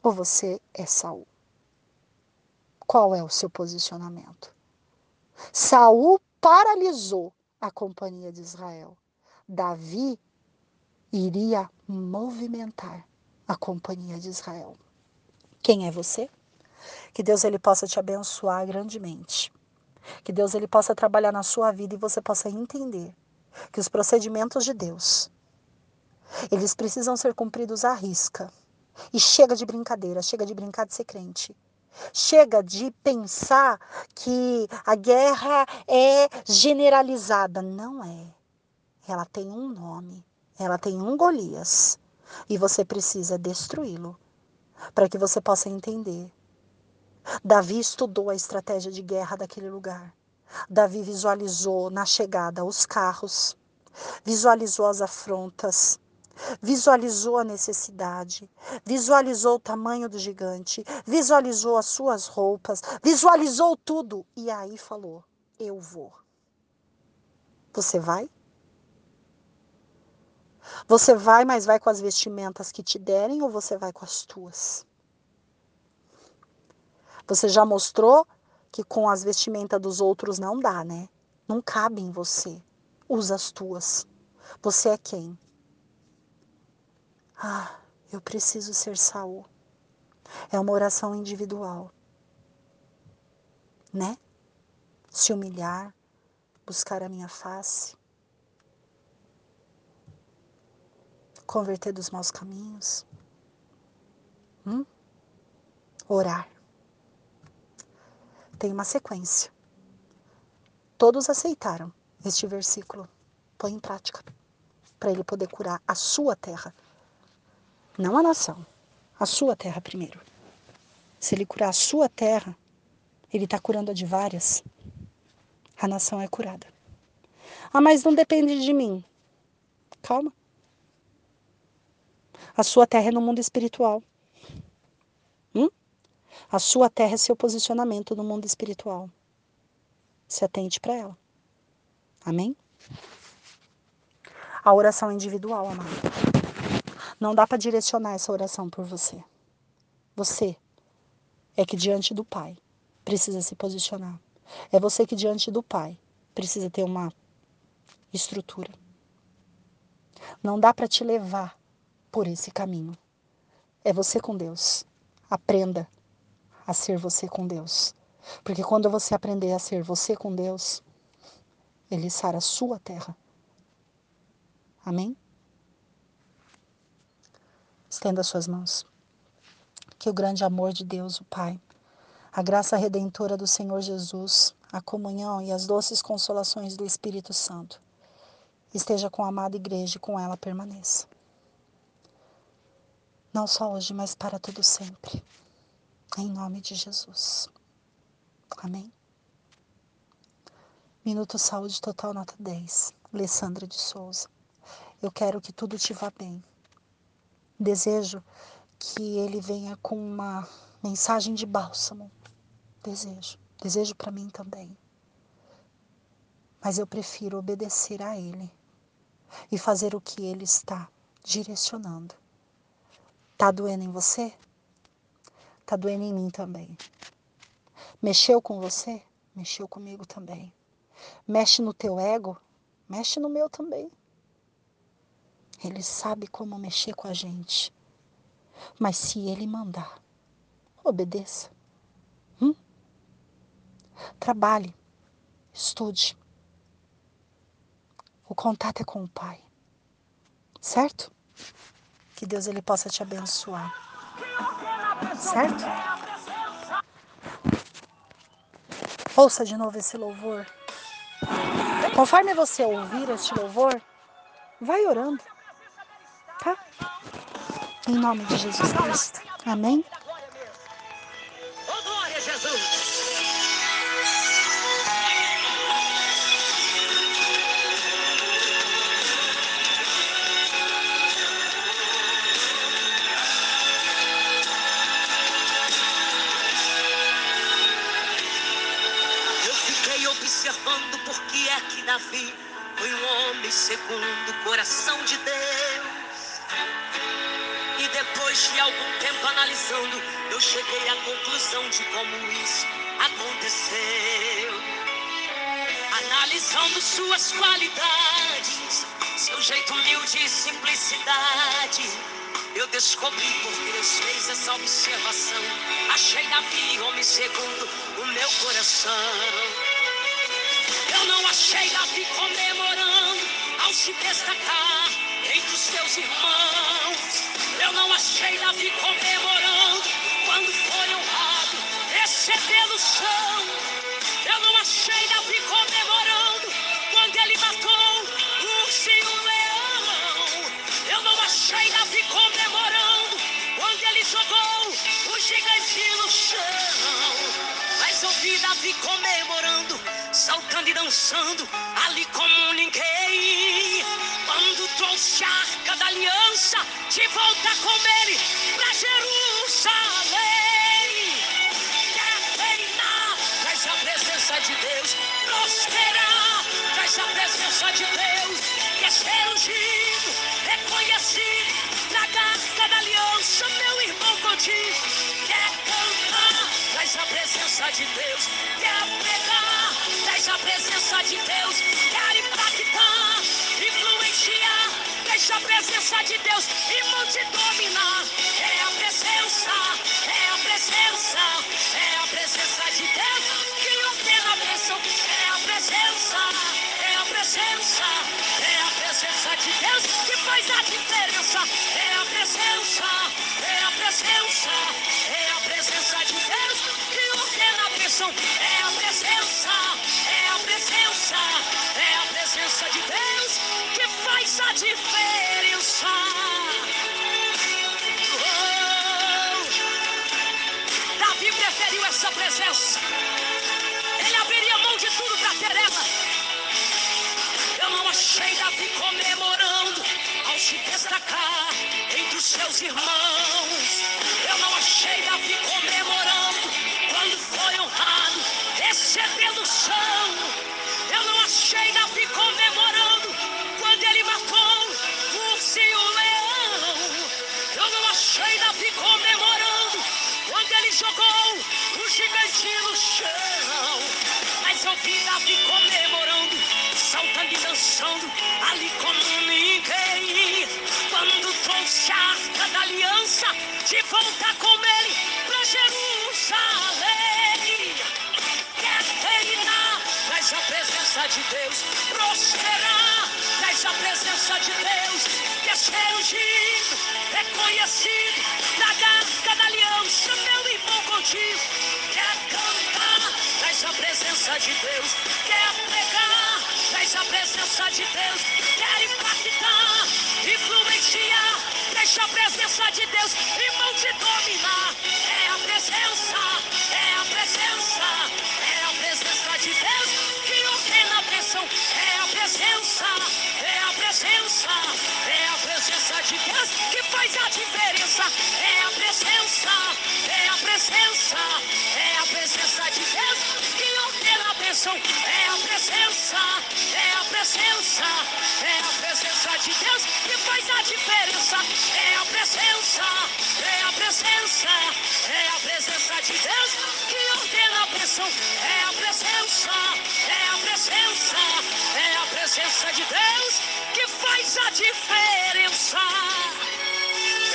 [SPEAKER 1] ou você é Saul? Qual é o seu posicionamento? Saul paralisou a companhia de Israel. Davi iria movimentar a companhia de Israel. Quem é você? Que Deus ele possa te abençoar grandemente. Que Deus ele possa trabalhar na sua vida e você possa entender que os procedimentos de Deus eles precisam ser cumpridos à risca. E chega de brincadeira, chega de brincar de ser crente. Chega de pensar que a guerra é generalizada. Não é. Ela tem um nome. Ela tem um Golias. E você precisa destruí-lo para que você possa entender. Davi estudou a estratégia de guerra daquele lugar. Davi visualizou na chegada os carros, visualizou as afrontas, visualizou a necessidade, visualizou o tamanho do gigante, visualizou as suas roupas, visualizou tudo e aí falou: Eu vou. Você vai? Você vai, mas vai com as vestimentas que te derem ou você vai com as tuas? Você já mostrou que com as vestimentas dos outros não dá, né? Não cabe em você. Usa as tuas. Você é quem? Ah, eu preciso ser Saul. É uma oração individual. Né? Se humilhar, buscar a minha face, converter dos maus caminhos, hum? orar. Tem uma sequência. Todos aceitaram este versículo. Põe em prática para ele poder curar a sua terra não a nação, a sua terra primeiro. Se ele curar a sua terra, ele está curando a de várias. A nação é curada. Ah, mas não depende de mim. Calma. A sua terra é no mundo espiritual. Hum? A sua terra é seu posicionamento no mundo espiritual. Se atente para ela. Amém? A oração individual, amado. Não dá para direcionar essa oração por você. Você é que diante do Pai precisa se posicionar. É você que diante do Pai precisa ter uma estrutura. Não dá para te levar por esse caminho. É você com Deus. Aprenda a ser você com Deus. Porque quando você aprender a ser você com Deus, Ele sara a sua terra. Amém? Estenda suas mãos. Que o grande amor de Deus, o Pai, a graça redentora do Senhor Jesus, a comunhão e as doces consolações do Espírito Santo esteja com a amada igreja e com ela permaneça. Não só hoje, mas para todo sempre. Em nome de Jesus. Amém. Minuto Saúde Total Nota 10. Alessandra de Souza. Eu quero que tudo te vá bem. Desejo que ele venha com uma mensagem de bálsamo. Desejo. Desejo para mim também. Mas eu prefiro obedecer a ele e fazer o que ele está direcionando. Tá doendo em você? Tá doendo em mim também. Mexeu com você? Mexeu comigo também. Mexe no teu ego? Mexe no meu também. Ele sabe como mexer com a gente. Mas se ele mandar, obedeça. Hum? Trabalhe, estude. O contato é com o Pai. Certo? Que Deus ele possa te abençoar. Certo? Ouça de novo esse louvor. Conforme você ouvir este louvor, vai orando. Tá? Em nome de Jesus Cristo. Amém?
[SPEAKER 2] Glória Jesus! Observando por que é que Davi foi um homem segundo o coração de Deus. De algum tempo analisando, eu cheguei à conclusão de como isso aconteceu. Analisando suas qualidades, seu jeito humilde e simplicidade. Eu descobri por que Deus fez essa observação. Achei Davi homem segundo o meu coração. Eu não achei Davi comemorando ao se destacar entre os seus irmãos. Não achei Davi comemorando quando foi honrado, recebendo chão. Eu não achei Davi comemorando quando ele matou o urso e o leão. Eu não achei Davi comemorando quando ele jogou o gigante no chão. Mas eu vi Davi comemorando, saltando e dançando, ali como ninguém. Quando trouxe a arca da aliança, de volta com ele pra Jerusalém. Quer reinar, traz a presença de Deus, prosperar, traz a presença de Deus, quer ser ungido, reconhecido, na arca da aliança, meu irmão contigo, quer cantar, traz a presença de Deus, quer pregar, traz a presença de Deus, traz a presença de Deus, irmão te dominar, é a presença, é a presença, é a presença de Deus que ordena a bênção, é a presença, é a presença, é a presença de Deus que faz a diferença, é a presença, é a presença, é a presença de Deus que ordena a bênção, é a faz a diferença. Oh! Davi preferiu essa presença. Ele abriria mão de tudo para ter ela. Eu não achei Davi comemorando ao se destacar entre os seus irmãos. Eu não achei Davi comemorando quando foi honrado, recebendo o chão. Eu não achei Davi comemorando matou o leão. Eu não achei Davi comemorando quando ele jogou o gigante no chão. Mas eu vi Davi comemorando, saltando e dançando, ali como ninguém. Quando trouxe a arca da aliança, de volta com ele pra Jerusalém. Quer reinar, traz a presença de Deus, prosperar, traz a presença de Deus, quer ser ungido, reconhecido, na arca da aliança, meu irmão contigo, quer cantar, traz a presença de Deus, quer pregar, traz a presença de Deus, quer impactar, influenciar, deixa a presença de Deus, irmão te dominar, é a presença, é a presença, é a presença de Deus que ordena a pressão, é a presença, é presença, é a presença de Deus que faz a diferença, é a presença, é a presença, é a presença de Deus que ordena a pressão, é a presença, é a presença, é a presença de Deus que faz a diferença, é a presença, é a presença, é a presença de Deus que ordena a pressão, é a presença, é a presença, é a presença de Deus faz a diferença.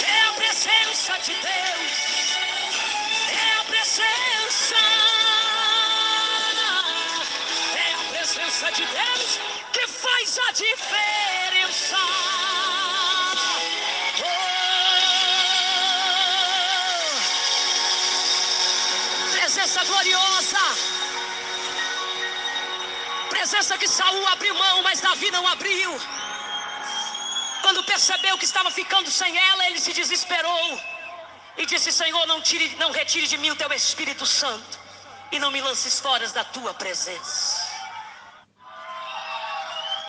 [SPEAKER 2] É a presença de Deus. É a presença. É a presença de Deus que faz a diferença. Oh, presença gloriosa. Presença que Saul abriu mão, mas Davi não abriu. Quando percebeu que estava ficando sem ela, ele se desesperou e disse: Senhor, não, tire, não retire de mim o teu Espírito Santo e não me lances fora da tua presença.